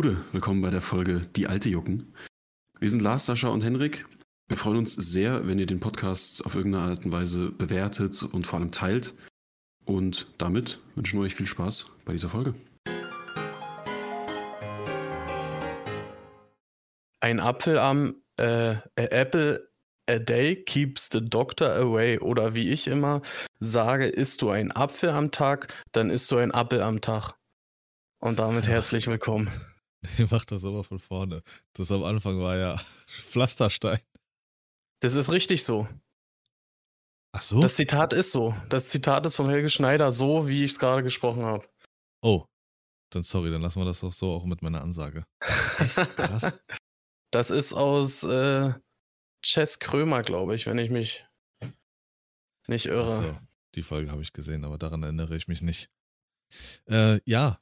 Gute, willkommen bei der Folge Die Alte Jucken. Wir sind Lars, Sascha und Henrik. Wir freuen uns sehr, wenn ihr den Podcast auf irgendeine Art und Weise bewertet und vor allem teilt. Und damit wünschen wir euch viel Spaß bei dieser Folge. Ein Apfel am äh, Apple a day keeps the doctor away. Oder wie ich immer sage, isst du ein Apfel am Tag, dann isst du ein Apfel am Tag. Und damit herzlich willkommen. Ihr macht das aber von vorne. Das am Anfang war ja Pflasterstein. Das ist richtig so. Ach so? Das Zitat ist so. Das Zitat ist von Helge Schneider, so wie ich es gerade gesprochen habe. Oh. Dann sorry, dann lassen wir das doch so auch mit meiner Ansage. Echt? Krass. Das ist aus äh, Chess Krömer, glaube ich, wenn ich mich nicht irre. Ach so, die Folge habe ich gesehen, aber daran erinnere ich mich nicht. Äh, ja,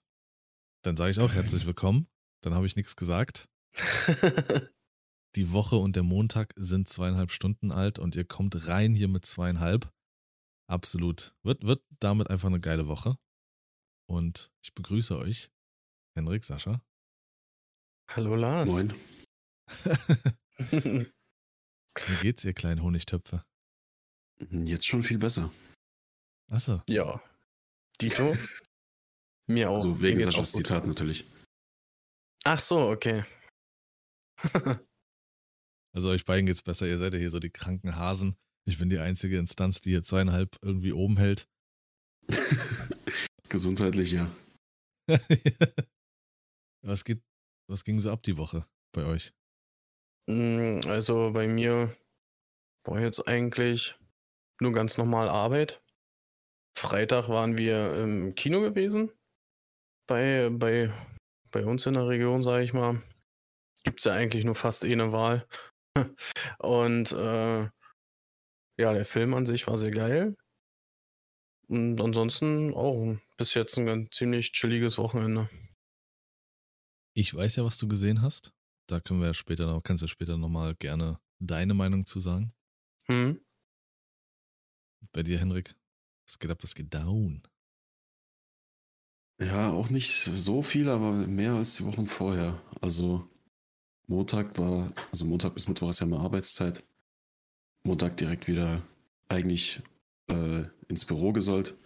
dann sage ich auch herzlich willkommen. Dann habe ich nichts gesagt. Die Woche und der Montag sind zweieinhalb Stunden alt und ihr kommt rein hier mit zweieinhalb. Absolut. Wird, wird damit einfach eine geile Woche. Und ich begrüße euch, Henrik, Sascha. Hallo Lars. Moin. Wie geht's, ihr kleinen Honigtöpfe? Jetzt schon viel besser. Achso. ja. Dito? Mir auch. Also wegen Saschas. Zitat natürlich. Ach so, okay. Also euch beiden geht's besser. Ihr seid ja hier so die kranken Hasen. Ich bin die einzige Instanz, die hier zweieinhalb irgendwie oben hält. Gesundheitlich, ja. was geht, was ging so ab die Woche bei euch? Mm, Also bei mir war jetzt eigentlich nur ganz normal Arbeit. Freitag waren wir im Kino gewesen. Bei, bei, bei uns in der Region, sage ich mal, gibt es ja eigentlich nur fast eh eine Wahl. Und äh, ja, der Film an sich war sehr geil. Und ansonsten auch bis jetzt ein ganz ziemlich chilliges Wochenende. Ich weiß ja, was du gesehen hast. Da können wir ja später noch, kannst du später nochmal gerne deine Meinung zu sagen. Hm? Bei dir, Henrik? Was geht ab, was geht down? Ja, auch nicht so viel, aber mehr als die Wochen vorher. Also Montag war, also Montag bis Mittwoch ist ja mal Arbeitszeit. Montag direkt wieder eigentlich äh, ins Büro gesollt.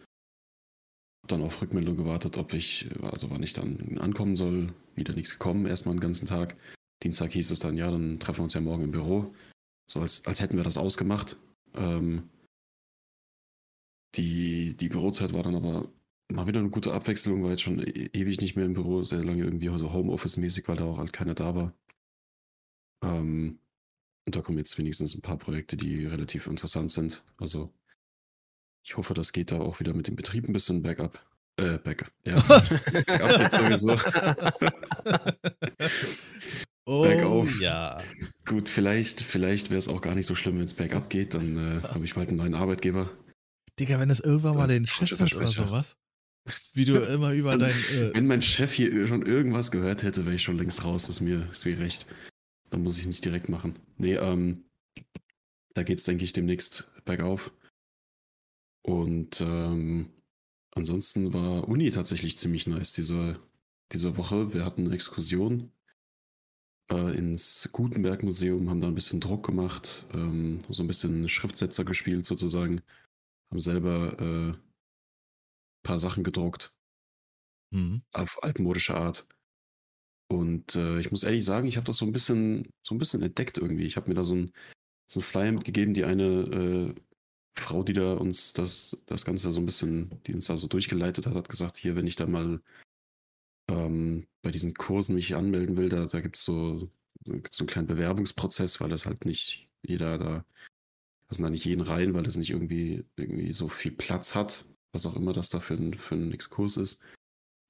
Hab dann auf Rückmeldung gewartet, ob ich, also wann ich dann ankommen soll. Wieder nichts gekommen, erstmal den ganzen Tag. Dienstag hieß es dann, ja, dann treffen wir uns ja morgen im Büro. So als, als hätten wir das ausgemacht. Ähm, die, die Bürozeit war dann aber mal wieder eine gute Abwechslung, war jetzt schon e ewig nicht mehr im Büro, sehr lange irgendwie so Homeoffice-mäßig, weil da auch halt keiner da war. Ähm, und da kommen jetzt wenigstens ein paar Projekte, die relativ interessant sind. Also ich hoffe, das geht da auch wieder mit dem Betrieb ein bisschen bergab. Äh, bergab. Ja, bergab jetzt sowieso. oh, Bergauf. ja. Gut, vielleicht, vielleicht wäre es auch gar nicht so schlimm, wenn es bergab geht. Dann äh, habe ich bald einen neuen Arbeitgeber. Digga, wenn das irgendwann mal Das den ist Chef hört oder sowas. Wie du immer über dein. Äh, Wenn mein Chef hier schon irgendwas gehört hätte, wäre ich schon längst raus. Ist mir, ist mir recht. Dann muss ich nicht direkt machen. Nee, ähm, da geht's, denke ich, demnächst bergauf. Und ähm, ansonsten war Uni tatsächlich ziemlich nice diese, diese Woche. Wir hatten eine Exkursion äh, ins Gutenberg-Museum, haben da ein bisschen Druck gemacht, ähm, so ein bisschen Schriftsetzer gespielt sozusagen. Haben selber äh, paar Sachen gedruckt hm. auf altmodische Art. Und äh, ich muss ehrlich sagen, ich habe das so ein bisschen, so ein bisschen entdeckt irgendwie. Ich habe mir da so ein, so ein Flyer mitgegeben, die eine äh, Frau, die da uns das, das Ganze so ein bisschen, die uns da so durchgeleitet hat, hat gesagt, hier, wenn ich da mal ähm, bei diesen Kursen mich anmelden will, da, da gibt es so, so, einen kleinen Bewerbungsprozess, weil das halt nicht jeder da, lassen da nicht jeden rein, weil es nicht irgendwie, irgendwie so viel Platz hat, was auch immer das da für ein, für ein Exkurs ist.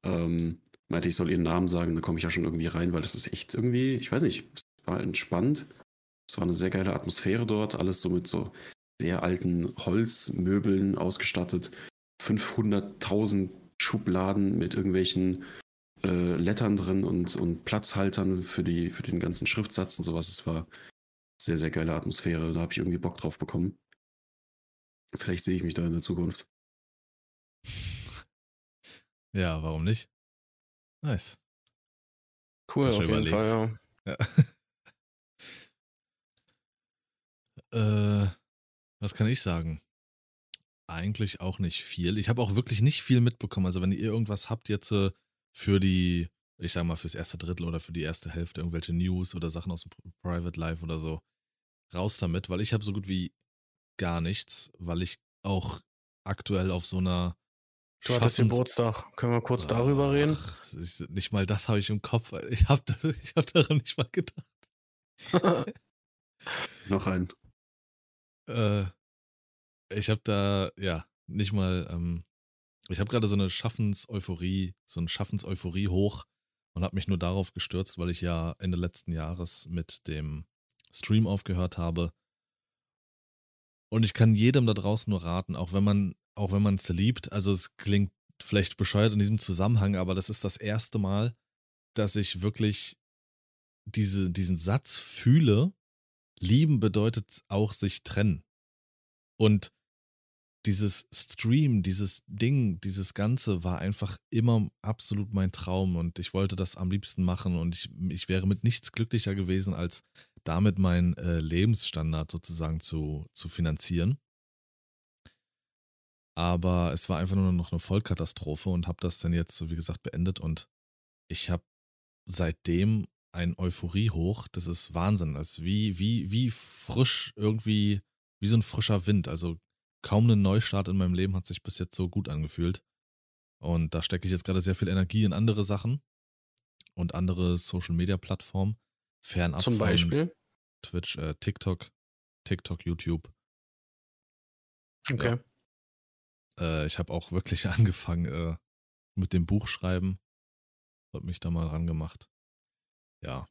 Ähm, meinte, ich soll ihren Namen sagen, dann komme ich ja schon irgendwie rein, weil das ist echt irgendwie, ich weiß nicht, es war entspannt. Es war eine sehr geile Atmosphäre dort, alles so mit so sehr alten Holzmöbeln ausgestattet, 500.000 Schubladen mit irgendwelchen äh, Lettern drin und, und Platzhaltern für, die, für den ganzen Schriftsatz und sowas. Es war sehr, sehr geile Atmosphäre. Da habe ich irgendwie Bock drauf bekommen. Vielleicht sehe ich mich da in der Zukunft. Ja, warum nicht? Nice. Cool, auf jeden Fall, ja. Ja. äh, was kann ich sagen? Eigentlich auch nicht viel. Ich habe auch wirklich nicht viel mitbekommen. Also wenn ihr irgendwas habt jetzt äh, für die, ich sag mal, fürs erste Drittel oder für die erste Hälfte, irgendwelche News oder Sachen aus dem Pri- Private Life oder so, raus damit, weil ich habe so gut wie gar nichts, weil ich auch aktuell auf so einer Du hattest Geburtstag. Können wir kurz darüber reden? Ach, ich, nicht mal das habe ich im Kopf. Ich habe ich hab daran nicht mal gedacht. Noch ein. Äh, ich habe da, ja, nicht mal, ähm, ich habe gerade so eine Schaffenseuphorie, so ein Schaffenseuphorie hoch und habe mich nur darauf gestürzt, weil ich ja Ende letzten Jahres mit dem Stream aufgehört habe. Und ich kann jedem da draußen nur raten, auch wenn man, auch wenn man es liebt, also es klingt vielleicht bescheuert in diesem Zusammenhang, aber das ist das erste Mal, dass ich wirklich diese, diesen Satz fühle, lieben bedeutet auch sich trennen. Und dieses Stream, dieses Ding, dieses Ganze war einfach immer absolut mein Traum und ich wollte das am liebsten machen und ich, ich wäre mit nichts glücklicher gewesen, als damit meinen äh, Lebensstandard sozusagen zu, zu finanzieren. Aber es war einfach nur noch eine Vollkatastrophe und habe das dann jetzt, wie gesagt, beendet und ich habe seitdem ein Euphorie hoch. Das ist Wahnsinn. Das ist wie, wie, wie frisch irgendwie, wie so ein frischer Wind. Also kaum ein Neustart in meinem Leben hat sich bis jetzt so gut angefühlt. Und da stecke ich jetzt gerade sehr viel Energie in andere Sachen und andere Social Media Plattformen. Fernab Zum von Beispiel. Twitch, äh, TikTok, TikTok, YouTube. Okay. Äh, ich habe auch wirklich angefangen äh, mit dem Buchschreiben. Hab mich da mal rangemacht. Ja,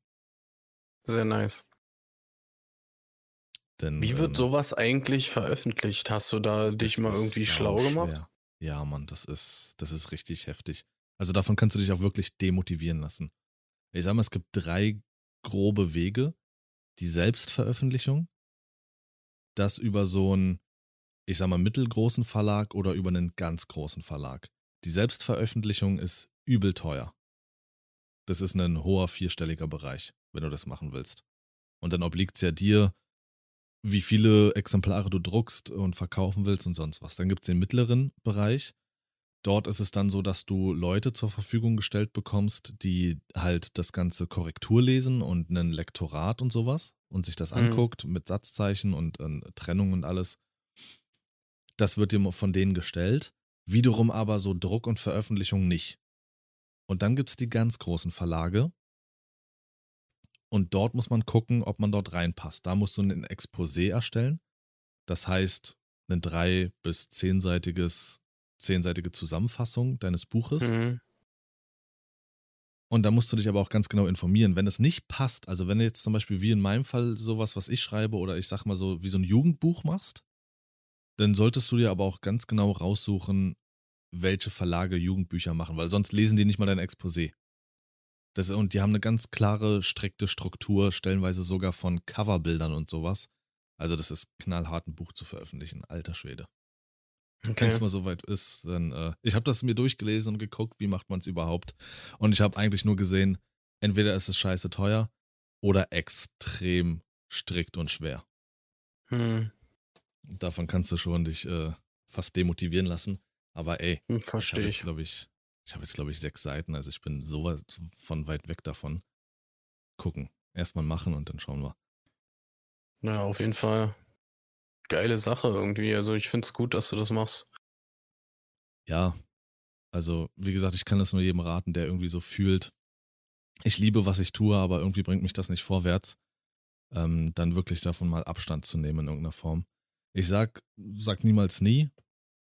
Sehr nice. denn. Wie wird ähm, sowas eigentlich veröffentlicht? Hast du da dich mal irgendwie schlau gemacht? Ja, Mann, das ist, das ist richtig heftig. Also davon kannst du dich auch wirklich demotivieren lassen. Ich sag mal, es gibt drei grobe Wege. Die Selbstveröffentlichung, das über so einen, ich sag mal, mittelgroßen Verlag oder über einen ganz großen Verlag. Die Selbstveröffentlichung ist übel teuer. Das ist ein hoher vierstelliger Bereich, wenn du das machen willst. Und dann obliegt es ja dir, wie viele Exemplare du druckst und verkaufen willst und sonst was. Dann gibt es den mittleren Bereich. Dort ist es dann so, dass du Leute zur Verfügung gestellt bekommst, die halt das ganze Korrektur lesen und ein Lektorat und sowas und sich das Mhm. anguckt mit Satzzeichen und äh, Trennung und alles. Das wird dir von denen gestellt. Wiederum aber so Druck und Veröffentlichung nicht. Und dann gibt es die ganz großen Verlage, und dort muss man gucken, ob man dort reinpasst. Da musst du ein Exposé erstellen. Das heißt, eine drei- bis zehnseitiges, zehnseitige Zusammenfassung deines Buches. Mhm. Und da musst du dich aber auch ganz genau informieren. Wenn es nicht passt, also wenn du jetzt zum Beispiel wie in meinem Fall sowas, was ich schreibe, oder ich sag mal so, wie so ein Jugendbuch machst, dann solltest du dir aber auch ganz genau raussuchen, welche Verlage Jugendbücher machen, weil sonst lesen die nicht mal dein Exposé. Das, und die haben eine ganz klare, strikte Struktur, stellenweise sogar von Coverbildern und sowas. Also das ist knallhart, ein Buch zu veröffentlichen, alter Schwede. Wenn Okay. es mal soweit ist, dann, äh, ich habe das mir durchgelesen und geguckt, wie macht man es überhaupt. Und ich habe eigentlich nur gesehen, entweder ist es scheiße teuer oder extrem strikt und schwer. Hm. Davon kannst du schon dich äh, fast demotivieren lassen. Aber ey, Hm, ich habe Verstehe jetzt, ich. glaube ich, ich habe jetzt, glaube ich, sechs Seiten. Also ich bin sowas von weit weg davon. Gucken. Erstmal machen und dann schauen wir. Ja, auf jeden Fall. Geile Sache irgendwie. Also ich finde es gut, dass du das machst. Ja, also wie gesagt, ich kann das nur jedem raten, der irgendwie so fühlt, ich liebe, was ich tue, aber irgendwie bringt mich das nicht vorwärts, ähm, dann wirklich davon mal Abstand zu nehmen in irgendeiner Form. Ich sag, sag niemals nie,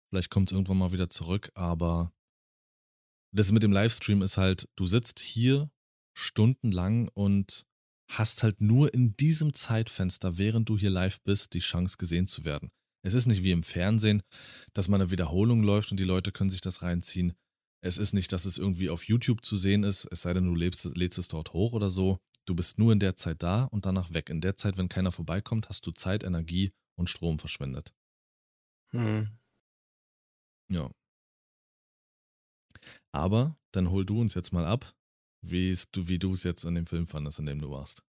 vielleicht kommt es irgendwann mal wieder zurück, aber das mit dem Livestream ist halt, du sitzt hier stundenlang und hast halt nur in diesem Zeitfenster, während du hier live bist, die Chance gesehen zu werden. Es ist nicht wie im Fernsehen, dass mal eine Wiederholung läuft und die Leute können sich das reinziehen. Es ist nicht, dass es irgendwie auf YouTube zu sehen ist, es sei denn, du lebst, lädst es dort hoch oder so. Du bist nur in der Zeit da und danach weg. In der Zeit, wenn keiner vorbeikommt, hast du Zeit, Energie und Strom verschwendet. Hm. Ja. Aber dann hol du uns jetzt mal ab. wie du, es jetzt in dem Film fandest, in dem du warst.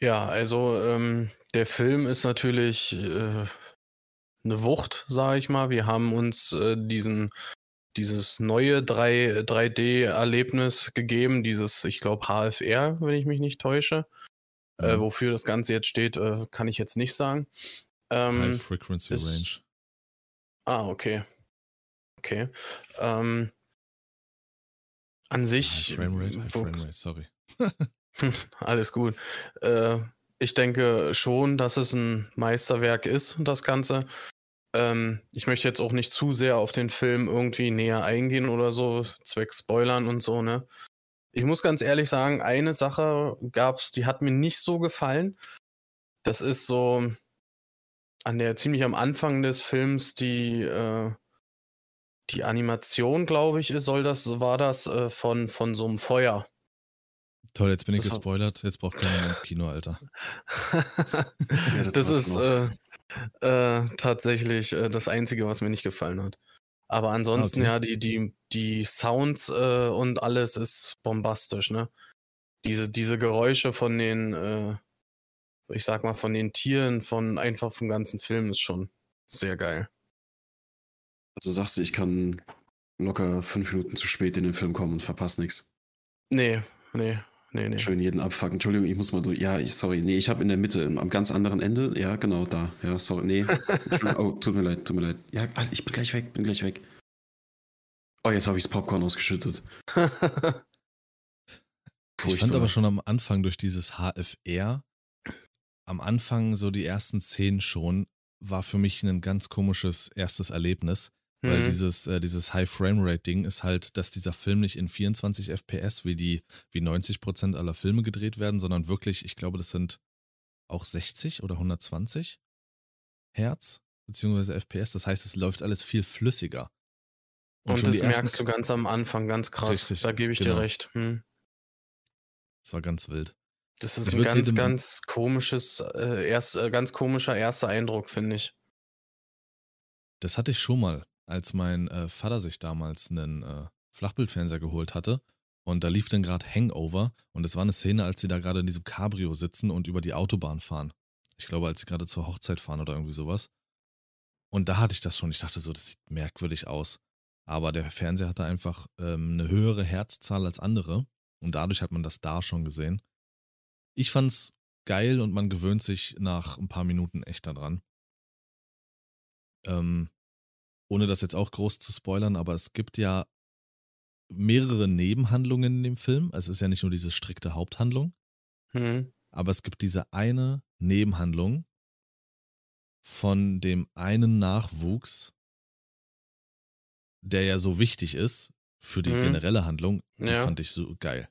Ja, also ähm, der Film ist natürlich äh, eine Wucht, sage ich mal. Wir haben uns äh, diesen dieses neue 3, 3D-Erlebnis gegeben, dieses, ich glaube, HFR, wenn ich mich nicht täusche. Äh, mhm. Äh, wofür das Ganze jetzt steht, äh, kann ich jetzt nicht sagen. Ähm, High Frequency ist, Range. Ah, okay. Okay. Ähm, an sich. High Frame Rate, High Frame Rate, sorry. Alles gut. Äh, ich denke schon, dass es ein Meisterwerk ist, das Ganze. Ähm, ich möchte jetzt auch nicht zu sehr auf den Film irgendwie näher eingehen oder so, zwecks Spoilern und so, ne? Ich muss ganz ehrlich sagen, eine Sache gab's, die hat mir nicht so gefallen. Das ist so an der ziemlich am Anfang des Films die äh, die Animation, glaube ich, ist, soll das war das äh, von von so einem Feuer. Toll, jetzt bin ich das gespoilert. Jetzt braucht keiner mehr ins Kino, Alter. das, das ist äh, äh, tatsächlich äh, das Einzige, was mir nicht gefallen hat. Aber ansonsten, okay. ja, die, die, die Sounds äh, und alles ist bombastisch, ne? Diese, diese Geräusche von den, äh, ich sag mal, von den Tieren, von einfach vom ganzen Film ist schon sehr geil. Also sagst du, ich kann locker fünf Minuten zu spät in den Film kommen und verpasse nichts. Nee, nee, nee, nee. Schön jeden abfucken. Entschuldigung, ich muss mal durch. Ja, ich, sorry. Nee, ich habe in der Mitte, am ganz anderen Ende. Ja, genau, da. Ja, sorry. Nee. oh, tut mir leid, tut mir leid. Ja, ich bin gleich weg, bin gleich weg. Oh, jetzt habe ich das Popcorn ausgeschüttet. ich fand aber schon am Anfang durch dieses HFR, am Anfang so die ersten Szenen schon, war für mich ein ganz komisches erstes Erlebnis. Weil mhm. dieses, äh, dieses High Frame Rate Ding ist halt, dass dieser Film nicht in 24 FPS wie die, wie 90 Prozent aller Filme gedreht werden, sondern wirklich, ich glaube, das sind auch 60 oder 120 Hertz, beziehungsweise FPS. Das heißt, es läuft alles viel flüssiger. Und, Und das merkst du ganz am Anfang, ganz krass. Richtig, da gebe ich genau. dir recht. Hm. Das war ganz wild. Das ist ein ganz, ganz komisches, äh, erst, äh, ganz komischer erster Eindruck, finde ich. Das hatte ich schon mal als mein äh, Vater sich damals einen äh, Flachbildfernseher geholt hatte. Und da lief dann gerade Hangover und es war eine Szene, als sie da gerade in diesem Cabrio sitzen und über die Autobahn fahren. Ich glaube, als sie gerade zur Hochzeit fahren oder irgendwie sowas. Und da hatte ich das schon. Ich dachte so, das sieht merkwürdig aus. Aber der Fernseher hatte einfach ähm, eine höhere Herzzahl als andere. Und dadurch hat man das da schon gesehen. Ich fand's geil und man gewöhnt sich nach ein paar Minuten echt daran. Ähm, ohne das jetzt auch groß zu spoilern, aber es gibt ja mehrere Nebenhandlungen in dem Film. Es ist ja nicht nur diese strikte Haupthandlung, hm. aber es gibt diese eine Nebenhandlung von dem einen Nachwuchs, der ja so wichtig ist für die hm. generelle Handlung. Die ja. fand ich so geil.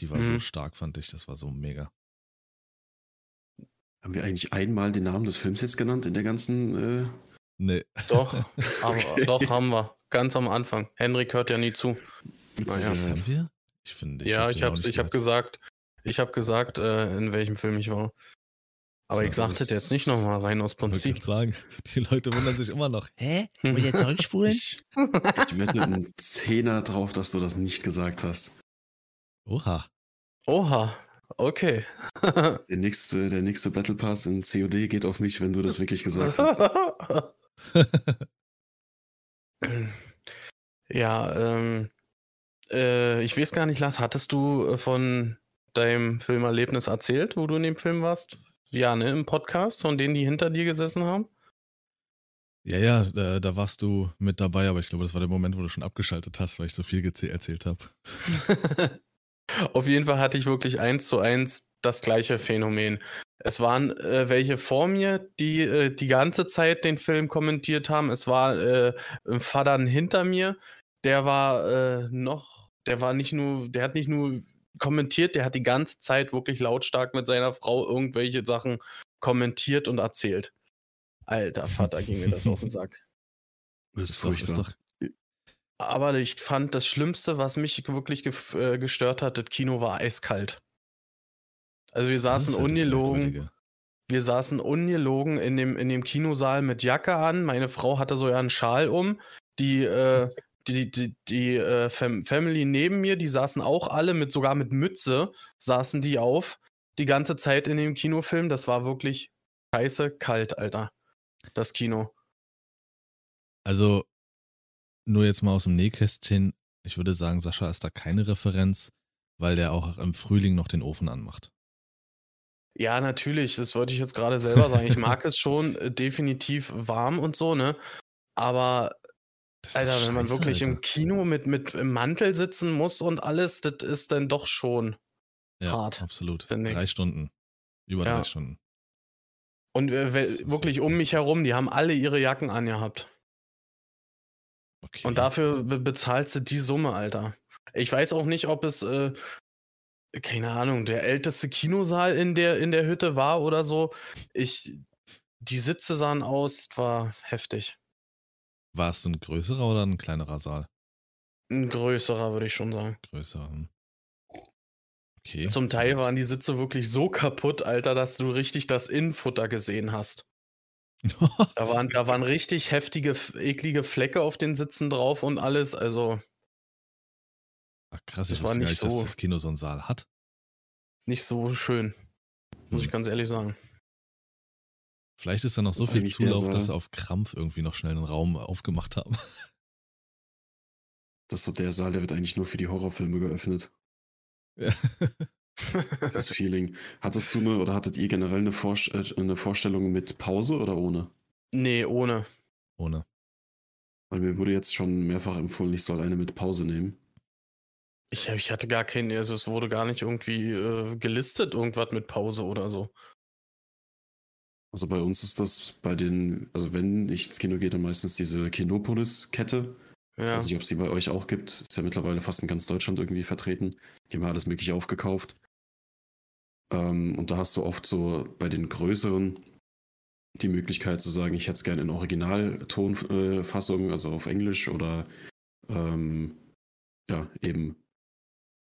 Die war hm. so stark, fand ich. Das war so mega. Haben wir eigentlich einmal den Namen des Films jetzt genannt in der ganzen äh, Nee. Doch, aber, okay. doch haben wir. Ganz am Anfang. Henrik hört ja nie zu. Naja. Haben wir? Ich finde, ich Ja, hab ich habe ich hab gesagt, ich habe gesagt, äh, in welchem Film ich war. Aber so, ich sagte das jetzt nicht nochmal rein aus Prinzip. Ich sagen, die Leute wundern sich immer noch. Hä? Muss ich jetzt zurückspulen? Ich, ich wette einen Zehner drauf, dass du das nicht gesagt hast. Oha. Oha. Okay. der, nächste, der nächste Battle Pass in COD geht auf mich, wenn du das wirklich gesagt hast. ja, ähm, äh, ich weiß gar nicht, Lars, hattest du äh, von deinem Filmerlebnis erzählt, wo du in dem Film warst? Ja, ne, im Podcast, von denen, die hinter dir gesessen haben? Ja, ja, da, da, warst du mit dabei, aber ich glaube, das war der Moment, wo du schon abgeschaltet hast, weil ich so viel erzählt habe. Auf jeden Fall hatte ich wirklich eins zu eins das gleiche Phänomen. Es waren äh, welche vor mir, die äh, die ganze Zeit den Film kommentiert haben. Es war äh, ein Vater hinter mir, der war äh, noch, der war nicht nur, der hat nicht nur kommentiert, der hat die ganze Zeit wirklich lautstark mit seiner Frau irgendwelche Sachen kommentiert und erzählt. Alter Vater, ging mir das auf den Sack. Das ist, doch, ist doch aber ich fand das Schlimmste, was mich wirklich äh, gestört hat, das Kino war eiskalt. Also wir saßen ungelogen. Wir saßen ungelogen in dem, in dem Kinosaal mit Jacke an. Meine Frau hatte so ja einen Schal um. Die, äh, die, die, die äh, Fam Family neben mir, die saßen auch alle mit, sogar mit Mütze, saßen die auf. Die ganze Zeit in dem Kinofilm. Das war wirklich scheiße kalt, Alter. Das Kino. Also, nur jetzt mal aus dem Nähkästchen. Ich würde sagen, Sascha ist da keine Referenz, weil der auch im Frühling noch den Ofen anmacht. Ja, natürlich. Das wollte ich jetzt gerade selber sagen. Ich mag es schon äh, definitiv warm und so, ne? Aber Alter, wenn man scheiße, wirklich im Alter. Kino mit, mit im Mantel sitzen muss und alles, das ist dann doch schon. Ja, hart, absolut. Drei Stunden. Über Ja. drei Stunden. Und äh, wirklich ja- um mich herum, die haben alle ihre Jacken angehabt. Okay. Und dafür be bezahlst du die Summe, Alter. Ich weiß auch nicht, ob es, äh, keine Ahnung, der älteste Kinosaal in der, in der Hütte war oder so. Ich, die Sitze sahen aus, war heftig. War es ein größerer oder ein kleinerer Saal? Ein größerer, würde ich schon sagen. Größer. hm. Okay. Zum Teil waren die Sitze wirklich so kaputt, Alter, dass du richtig das Innenfutter gesehen hast. Da waren, da waren richtig heftige, eklige Flecke auf den Sitzen drauf und alles. Also Ach, krass, das ich war wusste gar nicht nicht, dass so- das Kino so einen Saal hat. nicht so schön. Muss ich Hm. ganz ehrlich sagen. Vielleicht ist da noch Das so viel Zulauf, dass sie auf Krampf irgendwie noch schnell einen Raum aufgemacht haben. Das ist so der Saal, der wird eigentlich nur für die Horrorfilme geöffnet. Ja. Das Feeling. Hattest du eine oder hattet ihr generell eine, Vorst äh, eine Vorstellung mit Pause oder ohne? nee, ohne. Ohne. Weil mir wurde jetzt schon mehrfach empfohlen, ich soll eine mit Pause nehmen. Ich, ich hatte gar keinen, also es wurde gar nicht irgendwie äh, gelistet, irgendwas mit Pause oder so. Also bei uns ist das bei den, also wenn ich ins Kino gehe, dann meistens diese Kinopolis-Kette. Ja. weiß nicht, ob es die bei euch auch gibt. Ist ja mittlerweile fast in ganz Deutschland irgendwie vertreten. Die haben ja alles mögliche aufgekauft. Ähm, und da hast du oft so bei den größeren die Möglichkeit zu sagen, ich hätte es gerne in Originaltonfassung, äh, also auf Englisch oder ähm, ja, eben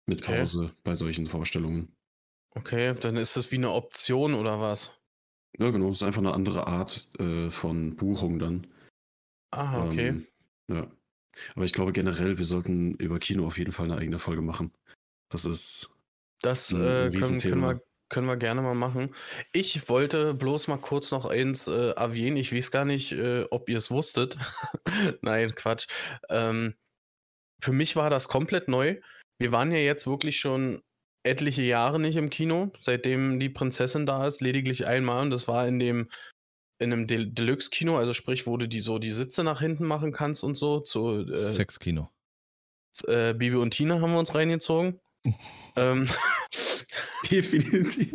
mit Okay. Pause bei solchen Vorstellungen. Okay, dann ist das wie eine Option oder was? Ja, genau, ist einfach eine andere Art äh, von Buchung dann. Ah, okay. Ähm, ja. Aber ich glaube generell, wir sollten über Kino auf jeden Fall eine eigene Folge machen. Das ist. Das äh, können, können, wir, können wir gerne mal machen. Ich wollte bloß mal kurz noch eins äh, erwähnen. Ich weiß gar nicht, äh, ob ihr es wusstet. Nein, Quatsch. Ähm, für mich war das komplett neu. Wir waren ja jetzt wirklich schon etliche Jahre nicht im Kino, seitdem die Prinzessin da ist, lediglich einmal. Und das war in dem in einem Del Deluxe-Kino, also sprich, wo du die so die Sitze nach hinten machen kannst und so. Zu äh, Sexkino. äh, Bibi und Tina haben wir uns reingezogen. ähm, Definitiv.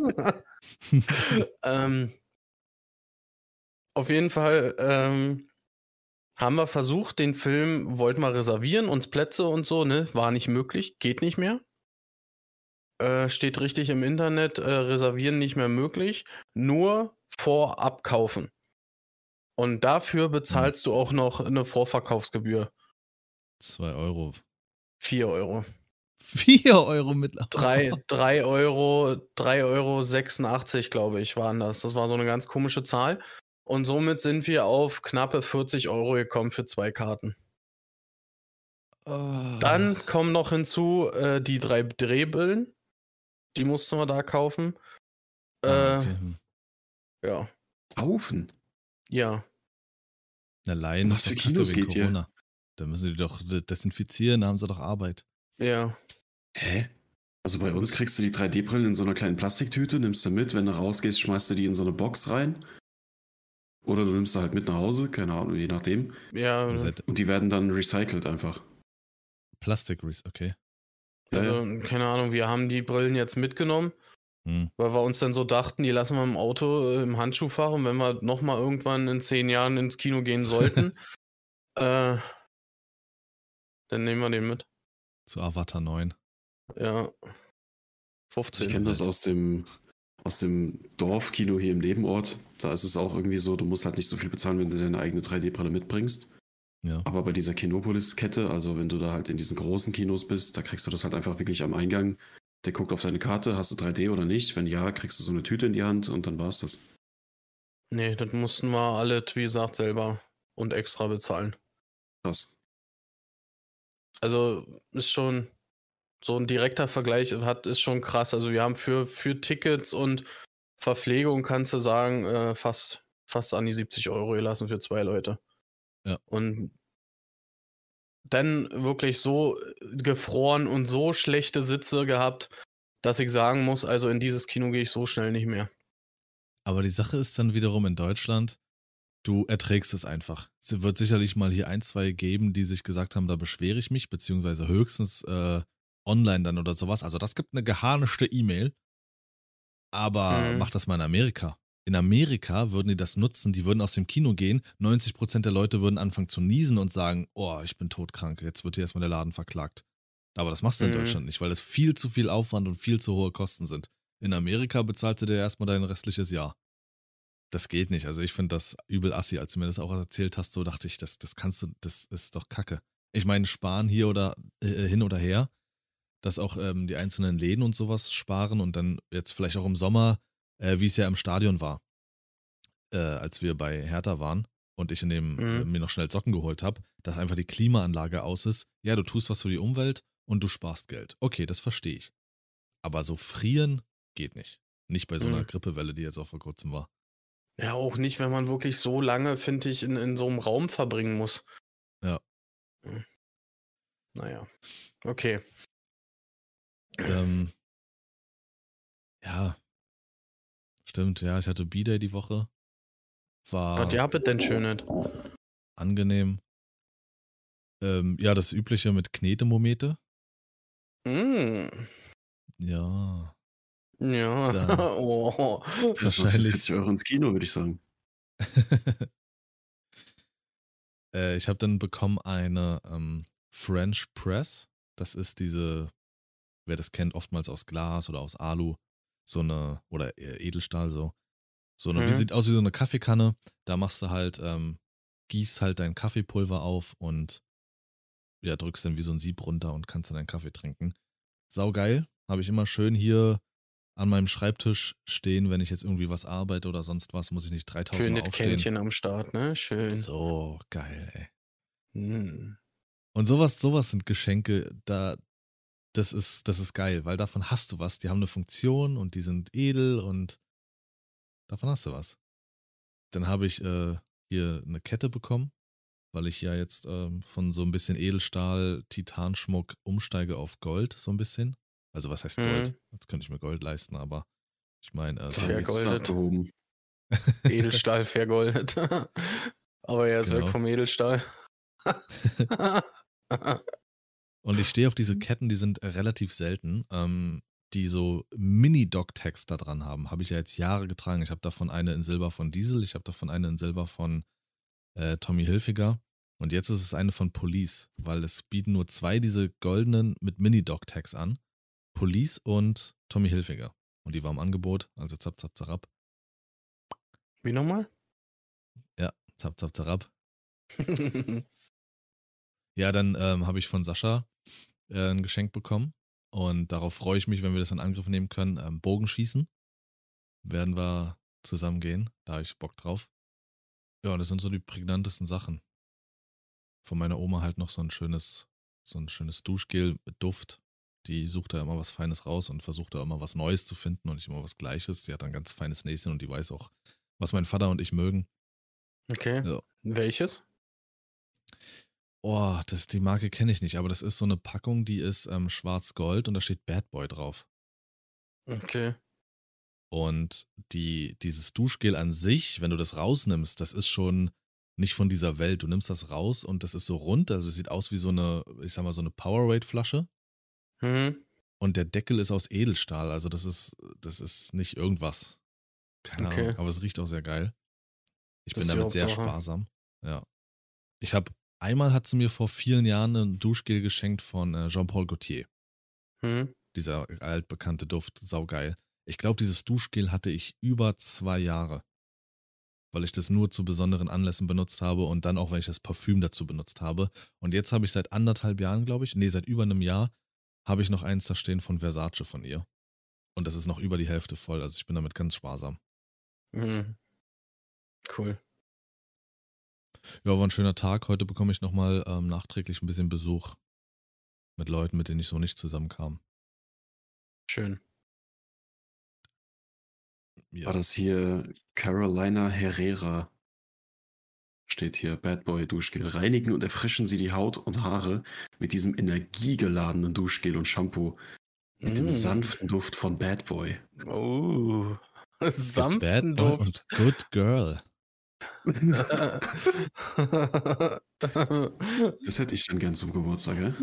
ähm, auf jeden Fall ähm, haben wir versucht, den Film wollten wir reservieren, uns Plätze und so, ne? War nicht möglich, geht nicht mehr. Äh, steht richtig im Internet, äh, reservieren nicht mehr möglich, nur vorab kaufen. Und dafür bezahlst du auch noch eine Vorverkaufsgebühr. Zwei Euro. 4 Euro. Vier Euro mittlerweile. 3, 3 Euro, 3 Euro 86, glaube ich, waren das. Das war so eine ganz komische Zahl. Und somit sind wir auf knappe 40 Euro gekommen für zwei Karten. Ah. Dann kommen noch hinzu äh, die drei Drehbrillen. Die mussten wir da kaufen. Äh, Ah, okay. hm. Ja. Kaufen. Ja. Allein Was für Kinos geht? Corona. Da müssen die doch de- desinfizieren, da haben sie doch Arbeit. Ja. Hä? Also bei uns kriegst du die 3D-Brillen in so einer kleinen Plastiktüte, nimmst du mit, wenn du rausgehst, schmeißt du die in so eine Box rein. Oder du nimmst sie halt mit nach Hause, keine Ahnung, je nachdem. Ja. Und die werden dann recycelt einfach. Plastik, okay. Ja, Also, ja. keine Ahnung, wir haben die Brillen jetzt mitgenommen. Hm. Weil wir uns dann so dachten, die lassen wir im Auto äh, im Handschuhfach und wenn wir nochmal irgendwann in zehn Jahren ins Kino gehen sollten, äh, dann nehmen wir den mit. Zu Avatar 9. Ja. Also 15. ich kenne das aus dem, aus dem Dorfkino hier im Nebenort. Da ist es auch irgendwie so, du musst halt nicht so viel bezahlen, wenn du deine eigene 3D-Brille mitbringst. Ja. Aber bei dieser Kinopolis-Kette, also wenn du da halt in diesen großen Kinos bist, da kriegst du das halt einfach wirklich am Eingang. Der guckt auf deine Karte, hast du 3D oder nicht? Wenn ja, kriegst du so eine Tüte in die Hand und dann war's das. Nee, das mussten wir alle, wie gesagt, selber und extra bezahlen. Krass. Also ist schon so ein direkter Vergleich hat, ist schon krass. Also wir haben für, für Tickets und Verpflegung, kannst du sagen, äh, fast, fast an die 70 Euro gelassen für zwei Leute. Ja. Und dann wirklich so gefroren und so schlechte Sitze gehabt, dass ich sagen muss, also in dieses Kino gehe ich so schnell nicht mehr. Aber die Sache ist dann wiederum in Deutschland, du erträgst es einfach. Es wird sicherlich mal hier ein, zwei geben, die sich gesagt haben, da beschwere ich mich, beziehungsweise höchstens äh, online dann oder sowas. Also das gibt eine geharnischte E-Mail. Aber Mhm. mach das mal in Amerika. In Amerika würden die das nutzen, die würden aus dem Kino gehen, 90% der Leute würden anfangen zu niesen und sagen, oh, ich bin todkrank, jetzt wird hier erstmal der Laden verklagt. Aber das machst du in Mhm. Deutschland nicht, weil das viel zu viel Aufwand und viel zu hohe Kosten sind. In Amerika bezahlst du dir erstmal dein restliches Jahr. Das geht nicht. Also ich finde das übel assi, als du mir das auch erzählt hast, so dachte ich, das, das kannst du, das ist doch Kacke. Ich meine, sparen hier oder äh, hin oder her, dass auch ähm, die einzelnen Läden und sowas sparen und dann jetzt vielleicht auch im Sommer, äh, wie es ja im Stadion war, äh, als wir bei Hertha waren und ich in dem Mhm. äh, mir noch schnell Socken geholt habe, dass einfach die Klimaanlage aus ist. Ja, du tust was für die Umwelt und du sparst Geld. Okay, das verstehe ich. Aber so frieren geht nicht. Nicht bei so einer Mhm. Grippewelle, die jetzt auch vor kurzem war. Ja, auch nicht, wenn man wirklich so lange, finde ich, in, in so einem Raum verbringen muss. Ja. Hm. Naja. Okay. Ähm, ja. Stimmt, ja, ich hatte B-Day die Woche. War Was ihr habt denn schönes? angenehm. Ähm, ja, das übliche mit Knetemomete. Mm. Ja. Ja. Da. oh. Für Wahrscheinlich. 40 Euro ins Kino, würde ich sagen. äh, ich habe dann bekommen eine ähm, French Press. Das ist diese, wer das kennt, oftmals aus Glas oder aus Alu. So eine, oder eher Edelstahl so. So eine, wie Mhm. sieht aus wie so eine Kaffeekanne. Da machst du halt, ähm, gießt halt dein Kaffeepulver auf und ja, drückst dann wie so ein Sieb runter und kannst dann deinen Kaffee trinken. Saugeil. Habe ich immer schön hier an meinem Schreibtisch stehen, wenn ich jetzt irgendwie was arbeite oder sonst was, muss ich nicht 3000 Mal Schönes aufstehen. Kännchen am Start, ne? Schön. So geil, ey. Mm. Und sowas, sowas sind Geschenke, da, das ist, das ist geil, weil davon hast du was. Die haben eine Funktion und die sind edel und davon hast du was. Dann habe ich äh, hier eine Kette bekommen, weil ich ja jetzt ähm, von so ein bisschen Edelstahl, Titanschmuck umsteige auf Gold, so ein bisschen. Also was heißt Gold? Mhm. Jetzt könnte ich mir Gold leisten, aber ich meine, so Fair Jetzt ist Vergoldet. Edelstahl vergoldet. Aber er ist weg Genau. vom Edelstahl. Und ich stehe auf diese Ketten, die sind relativ selten, ähm, die so Mini-Dog-Tags da dran haben. Habe ich ja jetzt Jahre getragen. Ich habe davon eine in Silber von Diesel, ich habe davon eine in Silber von äh, Tommy Hilfiger. Und jetzt ist es eine von Police, weil es bieten nur zwei diese goldenen mit Mini-Dog-Tags an. Police und Tommy Hilfiger. Und die war im Angebot, also zap, zap, zarab, Wie nochmal? zap, zap, zarab. Ja, dann ähm, habe ich von Sascha äh, ein Geschenk bekommen. Und darauf freue ich mich, wenn wir das in Angriff nehmen können. Ähm, Bogenschießen. Werden wir zusammen gehen. Da habe ich Bock drauf. Ja, und das sind so die prägnantesten Sachen. Von meiner Oma halt noch so ein schönes, so ein schönes Duschgel mit Duft. Die sucht da immer was Feines raus und versucht da immer was Neues zu finden und nicht immer was Gleiches. Die hat ein ganz feines Näschen und die weiß auch, was mein Vater und ich mögen. okay. Ja. Welches? Oh, das, die Marke kenne ich nicht, aber das ist so eine Packung, die ist ähm, schwarz-gold und da steht Bad Boy drauf. Okay. Und die, dieses Duschgel an sich, wenn du das rausnimmst, das ist schon nicht von dieser Welt. Du nimmst das raus und das ist so rund, also es sieht aus wie so eine, ich sag mal, so eine Powerade-Flasche. Hm. Und der Deckel ist aus Edelstahl, also das ist, das ist nicht irgendwas. Keine Okay. Ahnung, aber es riecht auch sehr geil. Ich Das bin damit sehr sparsam. Ja. Ich habe, einmal hat sie mir vor vielen Jahren ein Duschgel geschenkt von äh, Jean-Paul Gaultier. Hm. Dieser altbekannte Duft, saugeil. Ich glaube, dieses Duschgel hatte ich über zwei Jahre. Weil ich das nur zu besonderen Anlässen benutzt habe und dann auch, weil ich das Parfüm dazu benutzt habe. Und jetzt habe ich seit anderthalb Jahren, glaube ich, nee, seit über einem Jahr, habe ich noch eins da stehen von Versace von ihr. Und das ist noch über die Hälfte voll. Also ich bin damit ganz sparsam. Hm. Cool. Ja, war ein schöner Tag. Heute bekomme ich nochmal ähm, nachträglich ein bisschen Besuch. Mit Leuten, mit denen ich so nicht zusammenkam. Schön. War das hier Carolina Herrera? Steht hier, Bad Boy Duschgel. Reinigen und erfrischen Sie die Haut und Haare mit diesem energiegeladenen Duschgel und Shampoo. Mit dem Mm. sanften Duft von Bad Boy. Oh. Bad Sanften Boy Duft. und Good Girl. Das hätte ich dann gern zum Geburtstag, ja?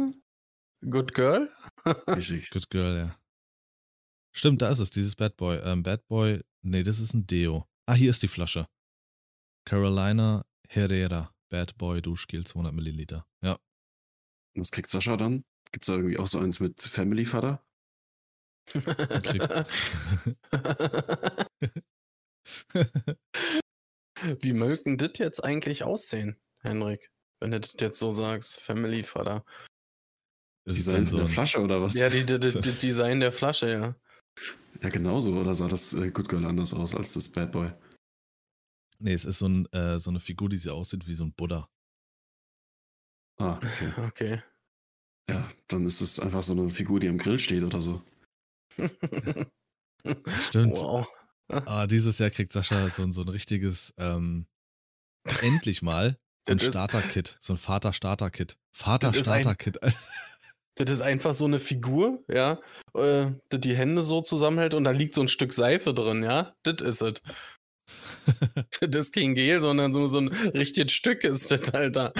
Good Girl? Richtig. Good Girl, ja. Stimmt, da ist es, dieses Bad Boy. Ähm, Bad Boy, nee, das ist ein Deo. Ah, hier ist die Flasche. Carolina Herrera. Bad Boy Duschgel 200 Milliliter. Ja. Was kriegt Sascha dann? Gibt es da irgendwie auch so eins mit Family Vater? Wie mögen das jetzt eigentlich aussehen, Henrik? Wenn du das jetzt so sagst, Family Vater. Das ist Design so der Flasche oder was? Ja, die, die, die Design der Flasche, ja. Ja, genauso. Oder sah das äh, Good Girl anders aus als das Bad Boy? Nee, es ist so, ein, äh, so eine Figur, die so aussieht wie so ein Buddha. Ah, okay. Okay. Ja, dann ist es einfach so eine Figur, die am Grill steht oder so. Stimmt. Wow. Ah, dieses Jahr kriegt Sascha so, ein- so ein richtiges, ähm, endlich mal, so ein Starter-Kit, so ein Vater-Starter-Kit. Vater-Starter-Kit. Das ist einfach so eine Figur, ja, äh, die die Hände so zusammenhält und da liegt so ein Stück Seife drin, ja. Das ist es. Das kein Gel, sondern so, so ein richtiges Stück ist das, Alter.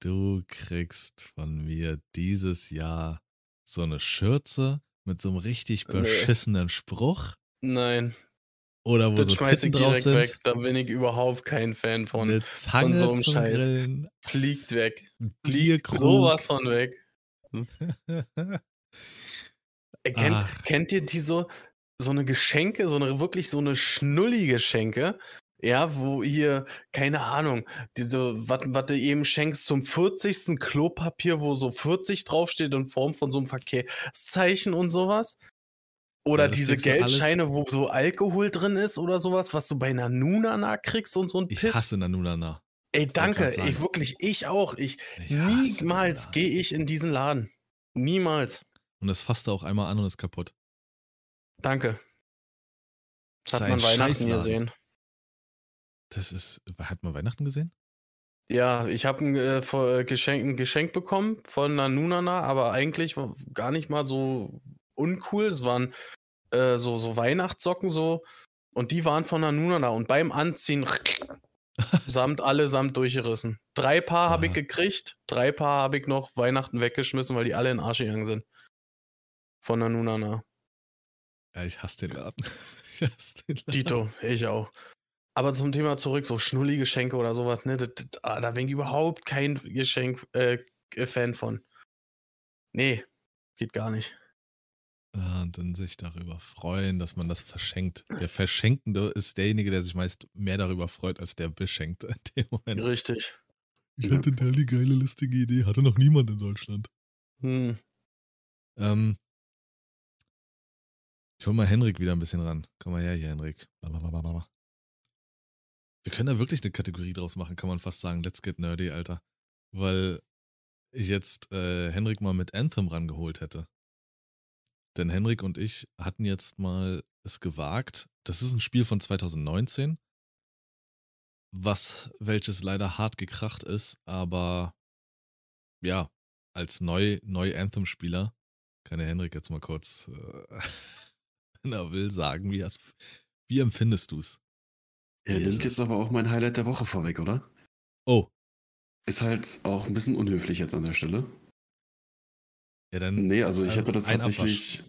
Du kriegst von mir dieses Jahr so eine Schürze mit so einem richtig Nee. beschissenen Spruch Nein, oder wo das so schmeiß ich Titten drauf direkt sind. weg. Da bin ich überhaupt kein Fan von. eine Zange so einem Scheiß. Grillen, Fliegt weg. Fliegt sowas von weg. Äh, Kennt, Ach. kennt ihr die so, so eine Geschenke, so eine wirklich so eine schnullige Schenke? Ja, wo ihr, keine Ahnung, diese, was du eben schenkst zum 40. Klopapier, wo so 40 draufsteht in Form von so einem Verkehrszeichen und sowas? Oder Ja, diese alles- Geldscheine, wo so Alkohol drin ist oder sowas, was du bei einer Nunana kriegst und so ein ich Piss. hasse Nanunana. Ey, danke, ich wirklich, ich auch. Ich, Ich niemals gehe ich in diesen Laden. Niemals. Und das fasst du auch einmal an und ist kaputt. Danke. Das hat man Weihnachten gesehen. Das ist, hat man Weihnachten gesehen? Ja, ich habe ein, äh, äh, Geschenk, ein Geschenk bekommen von einer Nunana, aber eigentlich war gar nicht mal so uncool. Es waren äh, so, so Weihnachtssocken so und die waren von einer Nunana und beim Anziehen samt allesamt durchgerissen. Drei Paar habe ich gekriegt, drei Paar habe ich noch Weihnachten weggeschmissen, weil die alle in Arsch gegangen sind. Von der Nunana. Ja, ich hasse den Laden. Ich hasse den Laden. Dito, ich auch. Aber zum Thema zurück, so schnullige Geschenke oder sowas, ne? Das, das, ah, da bin ich überhaupt kein Geschenk, äh, Fan von. Nee, geht gar nicht. Ja, und dann sich darüber freuen, dass man das verschenkt. Der Verschenkende ist derjenige, der sich meist mehr darüber freut, als der Beschenkte in dem Moment. Richtig. Ich hatte da die geile, lustige Idee. Hatte noch niemand in Deutschland. Hm. Ähm, ich hol mal Henrik wieder ein bisschen ran. Komm mal her hier, Henrik. Wir können da wirklich eine Kategorie draus machen, kann man fast sagen. Let's get nerdy, Alter. Weil ich jetzt äh, Henrik mal mit Anthem rangeholt hätte. Denn Henrik und ich hatten jetzt mal es gewagt. Das ist ein Spiel von 2019, was welches leider hart gekracht ist, aber ja, als neu, neu Anthem-Spieler kann der Henrik jetzt mal kurz, äh, er will, sagen, wie, hast, wie empfindest du es? Er Wie ist nimmt jetzt aber auch mein Highlight der Woche vorweg, oder? Oh, Ist halt auch ein bisschen unhöflich jetzt an der Stelle. ja dann. Nee, also ich hätte das tatsächlich.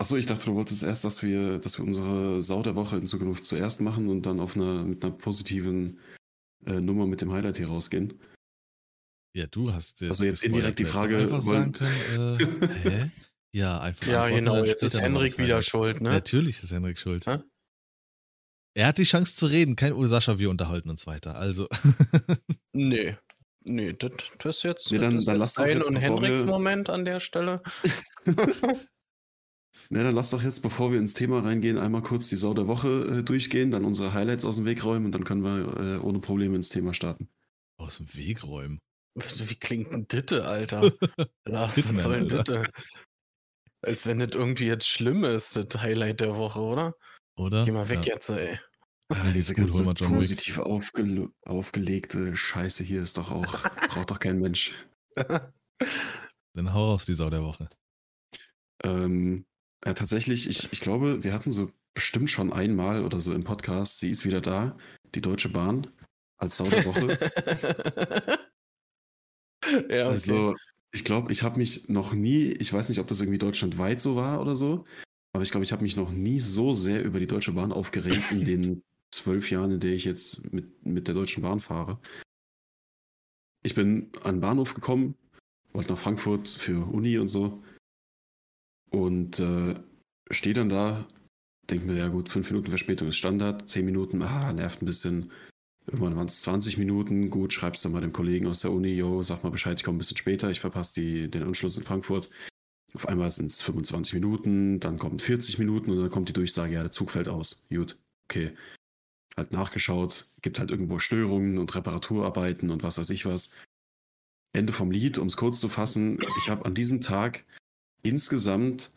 Achso, ich dachte, du wolltest erst, dass wir, dass wir unsere Sau der Woche in Zukunft zuerst machen und dann auf einer, mit einer positiven äh, Nummer mit dem Highlight hier rausgehen. Ja, du hast jetzt. Also jetzt indirekt die Frage, Einfach sagen wollen- können, äh, hä? Ja, einfach. Ja, genau, jetzt ist Henrik wieder Highlight. schuld, ne? Natürlich ist Henrik schuld. Hä? Er hat die Chance zu reden, kein Ur Sascha, wir unterhalten uns weiter. Also, Nee. Nee, das das ist jetzt, Nee, dann- das dann jetzt lass doch dein jetzt, und Henriks wir- Moment an der Stelle. Na, dann lass doch jetzt, bevor wir ins Thema reingehen, einmal kurz die Sau der Woche äh, durchgehen, dann unsere Highlights aus dem Weg räumen und dann können wir äh, ohne Probleme ins Thema starten. aus dem Weg räumen. Wie klingt denn Ditte, Alter? Lars, was soll Alter. Ditte? Als wenn das irgendwie jetzt schlimm ist, das Highlight der Woche, oder? Oder? Geh mal weg Ja. jetzt, ey. Ah, diese gut, ganze mal John Wick. positiv aufgele aufgelegte Scheiße hier ist doch auch, braucht doch kein Mensch. Dann hau raus die Sau der Woche. Ähm, ja, tatsächlich, ich, ich glaube, wir hatten so bestimmt schon einmal oder so im Podcast, sie ist wieder da, die Deutsche Bahn, als Sau der Woche. ja, okay. Also, ich glaube, ich habe mich noch nie, ich weiß nicht, ob das irgendwie deutschlandweit so war oder so, aber ich glaube, ich habe mich noch nie so sehr über die Deutsche Bahn aufgeregt in den zwölf Jahren, in der ich jetzt mit, mit der Deutschen Bahn fahre. Ich bin an den Bahnhof gekommen, wollte nach Frankfurt für Uni und so und äh, stehe dann da, denke mir, ja gut, fünf Minuten Verspätung ist Standard, zehn Minuten, ah, nervt ein bisschen. Irgendwann waren es 20 Minuten. Gut, schreibst du mal dem Kollegen aus der Uni, yo, sag mal Bescheid, ich komme ein bisschen später, ich verpasse die, den Anschluss in Frankfurt. Auf einmal sind es 25 Minuten, dann kommen 40 Minuten und dann kommt die Durchsage, ja, der Zug fällt aus. Gut, okay. Halt nachgeschaut, gibt halt irgendwo Störungen und Reparaturarbeiten und was weiß ich was. Ende vom Lied, um es kurz zu fassen, ich habe an diesem Tag insgesamt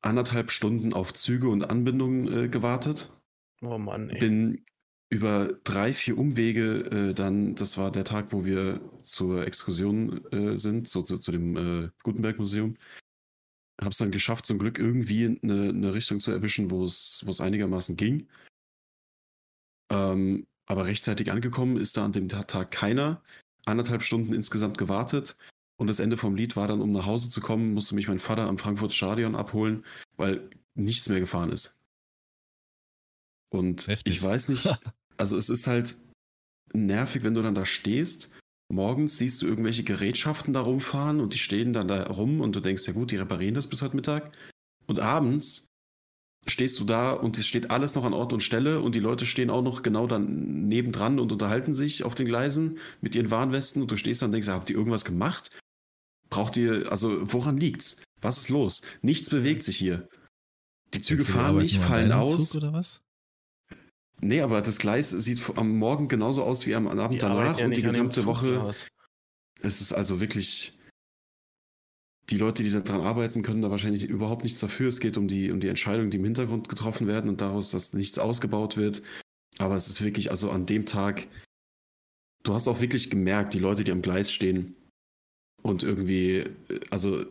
anderthalb Stunden auf Züge und Anbindungen äh, gewartet oh Mann, ey. bin über drei, vier Umwege äh, dann, das war der Tag, wo wir zur Exkursion äh, sind, so, zu, zu dem äh, Gutenberg-Museum. Habe es dann geschafft, zum Glück irgendwie eine, eine Richtung zu erwischen, wo es wo es einigermaßen ging. Ähm, aber rechtzeitig angekommen ist da an dem Ta- Tag keiner. Anderthalb Stunden insgesamt gewartet. Und das Ende vom Lied war dann, um nach Hause zu kommen, musste mich mein Vater am Frankfurt Stadion abholen, weil nichts mehr gefahren ist. Und Heftig. ich weiß nicht, also es ist halt nervig, wenn du dann da stehst. Morgens siehst du irgendwelche Gerätschaften da rumfahren und die stehen dann da rum und du denkst, ja gut, die reparieren das bis heute Mittag. Und abends stehst du da und es steht alles noch an Ort und Stelle und die Leute stehen auch noch genau dann nebendran und unterhalten sich auf den Gleisen mit ihren Warnwesten und du stehst dann und denkst, habt ihr irgendwas gemacht? Braucht ihr, also woran liegt's? Was ist los? Nichts bewegt sich hier. Die Züge fahren nicht, fallen aus. Zug oder was? Nee, aber das Gleis sieht am Morgen genauso aus wie am Abend Die danach und die gesamte Woche. Lars. Es ist also wirklich. Die Leute, die daran arbeiten, können da wahrscheinlich überhaupt nichts dafür. Es geht um die, um die Entscheidungen, die im Hintergrund getroffen werden und daraus, dass nichts ausgebaut wird. Aber es ist wirklich, also an dem Tag, du hast auch wirklich gemerkt, die Leute, die am Gleis stehen und irgendwie, äh, also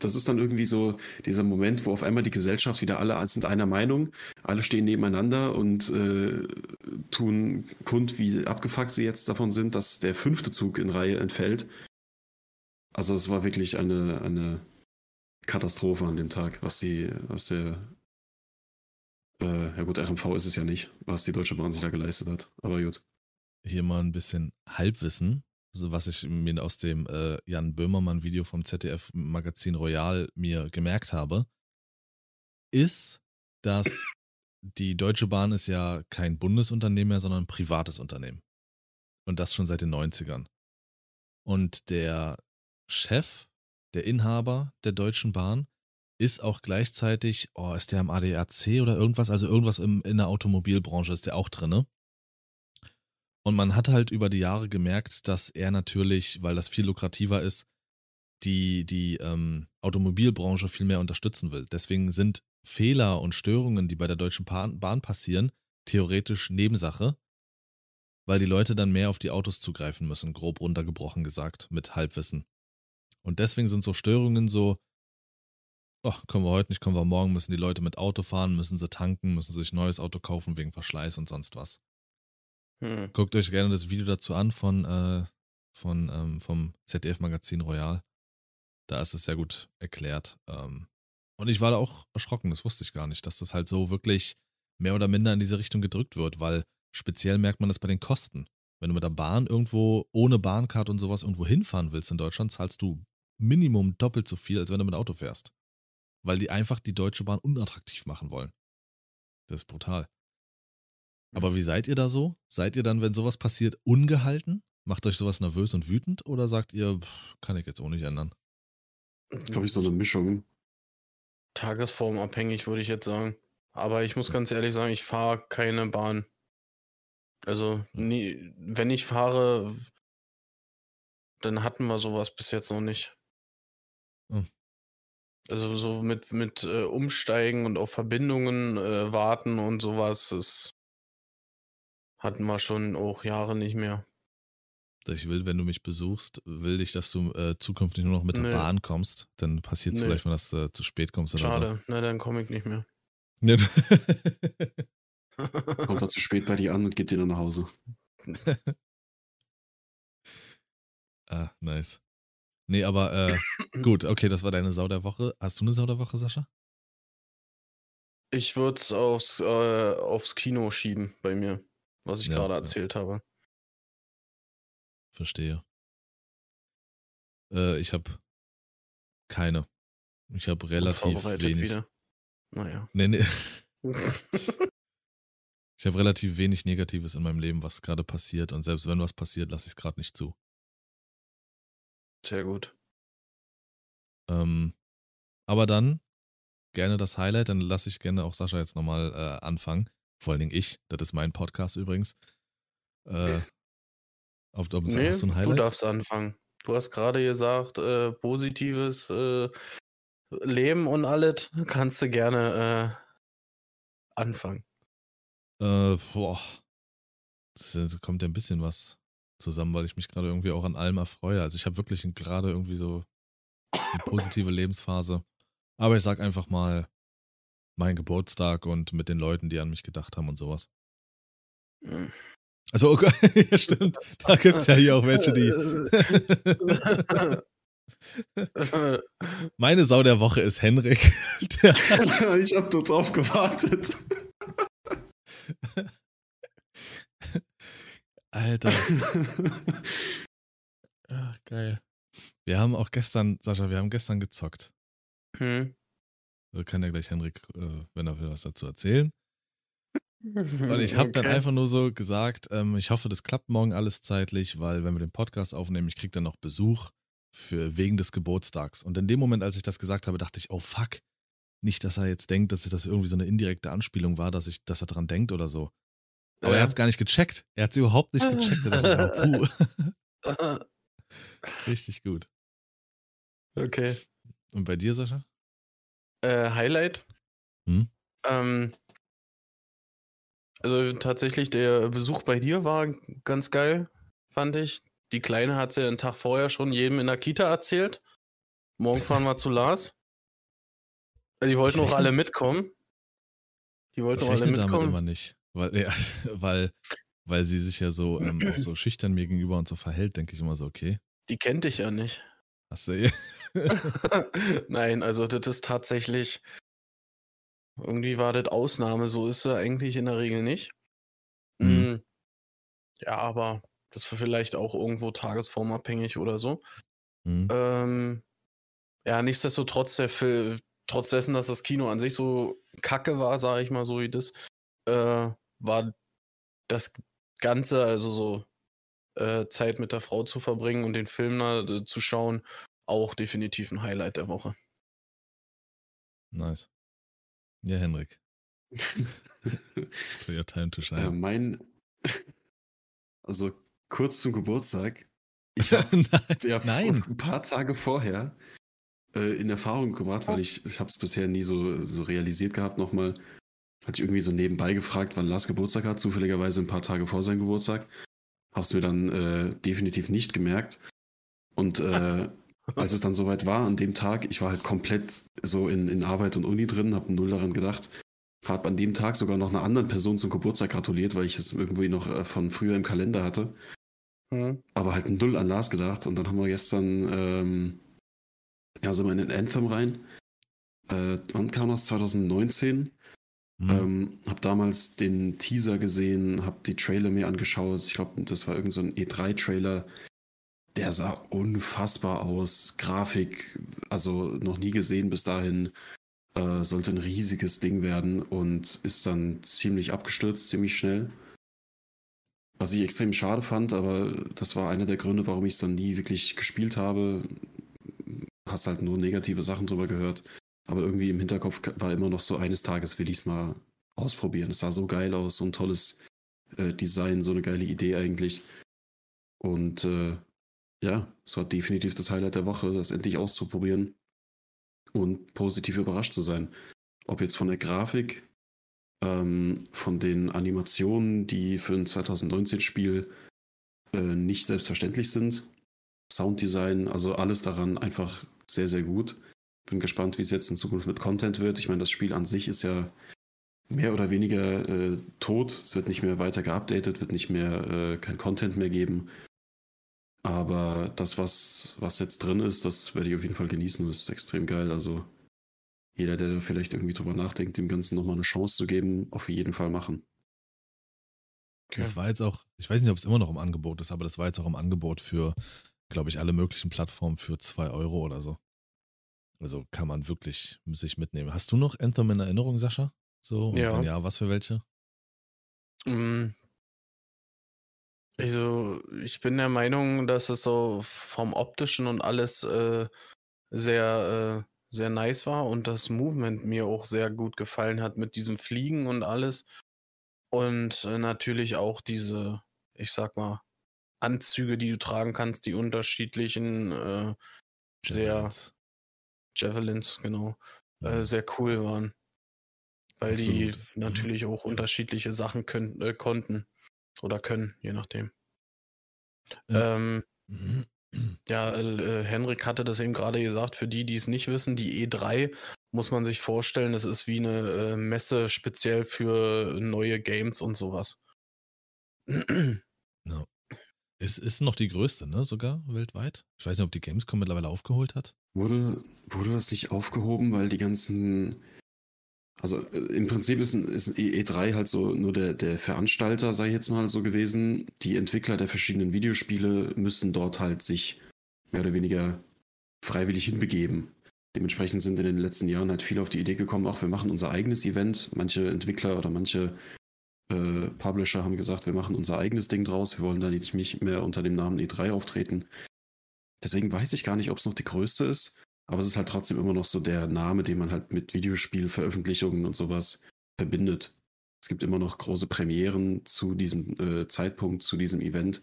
das ist dann irgendwie so dieser Moment, wo auf einmal die Gesellschaft wieder alle sind einer Meinung, alle stehen nebeneinander und äh, tun kund, wie abgefuckt sie jetzt davon sind, dass der fünfte Zug in Reihe entfällt. Also es war wirklich eine, eine Katastrophe an dem Tag, was die, was der äh, ja gut, RMV ist es ja nicht, was die Deutsche Bahn sich da geleistet hat. Aber gut. Hier mal ein bisschen Halbwissen, so was ich mir aus dem äh, Jan Böhmermann-Video vom ZDF-Magazin Royal mir gemerkt habe, ist, dass die Deutsche Bahn ist ja kein Bundesunternehmen mehr, sondern ein privates Unternehmen. Und das schon seit den 90ern. Und der Chef, der Inhaber der Deutschen Bahn, ist auch gleichzeitig, oh, ist der am ADAC oder irgendwas, also irgendwas im, in der Automobilbranche ist der auch drinne. Und man hat halt über die Jahre gemerkt, dass er natürlich, weil das viel lukrativer ist, die, die ähm, Automobilbranche viel mehr unterstützen will. Deswegen sind Fehler und Störungen, die bei der Deutschen Bahn, passieren, theoretisch Nebensache, weil die Leute dann mehr auf die Autos zugreifen müssen, grob runtergebrochen gesagt, mit Halbwissen. Und deswegen sind so Störungen so, oh, kommen wir heute nicht, kommen wir morgen, müssen die Leute mit Auto fahren, müssen sie tanken, müssen sich ein neues Auto kaufen wegen Verschleiß und sonst was. Hm. Guckt euch gerne das Video dazu an von, äh, von ähm, vom ZDF-Magazin Royal. Da ist es sehr gut erklärt. Ähm, und ich war da auch erschrocken, das wusste ich gar nicht, dass das halt so wirklich mehr oder minder in diese Richtung gedrückt wird, weil speziell merkt man das bei den Kosten. Wenn du mit der Bahn irgendwo ohne Bahncard und sowas irgendwo hinfahren willst in Deutschland, zahlst du Minimum doppelt so viel, als wenn du mit Auto fährst. Weil die einfach die Deutsche Bahn unattraktiv machen wollen. Das ist brutal. Aber wie seid ihr da so? Seid ihr dann, wenn sowas passiert, ungehalten? Macht euch sowas nervös und wütend? Oder sagt ihr, pff, kann ich jetzt auch nicht ändern? Glaube ich, so eine Mischung. Tagesformabhängig, würde ich jetzt sagen. Aber ich muss ganz ehrlich sagen, ich fahre keine Bahn. Also, nie, wenn ich fahre, dann hatten wir sowas bis jetzt noch nicht. Hm. Also so mit, mit äh, Umsteigen und auf Verbindungen äh, warten und sowas, das hatten wir schon auch Jahre nicht mehr. Ich will, wenn du mich besuchst, will ich, dass du äh, zukünftig nur noch mit der Nee. Bahn kommst. Dann passiert es Nee. vielleicht, wenn das äh, zu spät kommst oder Schade, na dann komme ich nicht mehr. so. Du- Kommt er zu spät bei dir an und geht dir dann nach Hause. ah, nice. Nee, aber äh, gut, okay, das war deine Sau der Woche. Hast du eine Sau der Woche, Sascha? Ich würde es aufs, äh, aufs Kino schieben bei mir, was ich Ja, gerade ja. erzählt habe. Verstehe. Äh, ich habe keine. Ich habe relativ wenig. wieder. Naja. Nee, nee. Ich habe relativ wenig Negatives in meinem Leben, was gerade passiert. Und selbst wenn was passiert, lasse ich es gerade nicht zu. Sehr gut. Ähm, aber dann gerne das Highlight. Dann lasse ich gerne auch Sascha jetzt nochmal äh, anfangen. Vor allen Dingen ich. Das ist mein Podcast übrigens. Äh, ob, ob, Nee, hast du darfst anfangen. Du hast gerade gesagt, äh, positives äh, Leben und alles. Kannst du gerne äh, anfangen. Äh, boah. Das, kommt ja ein bisschen was zusammen, weil ich mich gerade irgendwie auch an allem erfreue. Also ich habe wirklich gerade irgendwie so eine positive Lebensphase. Aber ich sag einfach mal mein Geburtstag und mit den Leuten, die an mich gedacht haben und sowas. Hm. Also, okay, ja, stimmt. Da gibt es ja hier auch welche, die. Meine Sau der Woche ist Henrik. Ich habe nur drauf gewartet. Alter. Ach, geil. Wir haben auch gestern, Sascha, wir haben gestern gezockt. hm. Kann ja gleich Henrik, äh, wenn er will, was dazu erzählen. Und ich habe dann Okay. einfach nur so gesagt, ähm, ich hoffe, das klappt morgen alles zeitlich, weil wenn wir den Podcast aufnehmen, ich krieg dann noch Besuch für wegen des Geburtstags. Und in dem Moment, als ich das gesagt habe, dachte ich, oh fuck, nicht, dass er jetzt denkt, dass das irgendwie so eine indirekte Anspielung war, dass ich, dass er dran denkt oder so. Aber er Ja. hat es gar nicht gecheckt. Er hat es überhaupt nicht gecheckt. Er dachte, oh. Richtig gut. okay. Und bei dir, Sascha? Äh, Highlight. Hm? Ähm, also tatsächlich, der Besuch bei dir war ganz geil, fand ich. Die Kleine hat ja einen Tag vorher schon jedem in der Kita erzählt. Morgen fahren wir zu Lars. Die wollten auch alle mitkommen. Die wollten auch alle rechne damit mitkommen. immer nicht. Weil, ja, weil, weil sie sich ja so, ähm, so schüchtern mir gegenüber und so verhält, denke ich immer so, okay. Die kennt dich ja nicht. Hast du Nein, also das ist tatsächlich. Irgendwie war das Ausnahme, so ist sie eigentlich in der Regel nicht. Mhm. Mm, Ja, aber das ist vielleicht auch irgendwo tagesformabhängig oder so. Hm? Ähm, ja, nichtsdestotrotz, der Film, trotz dessen, dass das Kino an sich so kacke war, sage ich mal so wie das, äh, war das Ganze, also so äh, Zeit mit der Frau zu verbringen und den Film da, äh, zu schauen, auch definitiv ein Highlight der Woche. Nice. Ja, Henrik. To your time to Äh, shine. mein, also kurz zum Geburtstag. Ich habe Nein. ja Nein. ein paar Tage vorher äh, in Erfahrung gebracht, weil ich, ich habe es bisher nie so, so realisiert gehabt nochmal. Hatte ich irgendwie so nebenbei gefragt, wann Lars Geburtstag hat, zufälligerweise ein paar Tage vor seinem Geburtstag. Hab's mir dann äh, definitiv nicht gemerkt. Und äh, als es dann soweit war, an dem Tag, ich war halt komplett so in, in Arbeit und Uni drin, hab null daran gedacht. Hab an dem Tag sogar noch einer anderen Person zum Geburtstag gratuliert, weil ich es irgendwie noch äh, von früher im Kalender hatte. Hm. Aber halt null an Lars gedacht. Und dann haben wir gestern, ähm, ja, sind wir in den Anthem rein. Äh, wann kam das? 2019. Hm. Ähm, hab damals den Teaser gesehen, hab die Trailer mir angeschaut. Ich glaube, das war irgend so ein E3-Trailer. Der sah unfassbar aus. Grafik, also noch nie gesehen bis dahin. Äh, sollte ein riesiges Ding werden und ist dann ziemlich abgestürzt, ziemlich schnell. Was ich extrem schade fand, aber das war einer der Gründe, warum ich es dann nie wirklich gespielt habe. Hast halt nur negative Sachen drüber gehört. Aber irgendwie im Hinterkopf war immer noch so, eines Tages will ich es mal ausprobieren. Es sah so geil aus, so ein tolles äh, Design, so eine geile Idee eigentlich. Und äh, ja, es war definitiv das Highlight der Woche, das endlich auszuprobieren und positiv überrascht zu sein. Ob jetzt von der Grafik, ähm, von den Animationen, die für ein 2019-Spiel äh, nicht selbstverständlich sind, Sounddesign, also alles daran einfach sehr, sehr gut. Bin gespannt, wie es jetzt in Zukunft mit Content wird. Ich meine, das Spiel an sich ist ja mehr oder weniger äh, tot. Es wird nicht mehr weiter geupdatet, wird nicht mehr äh, kein Content mehr geben. Aber das, was, was jetzt drin ist, das werde ich auf jeden Fall genießen. Das ist extrem geil. Also jeder, der vielleicht irgendwie drüber nachdenkt, dem Ganzen nochmal eine Chance zu geben, auf jeden Fall machen. Okay. Das war jetzt auch, ich weiß nicht, ob es immer noch im Angebot ist, aber das war jetzt auch im Angebot für, glaube ich, alle möglichen Plattformen für 2 Euro oder so. Also kann man wirklich sich mitnehmen. Hast du noch Anthem in Erinnerung, Sascha? So, und ja. wenn ja, was für welche? Mm. Also, ich bin der Meinung, dass es so vom optischen und alles äh, sehr, äh, sehr nice war und das Movement mir auch sehr gut gefallen hat mit diesem Fliegen und alles. Und äh, natürlich auch diese, ich sag mal, Anzüge, die du tragen kannst, die unterschiedlichen, äh, sehr Javelins, genau, äh, sehr cool waren. Weil Absolut. die mhm. natürlich auch unterschiedliche Sachen können, äh, konnten. Oder können, je nachdem. Ja, ähm, mhm. ja äh, Henrik hatte das eben gerade gesagt, für die, die es nicht wissen, die E3 muss man sich vorstellen, das ist wie eine äh, Messe speziell für neue Games und sowas. no. Es ist noch die größte, ne, sogar weltweit. Ich weiß nicht, ob die Gamescom mittlerweile aufgeholt hat. Wurde, wurde das nicht aufgehoben, weil die ganzen also äh, im Prinzip ist, ist E3 halt so nur der, der Veranstalter, sei jetzt mal so gewesen. Die Entwickler der verschiedenen Videospiele müssen dort halt sich mehr oder weniger freiwillig hinbegeben. Dementsprechend sind in den letzten Jahren halt viele auf die Idee gekommen, auch wir machen unser eigenes Event. Manche Entwickler oder manche äh, Publisher haben gesagt, wir machen unser eigenes Ding draus, wir wollen da nicht mehr unter dem Namen E3 auftreten. Deswegen weiß ich gar nicht, ob es noch die größte ist. Aber es ist halt trotzdem immer noch so der Name, den man halt mit Videospielveröffentlichungen und sowas verbindet. Es gibt immer noch große Premieren zu diesem äh, Zeitpunkt, zu diesem Event.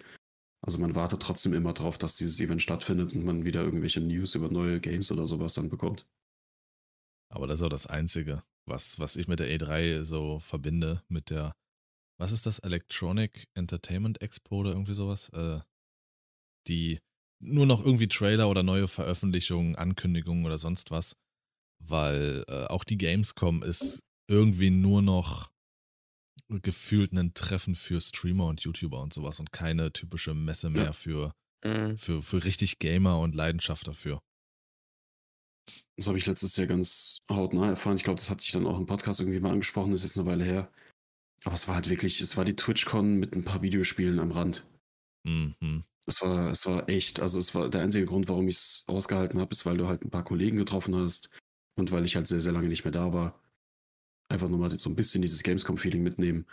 Also man wartet trotzdem immer darauf, dass dieses Event stattfindet und man wieder irgendwelche News über neue Games oder sowas dann bekommt. Aber das ist auch das Einzige, was, was ich mit der E3 so verbinde, mit der, was ist das, Electronic Entertainment Expo oder irgendwie sowas? Äh, die nur noch irgendwie Trailer oder neue Veröffentlichungen, Ankündigungen oder sonst was. Weil äh, auch die Gamescom ist irgendwie nur noch gefühlt ein Treffen für Streamer und YouTuber und sowas und keine typische Messe mehr für, mhm. für, für richtig Gamer und Leidenschaft dafür. Das habe ich letztes Jahr ganz hautnah erfahren. Ich glaube, das hat sich dann auch im Podcast irgendwie mal angesprochen, das ist jetzt eine Weile her. Aber es war halt wirklich, es war die TwitchCon mit ein paar Videospielen am Rand. Mhm. Es war, es war echt, also es war der einzige Grund, warum ich es ausgehalten habe, ist, weil du halt ein paar Kollegen getroffen hast und weil ich halt sehr, sehr lange nicht mehr da war. Einfach nur mal so ein bisschen dieses Gamescom-Feeling mitnehmen.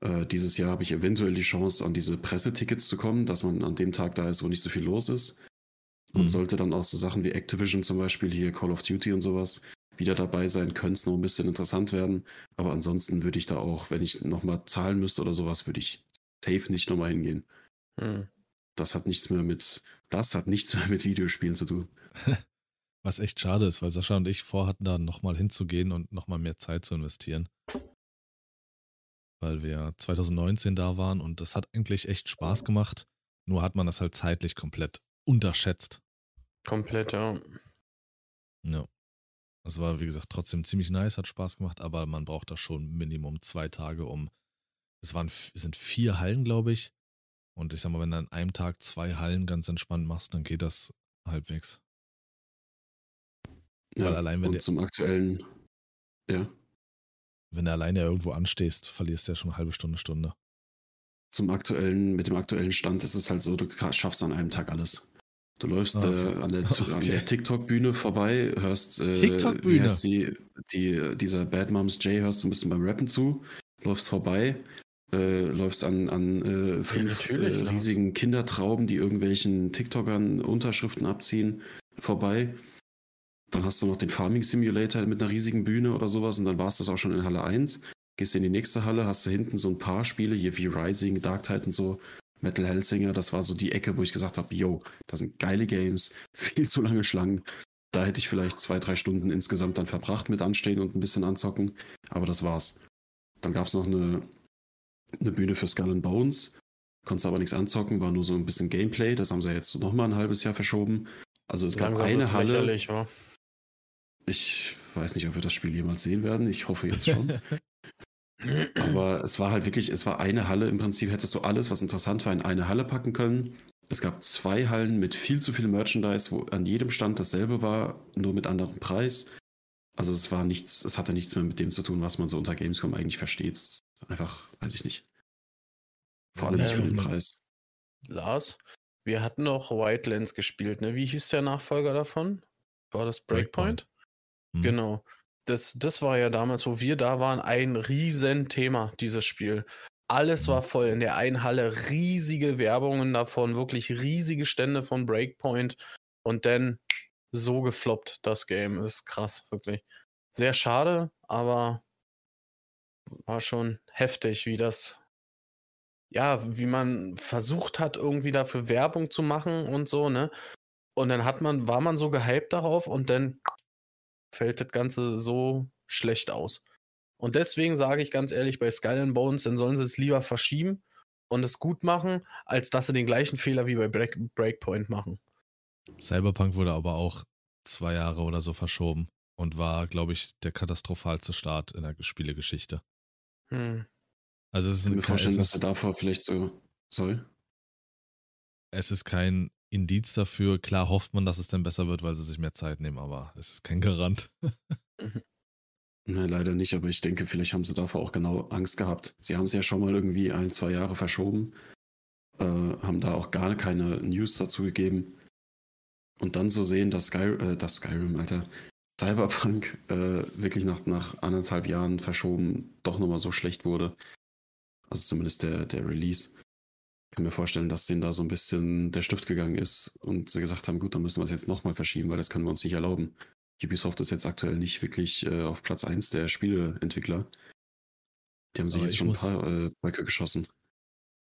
Äh, dieses Jahr habe ich eventuell die Chance, an diese Pressetickets zu kommen, dass man an dem Tag da ist, wo nicht so viel los ist. Und mhm. sollte dann auch so Sachen wie Activision zum Beispiel, hier Call of Duty und sowas, wieder dabei sein, könnte es noch ein bisschen interessant werden. Aber ansonsten würde ich da auch, wenn ich nochmal zahlen müsste oder sowas, würde ich safe nicht nochmal hingehen. Mhm das hat nichts mehr mit, das hat nichts mehr mit Videospielen zu tun. Was echt schade ist, weil Sascha und ich vorhatten, da nochmal hinzugehen und nochmal mehr Zeit zu investieren. Weil wir 2019 da waren und das hat eigentlich echt Spaß gemacht. Nur hat man das halt zeitlich komplett unterschätzt. Komplett, ja. Ja. Das war, wie gesagt, trotzdem ziemlich nice, hat Spaß gemacht, aber man braucht da schon Minimum zwei Tage, um. Es waren, es sind vier Hallen, glaube ich. Und ich sag mal, wenn du an einem Tag zwei Hallen ganz entspannt machst, dann geht das halbwegs. Ja, Weil allein wenn und zum aktuellen, ja. Wenn du alleine irgendwo anstehst, verlierst du ja schon eine halbe Stunde, Stunde. Zum aktuellen, mit dem aktuellen Stand ist es halt so, du schaffst an einem Tag alles. Du läufst ah, okay. äh, an der, okay. der TikTok-Bühne vorbei, hörst, äh, TikTok-Bühne? Die, die, dieser Bad Moms J hörst du ein bisschen beim Rappen zu, läufst vorbei, äh, läufst an, an äh, fünf ja, äh, riesigen Kindertrauben, die irgendwelchen TikTokern Unterschriften abziehen, vorbei. Dann hast du noch den Farming Simulator mit einer riesigen Bühne oder sowas und dann war es das auch schon in Halle 1. Gehst in die nächste Halle, hast du hinten so ein paar Spiele, hier wie Rising, Dark und so, Metal Hellsinger, das war so die Ecke, wo ich gesagt habe, yo, das sind geile Games, viel zu lange Schlangen. Da hätte ich vielleicht zwei, drei Stunden insgesamt dann verbracht mit Anstehen und ein bisschen anzocken, aber das war's. Dann gab es noch eine, eine Bühne für Skull and Bones, konntest aber nichts anzocken, war nur so ein bisschen Gameplay, das haben sie jetzt nochmal ein halbes Jahr verschoben. Also es Langsam gab eine Halle. wa? Ich weiß nicht, ob wir das Spiel jemals sehen werden. Ich hoffe jetzt schon. Aber es war halt wirklich, es war eine Halle. Im Prinzip hättest du alles, was interessant war, in eine Halle packen können. Es gab zwei Hallen mit viel zu viel Merchandise, wo an jedem Stand dasselbe war, nur mit anderem Preis. Also es war nichts, es hatte nichts mehr mit dem zu tun, was man so unter Gamescom eigentlich versteht. Einfach, weiß ich nicht. Vor allem nicht für den Ähm, Preis. Lars, wir hatten noch Wildlands gespielt, ne? Wie hieß der Nachfolger davon? War das Breakpoint? Hm. Genau. Das, das war ja damals, wo wir da waren, ein Riesenthema, dieses Spiel. Alles war voll. In der einen Halle riesige Werbungen davon, wirklich riesige Stände von Breakpoint. Und dann so gefloppt, das Game. Ist krass, wirklich. Sehr schade, aber war schon heftig, wie das, ja, wie man versucht hat, irgendwie dafür Werbung zu machen und so, ne? Und dann hat man, war man so gehypt darauf und dann fällt das Ganze so schlecht aus. Und deswegen sage ich ganz ehrlich, bei Skull and Bones, dann sollen sie es lieber verschieben und es gut machen, als dass sie den gleichen Fehler wie bei Break Breakpoint machen. Cyberpunk wurde aber auch zwei Jahre oder so verschoben und war, glaube ich, der katastrophalste Start in der Spielegeschichte. Hm. Also es Ich ist, kann mir ein, vorstellen, es, dass er ist, davor vielleicht so. Sorry. es ist kein Indiz dafür. Klar hofft man, dass es dann besser wird, weil sie sich mehr Zeit nehmen, aber es ist kein Garant. Nein, leider nicht, aber ich denke, vielleicht haben sie davor auch genau Angst gehabt. Sie haben es ja schon mal irgendwie ein, zwei Jahre verschoben, äh, haben da auch gar keine News dazu gegeben. Und dann zu sehen, dass, Sky, äh, dass Skyrim, Alter, Cyberpunk äh, wirklich nach, nach anderthalb Jahren verschoben doch nochmal so schlecht wurde. Also zumindest der, der Release. Ich kann mir vorstellen, dass denen da so ein bisschen der Stift gegangen ist und sie gesagt haben, gut, dann müssen wir es jetzt nochmal verschieben, weil das können wir uns nicht erlauben. Ubisoft ist jetzt aktuell nicht wirklich äh, auf Platz 1 der Spieleentwickler. Die haben sich Aber jetzt ich schon ein muss- paar äh, geschossen.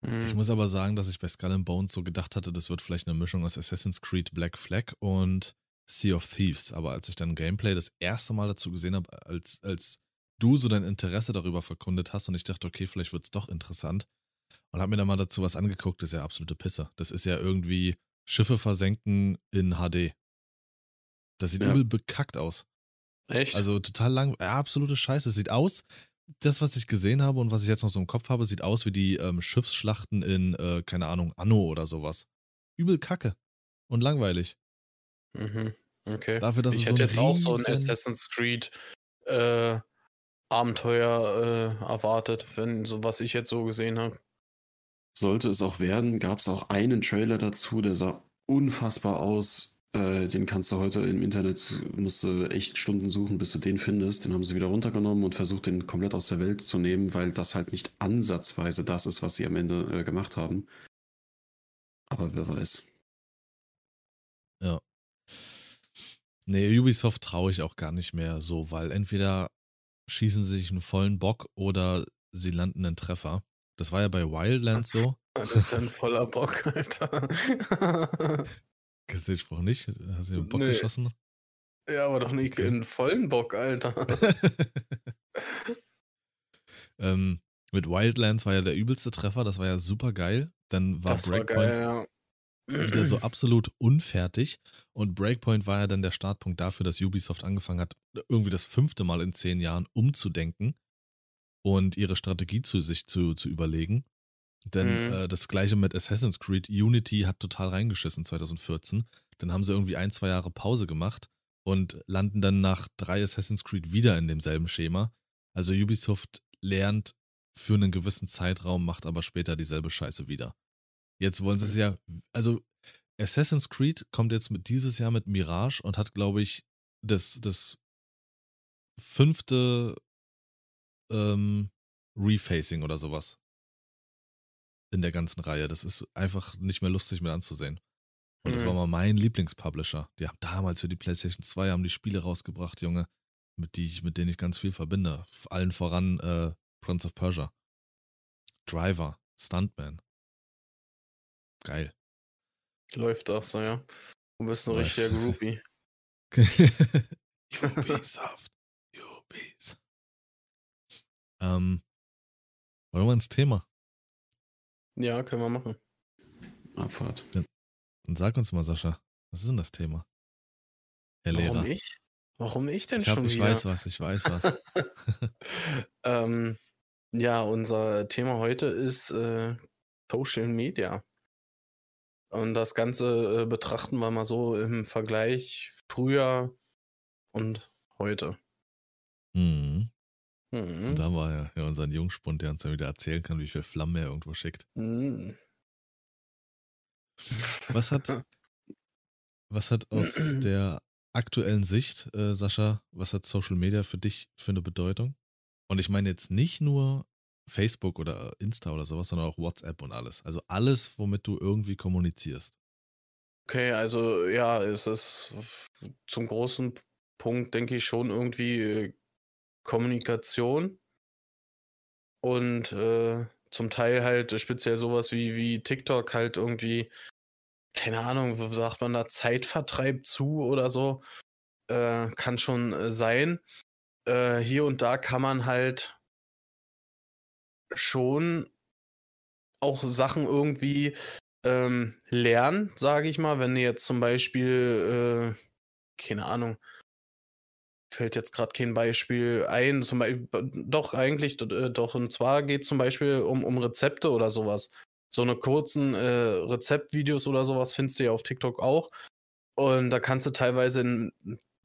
Ich Hm. muss aber sagen, dass ich bei Skull and Bones so gedacht hatte, das wird vielleicht eine Mischung aus Assassin's Creed Black Flag und Sea of Thieves. Aber als ich dann Gameplay das erste Mal dazu gesehen habe, als, als du so dein Interesse darüber verkundet hast und ich dachte, okay, vielleicht wird es doch interessant und habe mir dann mal dazu was angeguckt, das ist ja absolute Pisse. Das ist ja irgendwie Schiffe versenken in HD. Das sieht Ja. übel bekackt aus. Echt? Also total lang, ja, absolute Scheiße. Es sieht aus, das, was ich gesehen habe und was ich jetzt noch so im Kopf habe, sieht aus wie die ähm, Schiffsschlachten in, äh, keine Ahnung, Anno oder sowas. Übel kacke und langweilig. Mhm. Okay. Dafür, dass ich es so hätte ein jetzt auch so ein Assassin's Creed äh, Abenteuer äh, erwartet, wenn so was ich jetzt so gesehen habe. Sollte es auch werden, gab es auch einen Trailer dazu, der sah unfassbar aus. Äh, den kannst du heute im Internet, musst du echt Stunden suchen, bis du den findest. Den haben sie wieder runtergenommen und versucht, den komplett aus der Welt zu nehmen, weil das halt nicht ansatzweise das ist, was sie am Ende äh, gemacht haben. Aber wer weiß. Ja. Nee, Ubisoft traue ich auch gar nicht mehr so, weil entweder schießen sie sich einen vollen Bock oder sie landen einen Treffer. Das war ja bei Wildlands so. Das ist ja ein voller Bock, Alter. Kennst du den Spruch nicht? Hast du den Bock Nee. geschossen? ja, aber doch nicht Okay. einen vollen Bock, Alter. ähm, mit Wildlands war ja der übelste Treffer, das war ja super geil. Dann war das war Breakpoint geil, ja. Wieder so absolut unfertig. Und Breakpoint war ja dann der Startpunkt dafür, dass Ubisoft angefangen hat, irgendwie das fünfte Mal in zehn Jahren umzudenken und ihre Strategie zu sich zu, zu überlegen. Denn Mhm. äh, das gleiche mit Assassin's Creed, Unity hat total reingeschissen 2014. Dann haben sie irgendwie ein, zwei Jahre Pause gemacht und landen dann nach drei Assassin's Creed wieder in demselben Schema. Also Ubisoft lernt für einen gewissen Zeitraum, macht aber später dieselbe Scheiße wieder. Jetzt wollen sie es ja, also Assassin's Creed kommt jetzt mit dieses Jahr mit Mirage und hat, glaube ich, das, das fünfte ähm, Refacing oder sowas in der ganzen Reihe. Das ist einfach nicht mehr lustig mit anzusehen. Und das Mhm. war mal mein Lieblingspublisher. Die haben damals für die PlayStation 2 haben die Spiele rausgebracht, Junge, mit, die ich, mit denen ich ganz viel verbinde. Allen voran äh, Prince of Persia. Driver, Stuntman. Geil. Läuft auch so, ja. Du bist ein Läuft. richtiger Groupie. Ubisoft. Ubisoft. Ähm, wollen wir ins Thema? Ja, können wir machen. Abfahrt. Und sag uns mal, Sascha, was ist denn das Thema? Herr Lehrer. Warum ich? Warum ich denn Ich, hab, schon ich wieder? weiß was, ich weiß was. ähm, ja, unser Thema heute ist äh, Social Media. Und das Ganze äh, betrachten wir mal so im Vergleich früher und heute. mhm. Mhm. Und da haben wir ja, ja unseren Jungspund, der uns dann wieder erzählen kann, wie viel Flammen er irgendwo schickt. Mhm. Was hat, was hat aus der aktuellen Sicht, äh, Sascha, was hat Social Media für dich für eine Bedeutung? Und ich meine jetzt nicht nur Facebook oder Insta oder sowas, sondern auch WhatsApp und alles. Also alles, womit du irgendwie kommunizierst. Okay, also ja, es ist zum großen Punkt, denke ich, schon irgendwie äh, Kommunikation und äh, zum Teil halt speziell sowas wie, wie TikTok halt irgendwie, keine Ahnung, sagt man da, Zeitvertreib zu oder so, äh, kann schon äh, sein. Äh, hier und da kann man halt schon auch Sachen irgendwie ähm, lernen, sage ich mal, wenn du jetzt zum Beispiel, äh, keine Ahnung, fällt jetzt gerade kein Beispiel ein, zum Beispiel, doch eigentlich, äh, doch, und zwar geht es zum Beispiel um, um Rezepte oder sowas. So eine kurzen äh, Rezeptvideos oder sowas findest du ja auf TikTok auch. Und da kannst du teilweise in,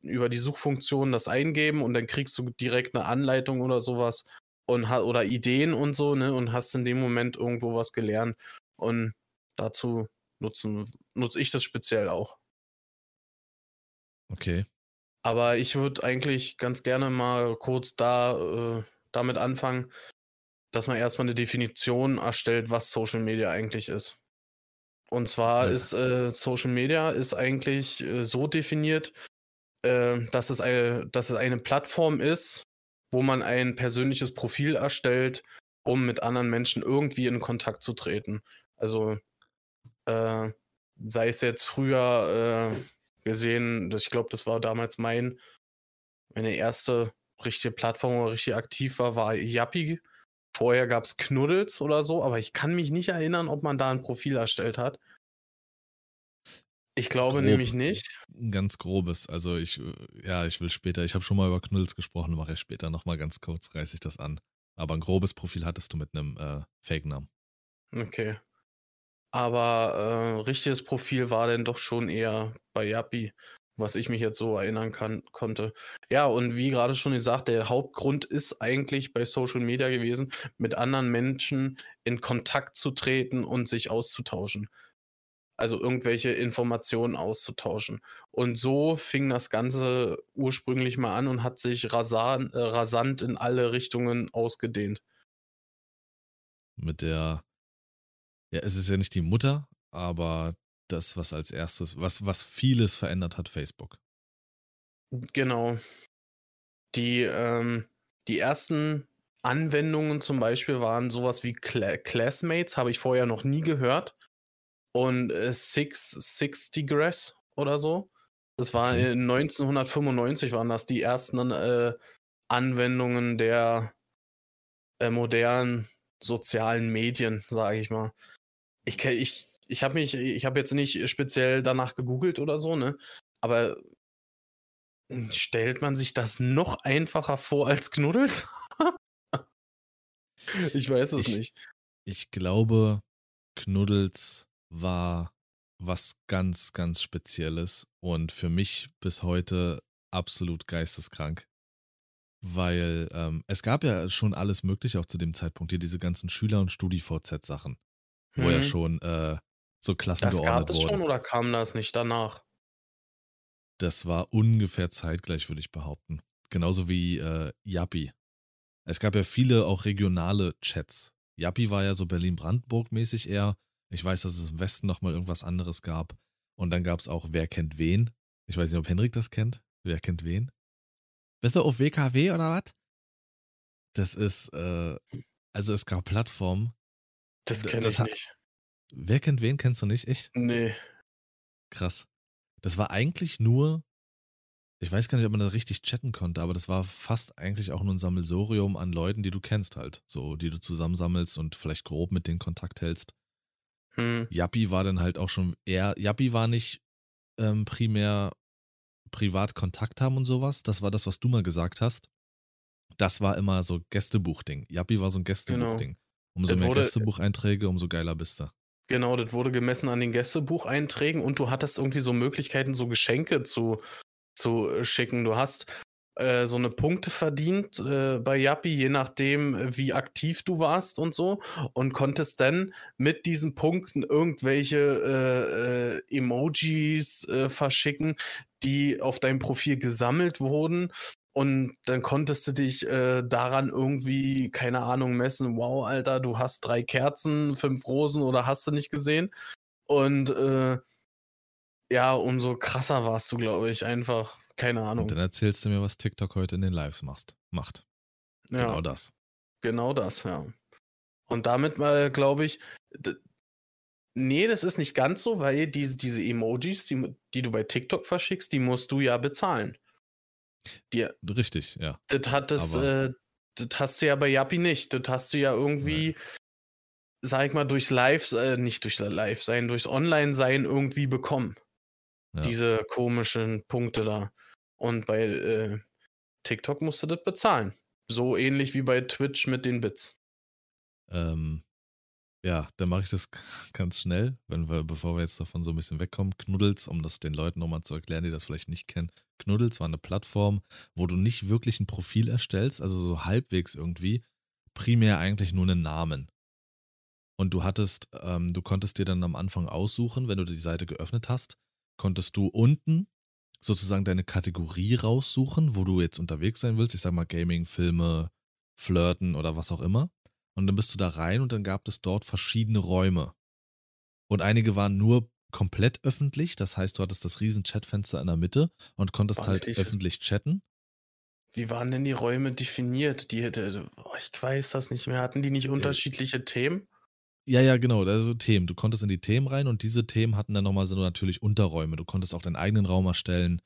über die Suchfunktion das eingeben und dann kriegst du direkt eine Anleitung oder sowas und oder Ideen und so, ne? Und hast in dem Moment irgendwo was gelernt. Und dazu nutzen, nutze ich das speziell auch. Okay. Aber ich würde eigentlich ganz gerne mal kurz da äh, damit anfangen, dass man erstmal eine Definition erstellt, was Social Media eigentlich ist. Und zwar Ja. ist äh, Social Media ist eigentlich äh, so definiert, äh, dass, es eine, dass es eine Plattform ist, wo man ein persönliches Profil erstellt, um mit anderen Menschen irgendwie in Kontakt zu treten. Also äh, sei es jetzt früher äh, gesehen, ich glaube, das war damals mein, meine erste richtige Plattform, wo ich richtig aktiv war, war Yappi. Vorher gab es Knuddels oder so, aber ich kann mich nicht erinnern, ob man da ein Profil erstellt hat. Ich glaube Grob. nämlich nicht. Ein ganz grobes. Also ich, äh, ja, ich will später, ich habe schon mal über Knuddels gesprochen, mache ich später nochmal ganz kurz, reiße ich das an. Aber ein grobes Profil hattest du mit einem äh, Fake-Namen. Okay. Aber äh, richtiges Profil war denn doch schon eher bei Yappi, was ich mich jetzt so erinnern kann, konnte. Ja, und wie gerade schon gesagt, der Hauptgrund ist eigentlich bei Social Media gewesen, mit anderen Menschen in Kontakt zu treten und sich auszutauschen. Also irgendwelche Informationen auszutauschen. Und so fing das Ganze ursprünglich mal an und hat sich rasan, äh, rasant in alle Richtungen ausgedehnt. Mit der, ja, es ist ja nicht die Mutter, aber das, was als erstes, was, was vieles verändert hat, Facebook. Genau. Die, ähm, die ersten Anwendungen zum Beispiel waren sowas wie Cla Classmates, habe ich vorher noch nie gehört. Und äh, Six, Six Digress oder so. Das war Okay. in 1995 waren das die ersten äh, Anwendungen der äh, modernen sozialen Medien, sage ich mal. Ich, ich, ich habe mich, ich habe jetzt nicht speziell danach gegoogelt oder so, ne? Aber stellt man sich das noch einfacher vor als Knuddels? ich weiß es Ich- nicht. Ich glaube, Knuddels war was ganz, ganz Spezielles und für mich bis heute absolut geisteskrank. Weil ähm, es gab ja schon alles Mögliche auch zu dem Zeitpunkt, hier diese ganzen Schüler- und Studi-VZ-Sachen, wo ja Hm. schon äh, so Klassen Das gab geordnet es schon wurden. oder kam das nicht danach? Das war ungefähr zeitgleich, würde ich behaupten. Genauso wie äh, Yappi. Es gab ja viele auch regionale Chats. Yappi war ja so Berlin-Brandenburg-mäßig eher. Ich weiß, dass es im Westen nochmal irgendwas anderes gab. Und dann gab es auch Wer kennt wen. Ich weiß nicht, ob Henrik das kennt. Wer kennt wen? Bist du auf WKW oder was? Das ist, äh, also es gab Plattformen. Das kenne ich hat- nicht. Wer kennt wen? Kennst du nicht? Echt? Nee. Krass. Das war eigentlich nur, ich weiß gar nicht, ob man da richtig chatten konnte, aber das war fast eigentlich auch nur ein Sammelsorium an Leuten, die du kennst halt. So, die du zusammensammelst und vielleicht grob mit denen Kontakt hältst. Hm. Yappi war dann halt auch schon eher, Yappi war nicht ähm, primär privat Kontakt haben und sowas. Das war das, was du mal gesagt hast. Das war immer so Gästebuchding. Yappi war so ein Gästebuchding. Umso Das mehr wurde- Gästebucheinträge, umso geiler bist du. Genau, das wurde gemessen an den Gästebucheinträgen und du hattest irgendwie so Möglichkeiten, so Geschenke zu, zu äh, schicken. Du hast äh, so eine Punkte verdient äh, bei Yappi, je nachdem, wie aktiv du warst und so, und konntest dann mit diesen Punkten irgendwelche äh, äh, Emojis äh, verschicken, die auf deinem Profil gesammelt wurden. Und dann konntest du dich äh, daran irgendwie, keine Ahnung, messen. Wow, Alter, du hast drei Kerzen, fünf Rosen oder hast du nicht gesehen? Und äh, ja, umso krasser warst du, glaube ich, einfach. Keine Ahnung. Und dann erzählst du mir, was TikTok heute in den Lives machst, macht. ja, Genau das. Genau das, ja. Und damit mal, glaube ich, nee, das ist nicht ganz so, weil diese, diese Emojis, die, die du bei TikTok verschickst, die musst du ja bezahlen. Die, Richtig, ja. das hat das, äh, das hast du ja bei Yappi nicht. Das hast du ja irgendwie, sag ich mal, durchs Live, äh, nicht durch Live sein, durchs Online-Sein irgendwie bekommen. Ja. Diese komischen Punkte da. Und bei äh, TikTok musst du das bezahlen. So ähnlich wie bei Twitch mit den Bits. Ähm, ja, dann mache ich das ganz schnell, wenn wir, bevor wir jetzt davon so ein bisschen wegkommen. Knuddels, um das den Leuten nochmal zu erklären, die das vielleicht nicht kennen. Knuddels war eine Plattform, wo du nicht wirklich ein Profil erstellst, also so halbwegs irgendwie, primär eigentlich nur einen Namen. Und du hattest, ähm, du konntest dir dann am Anfang aussuchen, wenn du die Seite geöffnet hast, konntest du unten sozusagen deine Kategorie raussuchen, wo du jetzt unterwegs sein willst. Ich sag mal Gaming, Filme, Flirten oder was auch immer. Und dann bist du da rein und dann gab es dort verschiedene Räume. Und einige waren nur komplett öffentlich, das heißt, du hattest das riesen Chatfenster in der Mitte und konntest halt richtig- öffentlich chatten. Wie waren denn die Räume definiert? Die hätte, oh, ich weiß das nicht mehr. Hatten die nicht unterschiedliche Themen? Ja, ja, genau, also Themen. Du konntest in die Themen rein und diese Themen hatten dann nochmal so natürlich Unterräume. Du konntest auch deinen eigenen Raum erstellen.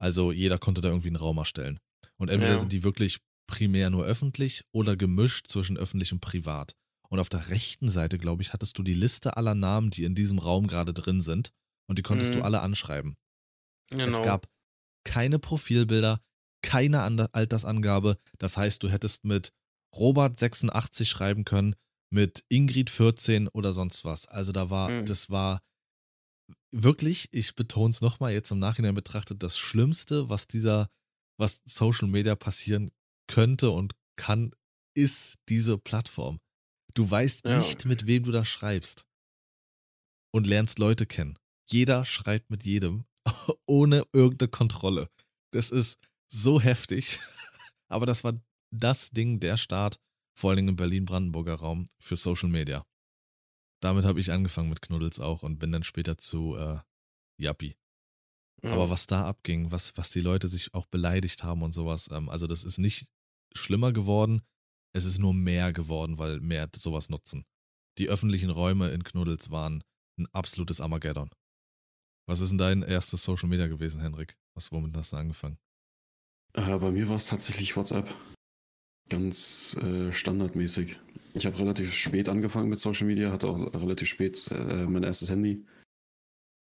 Also jeder konnte da irgendwie einen Raum erstellen. Und entweder Ja. sind die wirklich primär nur öffentlich oder gemischt zwischen öffentlich und privat. Und auf der rechten Seite, glaube ich, hattest du die Liste aller Namen, die in diesem Raum gerade drin sind. Und die konntest du Mhm. alle anschreiben. Genau. Es gab keine Profilbilder, keine Altersangabe. Das heißt, du hättest mit Robert 86 schreiben können, mit Ingrid 14 oder sonst was. Also da war, Mhm. das war wirklich, ich betone es nochmal, jetzt im Nachhinein betrachtet, das Schlimmste, was dieser, was Social Media passieren könnte und kann, ist diese Plattform. Du weißt Ja. nicht, mit wem du da schreibst. Und lernst Leute kennen. Jeder schreibt mit jedem, ohne irgendeine Kontrolle. Das ist so heftig. Aber das war das Ding, der Start, vor allen Dingen im Berlin-Brandenburger Raum, für Social Media. Damit habe ich angefangen mit Knuddels auch und bin dann später zu äh, Yappi. Ja. Aber was da abging, was, was die Leute sich auch beleidigt haben und sowas, ähm, also das ist nicht schlimmer geworden, es ist nur mehr geworden, weil mehr sowas nutzen. Die öffentlichen Räume in Knuddels waren ein absolutes Armageddon. Was ist denn dein erstes Social Media gewesen, Henrik? Was, womit hast du angefangen? Äh, bei mir war es tatsächlich WhatsApp. Ganz äh, standardmäßig. Ich habe relativ spät angefangen mit Social Media, hatte auch relativ spät äh, mein erstes Handy.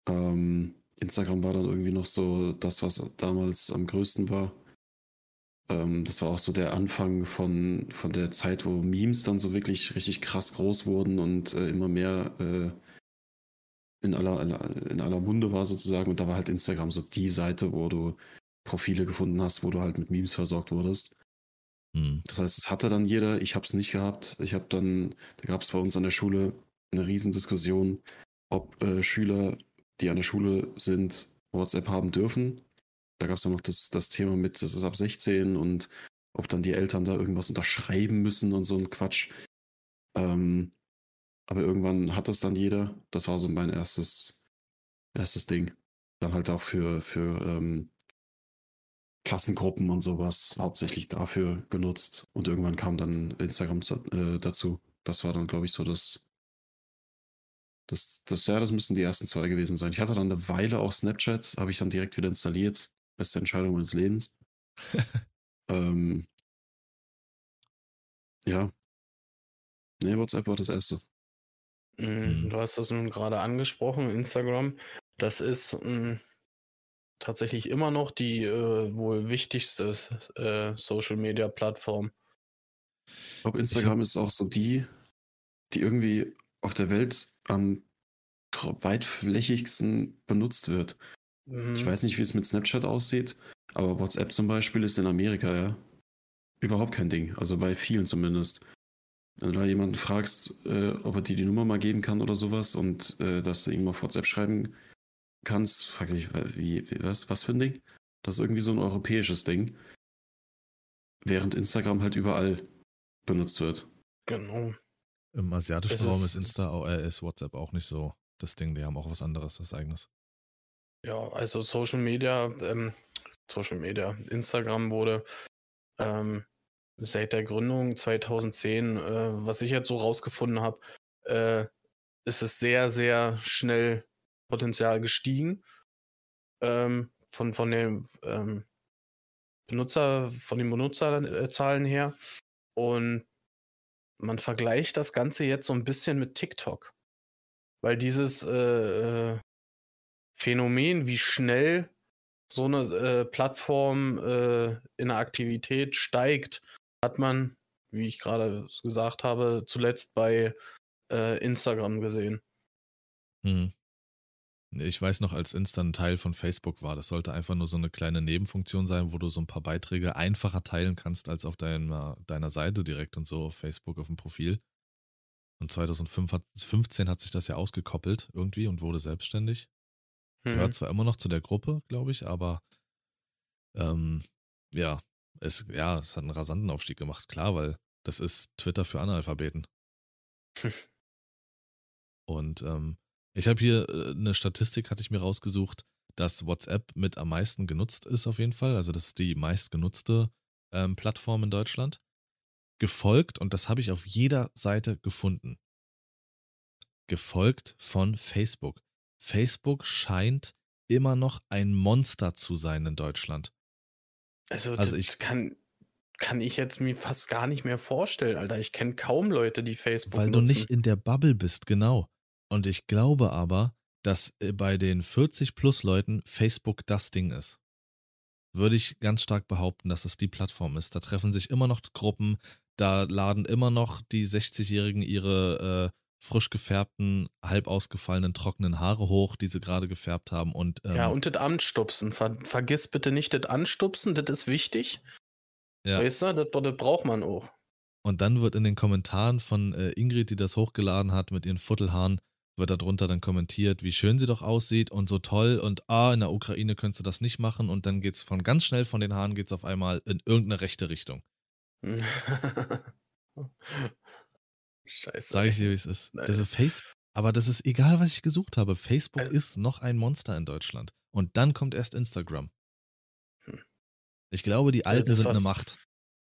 Ähm, Instagram war dann irgendwie noch so das, was damals am größten war. Ähm, das war auch so der Anfang von, von der Zeit, wo Memes dann so wirklich richtig krass groß wurden und äh, immer mehr äh, in, aller, in aller Munde war sozusagen. Und da war halt Instagram so die Seite, wo du Profile gefunden hast, wo du halt mit Memes versorgt wurdest. Hm. Das heißt, es hatte dann jeder, ich habe es nicht gehabt. Ich habe dann, da gab es bei uns an der Schule eine Riesendiskussion, ob äh, Schüler, die an der Schule sind, WhatsApp haben dürfen. Da gab es dann noch das, das Thema mit, das ist ab 16 und ob dann die Eltern da irgendwas unterschreiben müssen und so ein Quatsch. Ähm, aber irgendwann hat das dann jeder. Das war so mein erstes, erstes Ding. Dann halt auch für, für ähm, Klassengruppen und sowas hauptsächlich dafür genutzt. Und irgendwann kam dann Instagram zu, äh, dazu. Das war dann, glaube ich, so das, Das, das, ja, das müssen die ersten zwei gewesen sein. Ich hatte dann eine Weile auch Snapchat, habe ich dann direkt wieder installiert. Beste Entscheidung meines Lebens. ähm, ja. Nee, WhatsApp war das erste. Mhm. Du hast das nun gerade angesprochen, Instagram. Das ist mh, hm, tatsächlich immer noch die äh, wohl wichtigste äh, Social Media Plattform. Ich glaube, Instagram ist auch so die, die irgendwie auf der Welt am weitflächigsten benutzt wird. Mhm. Ich weiß nicht, wie es mit Snapchat aussieht, aber WhatsApp zum Beispiel ist in Amerika ja überhaupt kein Ding. Also bei vielen zumindest. Wenn du da jemanden fragst, äh, ob er dir die Nummer mal geben kann oder sowas und äh, dass du ihm auf WhatsApp schreiben kannst, frag dich, wie, wie, was, was für ein Ding? Das ist irgendwie so ein europäisches Ding. Während Instagram halt überall benutzt wird. Genau. Im asiatischen es Raum ist, ist Insta, äh, ist WhatsApp auch nicht so das Ding. Die haben auch was anderes, das eigenes. Ja, also Social Media, ähm, Social Media, Instagram wurde ähm, seit der Gründung 2010, äh, was ich jetzt so rausgefunden habe, äh, ist es sehr, sehr schnell Potenzial gestiegen. Ähm, von, von den ähm, Benutzer, von den Benutzerzahlen her. Und man vergleicht das Ganze jetzt so ein bisschen mit TikTok. Weil dieses äh, äh Phänomen, wie schnell so eine äh, Plattform äh, in der Aktivität steigt, hat man, wie ich gerade gesagt habe, zuletzt bei äh, Instagram gesehen. Hm. Ich weiß noch, als Insta ein Teil von Facebook war, das sollte einfach nur so eine kleine Nebenfunktion sein, wo du so ein paar Beiträge einfacher teilen kannst als auf deiner, deiner Seite direkt und so auf Facebook auf dem Profil. Und 2015 hat sich das ja ausgekoppelt irgendwie und wurde selbstständig. Mhm. Gehört zwar immer noch zu der Gruppe, glaube ich, aber ähm, ja, es, ja, es hat einen rasanten Aufstieg gemacht, klar, weil das ist Twitter für Analphabeten. und ähm, ich habe hier äh, eine Statistik, hatte ich mir rausgesucht, dass WhatsApp mit am meisten genutzt ist auf jeden Fall. Also das ist die meistgenutzte ähm, Plattform in Deutschland. Gefolgt, und das habe ich auf jeder Seite gefunden, gefolgt von Facebook. Facebook scheint immer noch ein Monster zu sein in Deutschland. Also, also ich kann, kann ich jetzt mir fast gar nicht mehr vorstellen, Alter. Ich kenne kaum Leute, die Facebook Weil nutzen. du nicht in der Bubble bist, genau. Und ich glaube aber, dass äh, bei den 40 plus Leuten Facebook das Ding ist. Würde ich ganz stark behaupten, dass es die Plattform ist. Da treffen sich immer noch Gruppen, da laden immer noch die 60-Jährigen ihre äh, frisch gefärbten, halb ausgefallenen, trockenen Haare hoch, die sie gerade gefärbt haben. Und, ähm, ja, und das Anstupsen. Ver vergiss bitte nicht das Anstupsen, das ist wichtig. Ja. Weißt du, das, das braucht man auch. Und dann wird in den Kommentaren von äh, Ingrid, die das hochgeladen hat mit ihren Futtelhaaren, wird darunter dann kommentiert, wie schön sie doch aussieht und so toll und ah, in der Ukraine könntest du das nicht machen und dann geht es von ganz schnell von den Haaren geht's auf einmal in irgendeine rechte Richtung. Scheiße. Sag ich dir, wie es ist. Nein. Das Face aber das ist egal, was ich gesucht habe. Facebook also, ist noch ein Monster in Deutschland. Und dann kommt erst Instagram. Hm. Ich glaube, die Alten sind eine Macht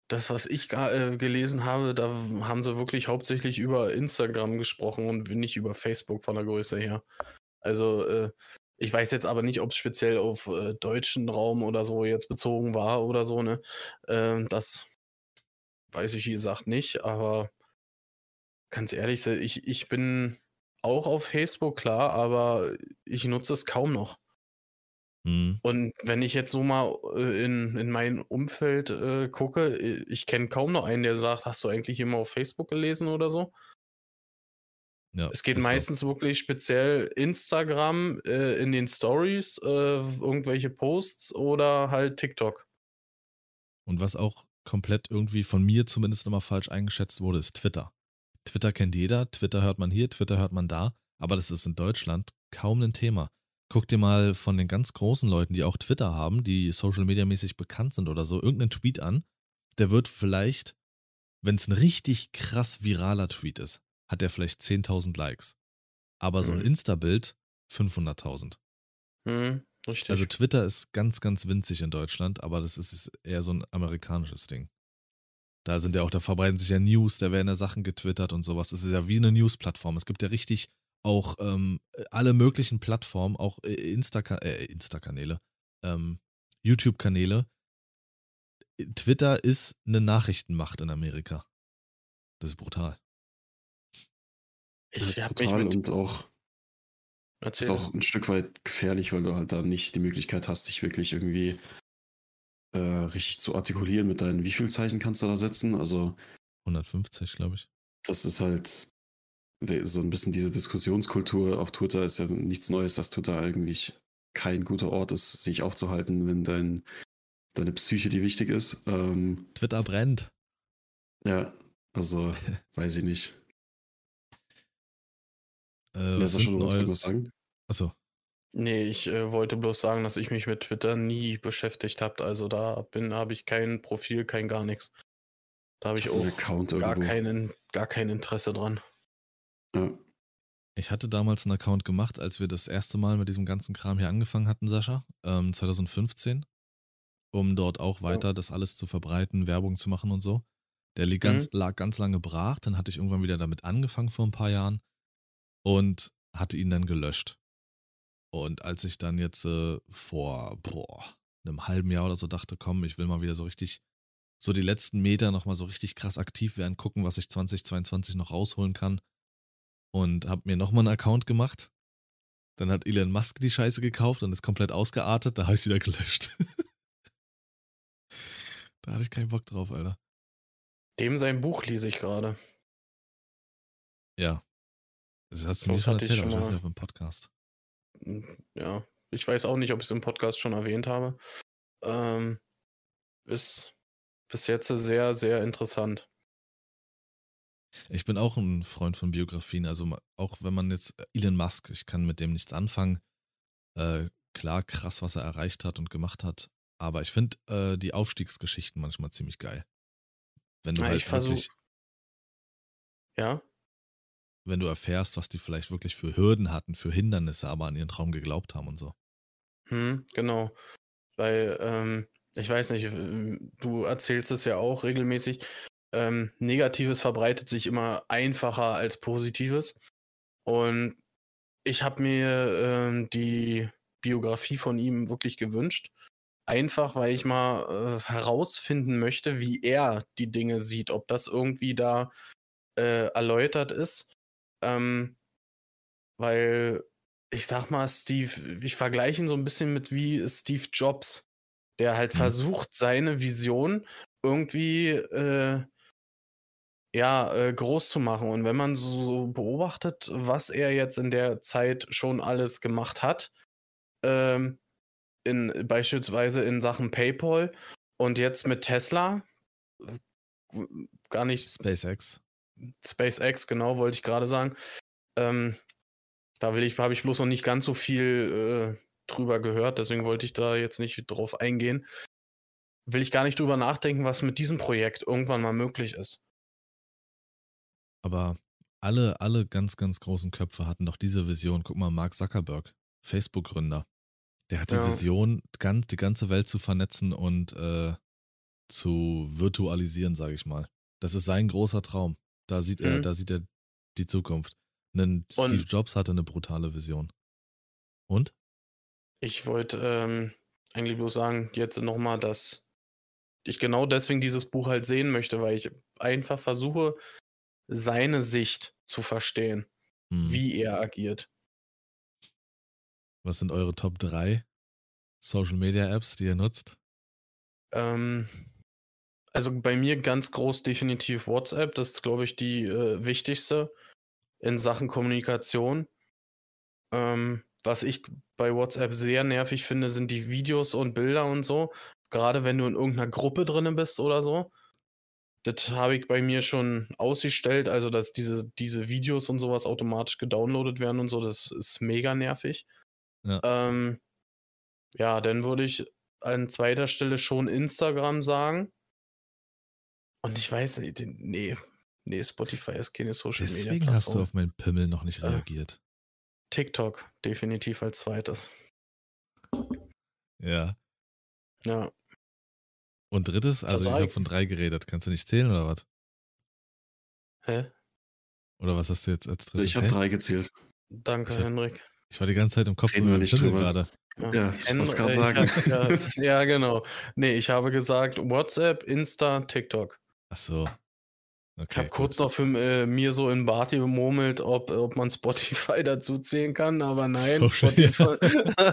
das, was ich äh, gelesen habe, da haben sie wirklich hauptsächlich über Instagram gesprochen und nicht über Facebook von der Größe her. Also, äh, ich weiß jetzt aber nicht, ob es speziell auf äh, deutschen Raum oder so jetzt bezogen war oder so, ne? Ähm, das weiß ich, wie gesagt, nicht, aber ganz ehrlich, ich, ich bin auch auf Facebook, klar, aber ich nutze es kaum noch. Mhm. Und wenn ich jetzt so mal äh, in, in mein Umfeld äh, gucke, ich kenne kaum noch einen, der sagt, hast du eigentlich immer auf Facebook gelesen oder so? Ja, es geht meistens so. wirklich speziell Instagram äh, in den Stories, äh, irgendwelche Posts oder halt TikTok. Und was auch komplett irgendwie von mir zumindest immer falsch eingeschätzt wurde, ist Twitter. Twitter kennt jeder, Twitter hört man hier, Twitter hört man da, aber das ist in Deutschland kaum ein Thema. Guck dir mal von den ganz großen Leuten, die auch Twitter haben, die Social Media mäßig bekannt sind oder so, irgendeinen Tweet an. Der wird vielleicht, wenn es ein richtig krass viraler Tweet ist, hat der vielleicht 10.000 Likes. Aber so ein mhm. Insta-Bild 500.000. Mhm, richtig. Also Twitter ist ganz, ganz winzig in Deutschland, aber das ist eher so ein amerikanisches Ding. Da sind ja auch, da verbreiten sich ja News, da werden ja Sachen getwittert und sowas. Es ist ja wie eine News-Plattform. Es gibt ja richtig auch ähm, alle möglichen Plattformen, auch äh, Insta äh, Insta-Kanäle, ähm, YouTube-Kanäle. Twitter ist eine Nachrichtenmacht in Amerika. Das ist brutal. Das ist Ich hab mich brutal mit. und auch, ist auch ein Stück weit gefährlich, weil du halt da nicht die Möglichkeit hast, dich wirklich irgendwie äh, richtig zu artikulieren mit deinen, wie viel Zeichen kannst du da setzen? Also, 150, glaube ich. das ist halt so ein bisschen diese Diskussionskultur auf Twitter ist ja nichts Neues, dass Twitter eigentlich kein guter Ort ist, sich aufzuhalten, wenn dein, deine Psyche die wichtig ist. Ähm, Twitter brennt. ja, also weiß ich nicht. Äh, was Sascha, sind du denn wolltest eu- irgendwas sagen? Achso, Nee, ich äh, wollte bloß sagen, dass ich mich mit Twitter nie beschäftigt habe. Also da bin, habe ich kein Profil, kein gar nichts. Da habe ich einen auch gar, keinen, gar kein Interesse dran. Ja. ich hatte damals einen Account gemacht, als wir das erste Mal mit diesem ganzen Kram hier angefangen hatten, Sascha, ähm, 2015, um dort auch weiter das alles zu verbreiten, Werbung zu machen und so. Der lieg ganz, lag ganz lange brach, dann hatte ich irgendwann wieder damit angefangen vor ein paar Jahren und hatte ihn dann gelöscht. Und als ich dann jetzt äh, vor boah, einem halben Jahr oder so dachte, komm, ich will mal wieder so richtig, so die letzten Meter nochmal so richtig krass aktiv werden, gucken, was ich 2022 noch rausholen kann. Und habe mir nochmal einen Account gemacht. Dann hat Elon Musk die Scheiße gekauft und ist komplett ausgeartet, da habe ich wieder gelöscht. da hatte ich keinen Bock drauf, Alter. Dem sein Buch lese ich gerade. Ja. Das hast du mir schon erzählt, aber ich weiß nicht, ob im Podcast. Hm, Ja, ich weiß auch nicht, ob ich es im Podcast schon erwähnt habe. Ähm, ist bis jetzt sehr, sehr interessant. Ich bin auch ein Freund von Biografien. Also auch wenn man jetzt äh, Elon Musk, ich kann mit dem nichts anfangen. Äh, klar, krass, was er erreicht hat und gemacht hat. Aber ich finde äh, die Aufstiegsgeschichten manchmal ziemlich geil. Wenn du Ja, halt ich versuch- wirklich, Ja, wenn du erfährst, was die vielleicht wirklich für Hürden hatten, für Hindernisse, aber an ihren Traum geglaubt haben und so. hm, genau. Weil, ähm, ich weiß nicht, du erzählst es ja auch regelmäßig. Ähm, Negatives verbreitet sich immer einfacher als Positives. Und ich habe mir ähm, die Biografie von ihm wirklich gewünscht. Einfach, weil ich mal äh, herausfinden möchte, wie er die Dinge sieht, ob das irgendwie da äh, erläutert ist. Ähm, weil ich sag mal, Steve, ich vergleiche ihn so ein bisschen mit wie Steve Jobs, der halt Mhm. versucht, seine Vision irgendwie äh, ja, äh, groß zu machen. Und wenn man so beobachtet, was er jetzt in der Zeit schon alles gemacht hat, ähm, in, beispielsweise in Sachen PayPal und jetzt mit Tesla, äh, gar nicht SpaceX. SpaceX, genau, wollte ich gerade sagen. Ähm, da will ich, habe ich bloß noch nicht ganz so viel äh, drüber gehört, deswegen wollte ich da jetzt nicht drauf eingehen. Will ich gar nicht drüber nachdenken, was mit diesem Projekt irgendwann mal möglich ist. Aber alle, alle ganz, ganz großen Köpfe hatten doch diese Vision. Guck mal, Mark Zuckerberg, Facebook-Gründer. Der hat die Ja. Vision, ganz, die ganze Welt zu vernetzen und äh, zu virtualisieren, sage ich mal. Das ist sein großer Traum. Da sieht er, Mhm. da sieht er die Zukunft. Ein Steve Jobs hatte eine brutale Vision. Und? Ich wollte ähm, eigentlich bloß sagen, jetzt nochmal, dass ich genau deswegen dieses Buch halt sehen möchte, weil ich einfach versuche, seine Sicht zu verstehen, Hm. wie er agiert. Was sind eure Top 3 Social Media Apps, die ihr nutzt? Ähm, also bei mir ganz groß definitiv WhatsApp. Das ist, glaube ich, die äh, wichtigste in Sachen Kommunikation. Ähm, was ich bei WhatsApp sehr nervig finde, sind die Videos und Bilder und so. Gerade wenn du in irgendeiner Gruppe drin bist oder so. Das habe ich bei mir schon ausgestellt, also dass diese, diese Videos und sowas automatisch gedownloadet werden und so, das ist mega nervig. Ja. Ähm, ja, dann würde ich an zweiter Stelle schon Instagram sagen. Und ich weiß nicht, den- nee, nee, Spotify ist keine Social Media. Deswegen hast du auf meinen Pimmel noch nicht Äh. reagiert. TikTok definitiv als zweites. Ja. Ja. Und drittes? Also ich habe ich. von drei geredet. Kannst du nicht zählen oder was? Hä? Oder was hast du jetzt als Also drittes? ich habe drei gezählt. Danke, Ich hab- Henrik. Ich war die ganze Zeit im Kopf Reden wir nicht drüber. gerade. Ja, ich Hen- wollt's grad äh, ich sagen. hab- Ja, ja, genau. Nee, ich habe gesagt WhatsApp, Insta, TikTok. Ach so. Okay, Ich habe kurz noch für äh, mir so in Barty gemurmelt, ob, ob man Spotify dazu zählen kann, aber nein, Social, Spotify.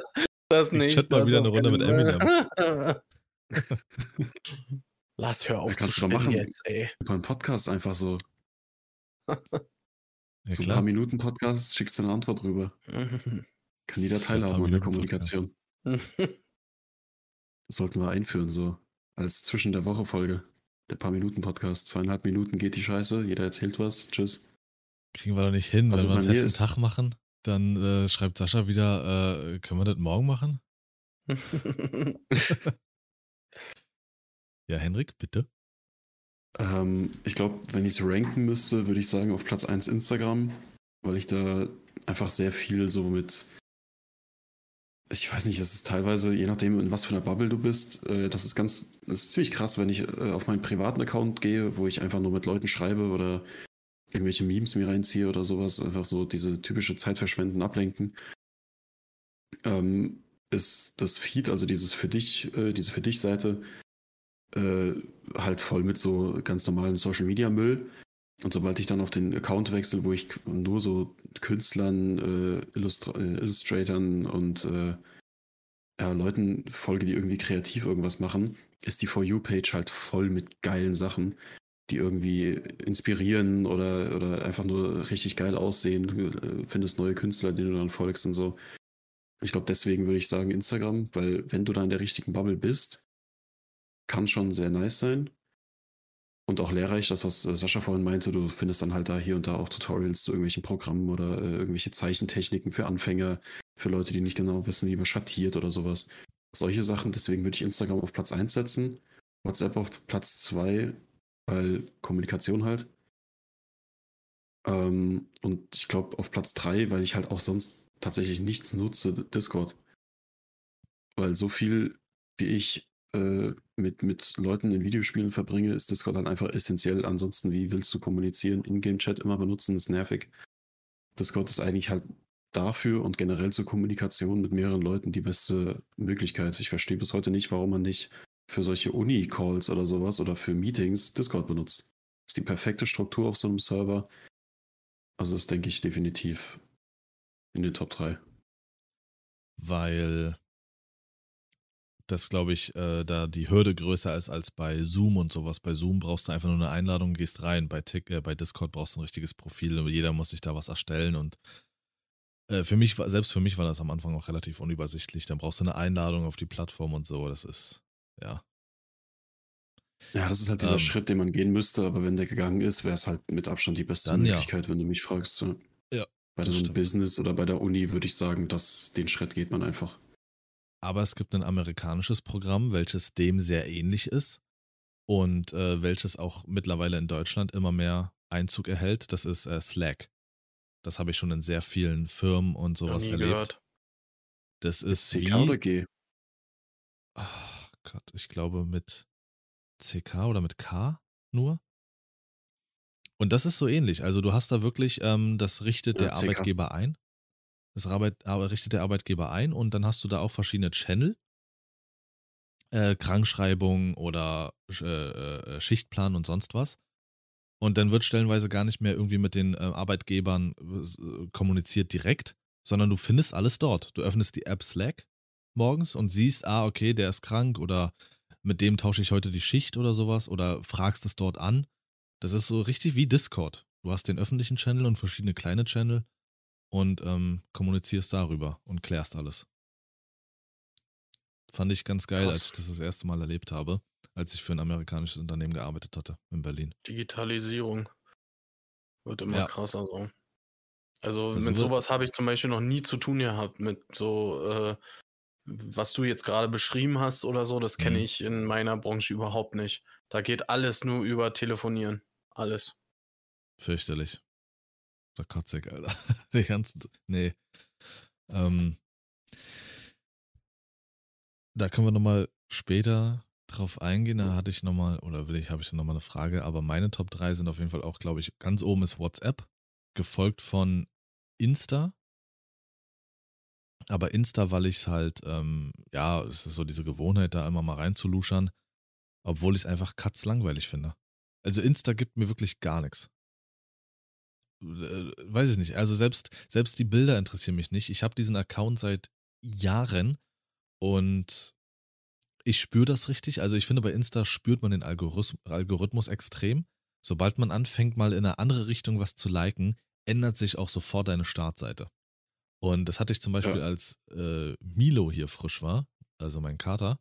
das Ich nicht. chatte mal das wieder eine Runde mit keinen Lass hör auf zu kannst du doch spinnen machen. jetzt, ey. Über einen Podcast einfach so. Ja, so ein paar Minuten Podcast, schickst du eine Antwort rüber. Kann jeder teilhaben an der. Kommunikation. Das sollten wir einführen, so als zwischen der Woche Folge. Der paar Minuten Podcast. Zweieinhalb Minuten geht die Scheiße, jeder erzählt was. Tschüss. Kriegen wir doch nicht hin. Also Wenn wir einen festen Tag machen, dann äh, schreibt Sascha wieder, äh, können wir das morgen machen? Ja, Henrik, bitte. Ähm, ich glaube, wenn ich es ranken müsste, würde ich sagen auf Platz 1 Instagram, weil ich da einfach sehr viel so mit. Ich weiß nicht, das ist teilweise, je nachdem, in was für einer Bubble du bist, äh, das ist ganz, das ist ziemlich krass, wenn ich äh, auf meinen privaten Account gehe, wo ich einfach nur mit Leuten schreibe oder irgendwelche Memes mir reinziehe oder sowas, einfach so diese typische Zeitverschwenden, ablenken. Ähm, ist das Feed, also dieses für dich, äh, diese für dich Seite, äh, halt voll mit so ganz normalem Social Media Müll. Und sobald ich dann auf den Account wechsle, wo ich nur so Künstlern, äh, Illustra äh, Illustratoren und äh, ja, Leuten folge, die irgendwie kreativ irgendwas machen, ist die For You-Page halt voll mit geilen Sachen, die irgendwie inspirieren oder, oder einfach nur richtig geil aussehen. Du äh, findest neue Künstler, denen du dann folgst und so. Ich glaube, deswegen würde ich sagen Instagram, weil wenn du da in der richtigen Bubble bist, kann schon sehr nice sein. Und auch lehrreich, das, was äh, Sascha vorhin meinte, du findest dann halt da hier und da auch Tutorials zu irgendwelchen Programmen oder äh, irgendwelche Zeichentechniken für Anfänger, für Leute, die nicht genau wissen, wie man schattiert oder sowas. Solche Sachen, deswegen würde ich Instagram auf Platz 1 setzen, WhatsApp auf Platz 2, weil Kommunikation halt. Ähm, und ich glaube auf Platz 3, weil ich halt auch sonst tatsächlich nichts nutze, Discord. Weil so viel, wie ich äh, mit, mit Leuten in Videospielen verbringe, ist Discord halt einfach essentiell. Ansonsten, wie willst du kommunizieren? Ingame-Chat immer benutzen, ist nervig. Discord ist eigentlich halt dafür und generell zur Kommunikation mit mehreren Leuten die beste Möglichkeit. Ich verstehe bis heute nicht, warum man nicht für solche Uni-Calls oder sowas oder für Meetings Discord benutzt. ist die perfekte Struktur auf so einem Server. Also das denke ich definitiv in den Top 3. Weil das, glaube ich, äh, da die Hürde größer ist als bei Zoom und sowas. Bei Zoom brauchst du einfach nur eine Einladung, gehst rein. Bei, Tick, äh, bei Discord brauchst du ein richtiges Profil. und Jeder muss sich da was erstellen und äh, für mich, selbst für mich war das am Anfang auch relativ unübersichtlich. Dann brauchst du eine Einladung auf die Plattform und so. Das ist, ja. Ja, das ist halt dieser Ähm. Schritt, den man gehen müsste, aber wenn der gegangen ist, wäre es halt mit Abstand die beste Dann ja. Möglichkeit, wenn du mich fragst. Ja. Bei das so einem stimmt. Business oder bei der Uni würde ich sagen, dass den Schritt geht man einfach. Aber es gibt ein amerikanisches Programm, welches dem sehr ähnlich ist und äh, welches auch mittlerweile in Deutschland immer mehr Einzug erhält. Das ist äh, Slack. Das habe ich schon in sehr vielen Firmen und sowas erlebt. gehört. Das Mit ist CK wie. oder G? Ach Gott, ich glaube mit CK oder mit K nur. Und das ist so ähnlich. Also du hast da wirklich, ähm, das richtet Ja, der CK. Arbeitgeber ein. Das Arbeit, richtet der Arbeitgeber ein und dann hast du da auch verschiedene Channel. Äh, Krankschreibung oder äh, äh, Schichtplan und sonst was. Und dann wird stellenweise gar nicht mehr irgendwie mit den äh, Arbeitgebern äh, kommuniziert direkt, sondern du findest alles dort. Du öffnest die App Slack morgens und siehst, ah, okay, der ist krank oder mit dem tausche ich heute die Schicht oder sowas oder fragst es dort an. Das ist so richtig wie Discord. Du hast den öffentlichen Channel und verschiedene kleine Channel und ähm, kommunizierst darüber und klärst alles. Fand ich ganz geil, Krass. als ich das das erste Mal erlebt habe, als ich für ein amerikanisches Unternehmen gearbeitet hatte in Berlin. Digitalisierung wird immer Ja. krasser so. Also Also mit sowas habe ich zum Beispiel noch nie zu tun gehabt, mit so, äh, was du jetzt gerade beschrieben hast oder so, das kenne Mhm. ich in meiner Branche überhaupt nicht. Da geht alles nur über Telefonieren. Alles. Fürchterlich. Da kotze ich, Alter. Die ganzen. Nee. Ähm, da können wir nochmal später drauf eingehen. Da hatte ich nochmal, oder will ich, habe ich nochmal eine Frage, aber meine Top 3 sind auf jeden Fall auch, glaube ich, ganz oben ist WhatsApp, gefolgt von Insta Aber Insta, weil ich es halt, ähm, ja, es ist so diese Gewohnheit, da immer mal reinzuluschern, obwohl ich es einfach katzlangweilig finde. Also Insta gibt mir wirklich gar nichts. Äh, weiß ich nicht. Also selbst, selbst die Bilder interessieren mich nicht. Ich habe diesen Account seit Jahren und ich spüre das richtig. Also ich finde, bei Insta spürt man den Algorithmus, Algorithmus extrem. Sobald man anfängt, mal in eine andere Richtung was zu liken, ändert sich auch sofort deine Startseite. Und das hatte ich zum Beispiel, ja. als äh, Milo hier frisch war, also mein Kater,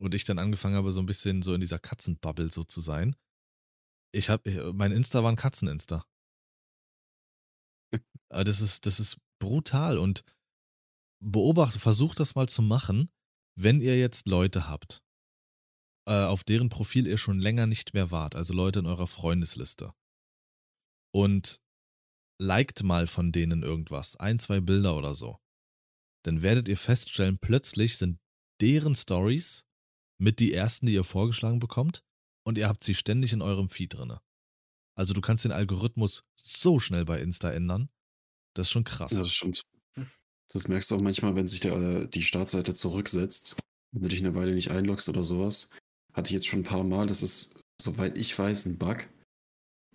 und ich dann angefangen habe, so ein bisschen so in dieser Katzenbubble so zu sein. Ich habe, mein Insta war ein Katzen-Insta. das ist, das ist brutal und beobachte, versucht das mal zu machen, wenn ihr jetzt Leute habt, äh, auf deren Profil ihr schon länger nicht mehr wart, also Leute in eurer Freundesliste. Und liked mal von denen irgendwas, ein, zwei Bilder oder so. Dann werdet ihr feststellen, plötzlich sind deren Stories mit die ersten, die ihr vorgeschlagen bekommt, und ihr habt sie ständig in eurem Feed drinne. Also du kannst den Algorithmus so schnell bei Insta ändern. Das ist schon krass. Ja, das stimmt. Das merkst du auch manchmal, wenn sich der, die Startseite zurücksetzt, wenn du dich eine Weile nicht einloggst oder sowas. Hatte ich jetzt schon ein paar Mal. Das ist, soweit ich weiß, ein Bug,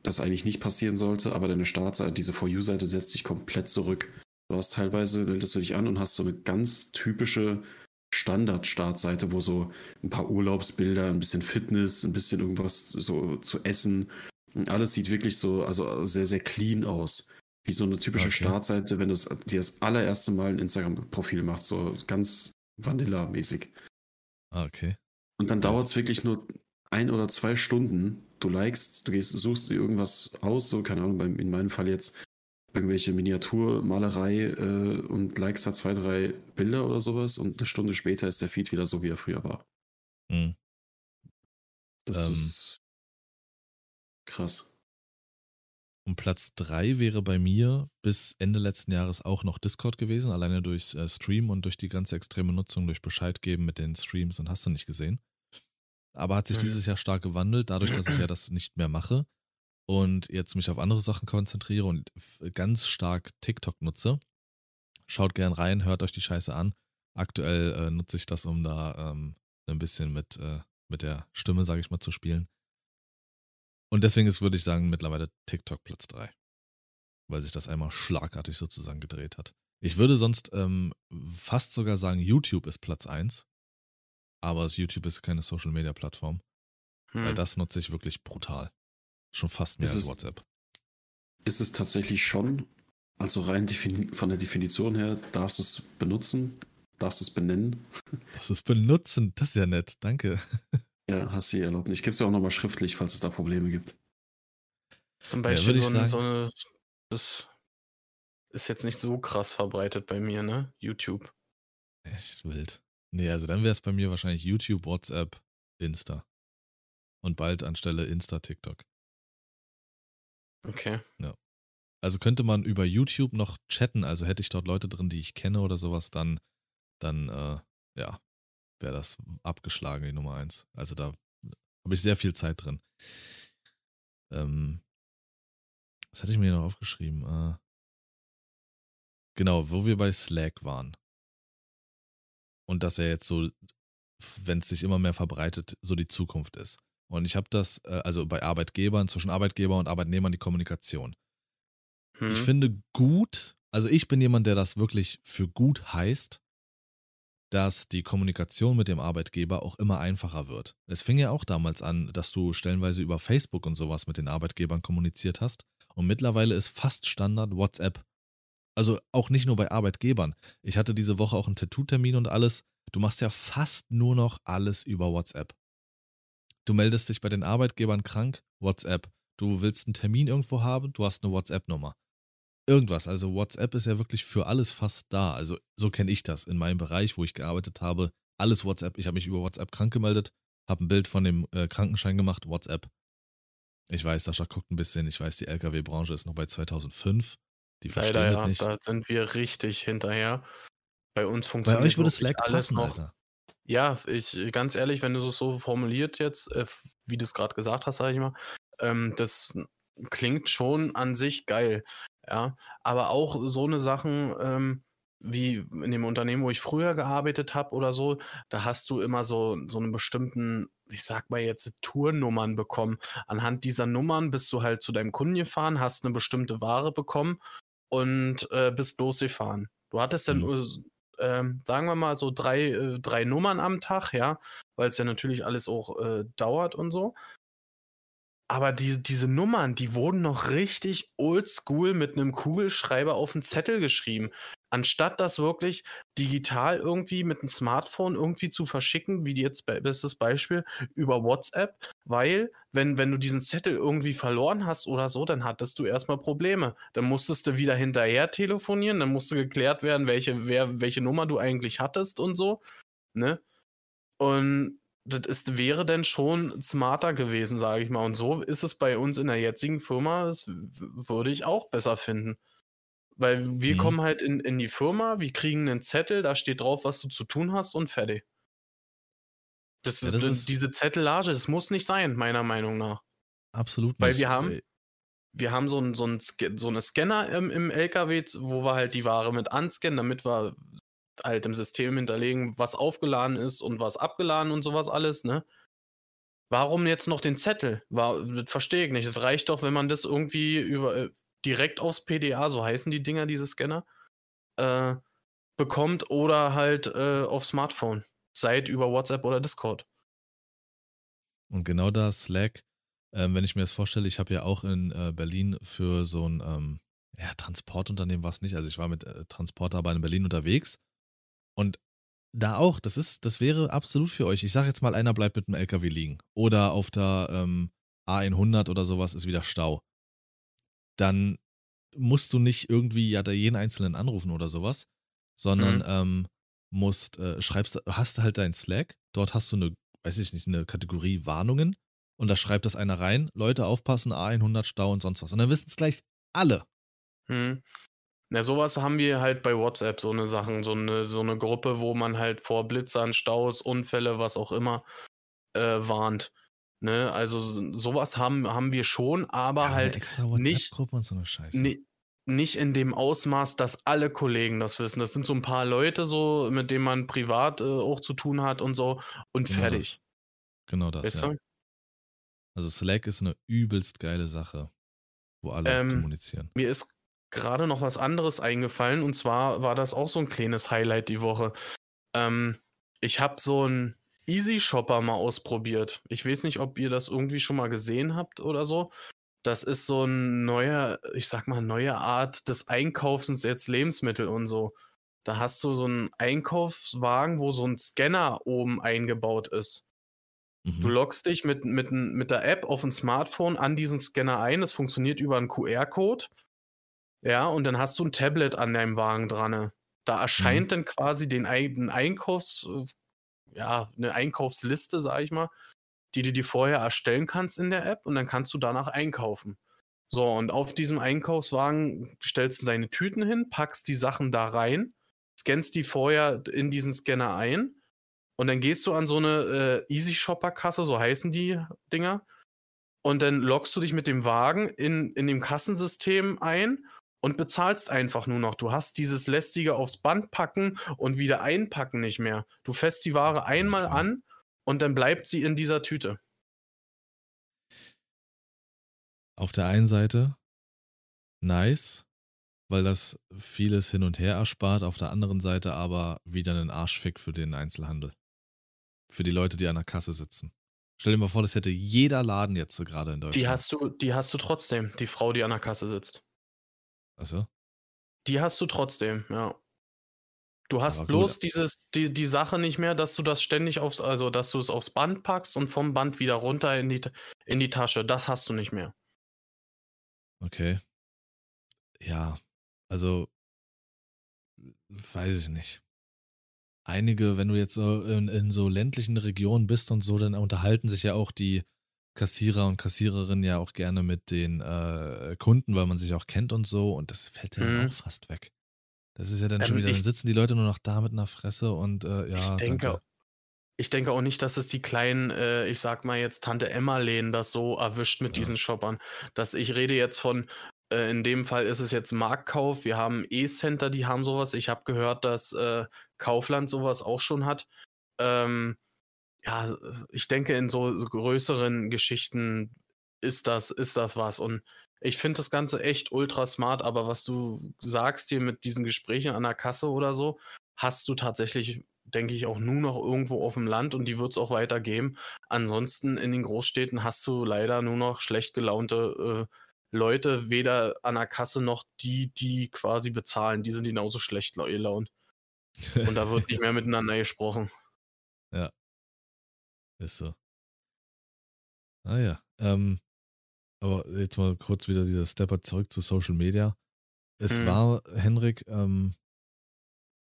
das eigentlich nicht passieren sollte, aber deine Startseite, diese For You-Seite setzt sich komplett zurück. Du hast teilweise, meldest du dich an und hast so eine ganz typische Standard-Startseite, wo so ein paar Urlaubsbilder, ein bisschen Fitness, ein bisschen irgendwas so zu essen. alles sieht wirklich so, also sehr, sehr clean aus. Wie so eine typische okay. Startseite, wenn du dir das allererste Mal ein Instagram-Profil machst, so ganz Vanilla-mäßig. Ah, okay. Und dann dauert es wirklich nur ein oder zwei Stunden. Du likest, du gehst, suchst dir irgendwas aus, so, keine Ahnung, in meinem Fall jetzt irgendwelche Miniaturmalerei äh, und likest da zwei, drei Bilder oder sowas und eine Stunde später ist der Feed wieder so, wie er früher war. Mhm. Das ähm, ist krass. Und Platz 3 wäre bei mir bis Ende letzten Jahres auch noch Discord gewesen, alleine durch äh, Stream und durch die ganze extreme Nutzung, durch Bescheid geben mit den Streams und hast du nicht gesehen. Aber hat sich dieses Jahr stark gewandelt, dadurch, dass ich ja das nicht mehr mache und jetzt mich auf andere Sachen konzentriere und ganz stark TikTok nutze. Schaut gern rein, hört euch die Scheiße an. Aktuell äh, nutze ich das, um da ähm, ein bisschen mit, äh, mit der Stimme, sage ich mal, zu spielen. Und deswegen ist, würde ich sagen, mittlerweile TikTok Platz 3. Weil sich das einmal schlagartig sozusagen gedreht hat. Ich würde sonst ähm, fast sogar sagen, YouTube ist Platz 1. Aber YouTube ist keine Social Media Plattform. Hm. Weil das nutze ich wirklich brutal. Schon fast mehr ist als es, WhatsApp. Ist es tatsächlich schon, also rein von der Definition her, darfst du es benutzen, darfst du es benennen. Darfst du es benutzen? Das ist ja nett, danke. Ja, hast du die Erlaubnis. Ich gebe es ja auch nochmal schriftlich, falls es da Probleme gibt. Zum Beispiel ja, so, eine, so, eine, das ist jetzt nicht so krass verbreitet bei mir, ne? YouTube. Echt wild. Nee, also dann wäre es bei mir wahrscheinlich YouTube, WhatsApp, Insta. Und bald anstelle Insta, TikTok. Okay. Ja. Also könnte man über YouTube noch chatten, also hätte ich dort Leute drin, die ich kenne oder sowas, dann, dann, äh, ja, wäre das abgeschlagen, die Nummer eins. Also da habe ich sehr viel Zeit drin. Ähm, was hatte ich mir noch aufgeschrieben? Äh, genau, wo wir bei Slack waren. Und dass er jetzt so, wenn es sich immer mehr verbreitet, so die Zukunft ist. Und ich habe das, äh, also bei Arbeitgebern, zwischen Arbeitgeber und Arbeitnehmern die Kommunikation. Hm. Ich finde gut, also ich bin jemand, der das wirklich für gut heißt, dass die Kommunikation mit dem Arbeitgeber auch immer einfacher wird. Es fing ja auch damals an, dass du stellenweise über Facebook und sowas mit den Arbeitgebern kommuniziert hast. Und mittlerweile ist fast Standard WhatsApp. Also auch nicht nur bei Arbeitgebern. Ich hatte diese Woche auch einen Tattoo-Termin und alles. Du machst ja fast nur noch alles über WhatsApp. Du meldest dich bei den Arbeitgebern krank, WhatsApp. Du willst einen Termin irgendwo haben, du hast eine WhatsApp-Nummer. Irgendwas. Also WhatsApp ist ja wirklich für alles fast da. Also so kenne ich das in meinem Bereich, wo ich gearbeitet habe. Alles WhatsApp. Ich habe mich über WhatsApp krank gemeldet, habe ein Bild von dem äh, Krankenschein gemacht, WhatsApp. Ich weiß, Sascha guckt ein bisschen. Ich weiß, die LKW-Branche ist noch bei 2005. Die verstehen Leider, ja, nicht. Da sind wir richtig hinterher. Bei uns funktioniert Bei euch würde Slack alles passen, noch. Alter. Ja, ich, ganz ehrlich, wenn du es so formuliert jetzt, äh, wie du es gerade gesagt hast, sage ich mal, ähm, das klingt schon an sich geil. Ja, aber auch so eine Sachen, ähm, wie in dem Unternehmen, wo ich früher gearbeitet habe oder so, da hast du immer so, so einen bestimmten, ich sag mal jetzt, Tournummern bekommen. Anhand dieser Nummern bist du halt zu deinem Kunden gefahren, hast eine bestimmte Ware bekommen und äh, bist losgefahren. Du hattest dann, Mhm. Äh, sagen wir mal, so drei, äh, drei Nummern am Tag, ja, weil es ja natürlich alles auch äh, dauert und so. Aber die, diese Nummern, die wurden noch richtig oldschool mit einem Kugelschreiber auf den Zettel geschrieben. Anstatt das wirklich digital irgendwie mit einem Smartphone irgendwie zu verschicken, wie jetzt be- bestes Beispiel über WhatsApp, weil wenn, wenn du diesen Zettel irgendwie verloren hast oder so, dann hattest du erstmal Probleme. Dann musstest du wieder hinterher telefonieren, dann musste geklärt werden, welche, wer, welche Nummer du eigentlich hattest und so. Ne? Und das ist, wäre denn schon smarter gewesen, sage ich mal. Und so ist es bei uns in der jetzigen Firma, das würde ich auch besser finden. Weil wir Mhm. kommen halt in, in die Firma, wir kriegen einen Zettel, da steht drauf, was du zu tun hast und fertig. Das, Ja, das das ist- diese Zettelage, das muss nicht sein, meiner Meinung nach. Absolut Weil nicht. wir haben- Wir haben so, ein, so, ein, so eine Scanner im, im LKW, wo wir halt die Ware mit anscannen, damit wir halt im System hinterlegen, was aufgeladen ist und was abgeladen und sowas alles, ne? Warum jetzt noch den Zettel? War, das verstehe ich nicht. Das reicht doch, wenn man das irgendwie über äh, direkt aufs PDA, so heißen die Dinger, diese Scanner, äh, bekommt oder halt äh, auf Smartphone. Sei es über WhatsApp oder Discord. Und genau da Slack, ähm, wenn ich mir das vorstelle, ich habe ja auch in äh, Berlin für so ein ähm, ja, Transportunternehmen war es nicht. Also ich war mit äh, Transportarbeitern in Berlin unterwegs und da auch, das ist, das wäre absolut für euch. Ich sage jetzt mal, einer bleibt mit dem LKW liegen oder auf der ähm, A100 oder sowas ist wieder Stau. Dann musst du nicht irgendwie ja da jeden einzelnen anrufen oder sowas, sondern Mhm. ähm, musst äh, schreibst, hast halt dein Slack. Dort hast du eine, weiß ich nicht, eine Kategorie Warnungen und da schreibt das einer rein. Leute aufpassen, A100 Stau und sonst was. Und dann wissen es gleich alle. Hm. Ja, sowas haben wir halt bei WhatsApp, so eine Sachen, so eine, so eine Gruppe, wo man halt vor Blitzern, Staus, Unfälle, was auch immer, äh, warnt. Ne? Also so- sowas haben, haben wir schon, aber Ja, halt extra nicht- und so eine Scheiße. ni nicht in dem Ausmaß, dass alle Kollegen das wissen. Das sind so ein paar Leute so, mit denen man privat äh, auch zu tun hat und so und Genau fertig. Das. Genau das, Weißt ja. Also Slack ist eine übelst geile Sache, wo alle Ähm, kommunizieren. Mir ist gerade noch was anderes eingefallen und zwar war das auch so ein kleines Highlight die Woche. Ähm, ich habe so einen Easy Shopper mal ausprobiert. Ich weiß nicht, ob ihr das irgendwie schon mal gesehen habt oder so. Das ist so ein neuer, ich sag mal, neue Art des Einkaufens jetzt Lebensmittel und so. Da hast du so einen Einkaufswagen, wo so ein Scanner oben eingebaut ist. Du Mhm. loggst dich mit, mit, mit der App auf dem Smartphone an diesen Scanner ein. Das funktioniert über einen QR-Code. Ja, und dann hast du ein Tablet an deinem Wagen dran. Da erscheint dann quasi den eigenen Einkaufs, äh, ja, eine Einkaufsliste, sag ich mal, die du dir vorher erstellen kannst in der App und dann kannst du danach einkaufen. So, und auf diesem Einkaufswagen stellst du deine Tüten hin, packst die Sachen da rein, scannst die vorher in diesen Scanner ein und dann gehst du an so eine äh, Easy Shopper Kasse, so heißen die Dinger. Und dann loggst du dich mit dem Wagen in, in dem Kassensystem ein und bezahlst einfach nur noch. Du hast dieses lästige aufs Band packen und wieder einpacken nicht mehr. Du fässt die Ware einmal Okay. an und dann bleibt sie in dieser Tüte. Auf der einen Seite nice, weil das vieles hin und her erspart, auf der anderen Seite aber wieder einen Arschfick für den Einzelhandel. Für die Leute, die an der Kasse sitzen. Stell dir mal vor, das hätte jeder Laden jetzt so gerade in Deutschland. Die hast du, die hast du trotzdem, die Frau, die an der Kasse sitzt. Achso? Die hast du trotzdem, ja. Du hast Aber gut. bloß dieses, die, die Sache nicht mehr, dass du das ständig aufs, also dass du es aufs Band packst und vom Band wieder runter in die, in die Tasche. Das hast du nicht mehr. Okay. Ja, also weiß ich nicht. Einige, wenn du jetzt so in, in so ländlichen Regionen bist und so, dann unterhalten sich ja auch die Kassierer und Kassiererinnen ja auch gerne mit den äh, Kunden, weil man sich auch kennt und so und das fällt ja dann Mhm. auch fast weg. Das ist ja dann Ähm, schon wieder, dann ich- sitzen die Leute nur noch da mit einer Fresse und äh, ja, ich denke, danke. ich denke auch nicht, dass es die kleinen, äh, ich sag mal jetzt Tante Emma-Läden das so erwischt mit Ja. diesen Shoppern. Dass ich rede jetzt von Äh, in dem Fall ist es jetzt Marktkauf. Wir haben E-Center, die haben sowas. Ich habe gehört, dass äh, Kaufland sowas auch schon hat. Ähm, ja, ich denke, in so, so größeren Geschichten ist das, ist das was. Und ich finde das Ganze echt ultra smart, aber was du sagst hier mit diesen Gesprächen an der Kasse oder so, hast du tatsächlich, denke ich, auch nur noch irgendwo auf dem Land und die wird es auch weitergeben. Ansonsten in den Großstädten hast du leider nur noch schlecht gelaunte äh, Leute, weder an der Kasse noch die, die quasi bezahlen. Die sind genauso schlecht gelaunt. Und da wird nicht mehr miteinander gesprochen. Ja. Ist so. Ah ja. Ähm, aber jetzt mal kurz wieder dieser Stepper zurück zu Social Media. Es hm. war, Henrik, ähm,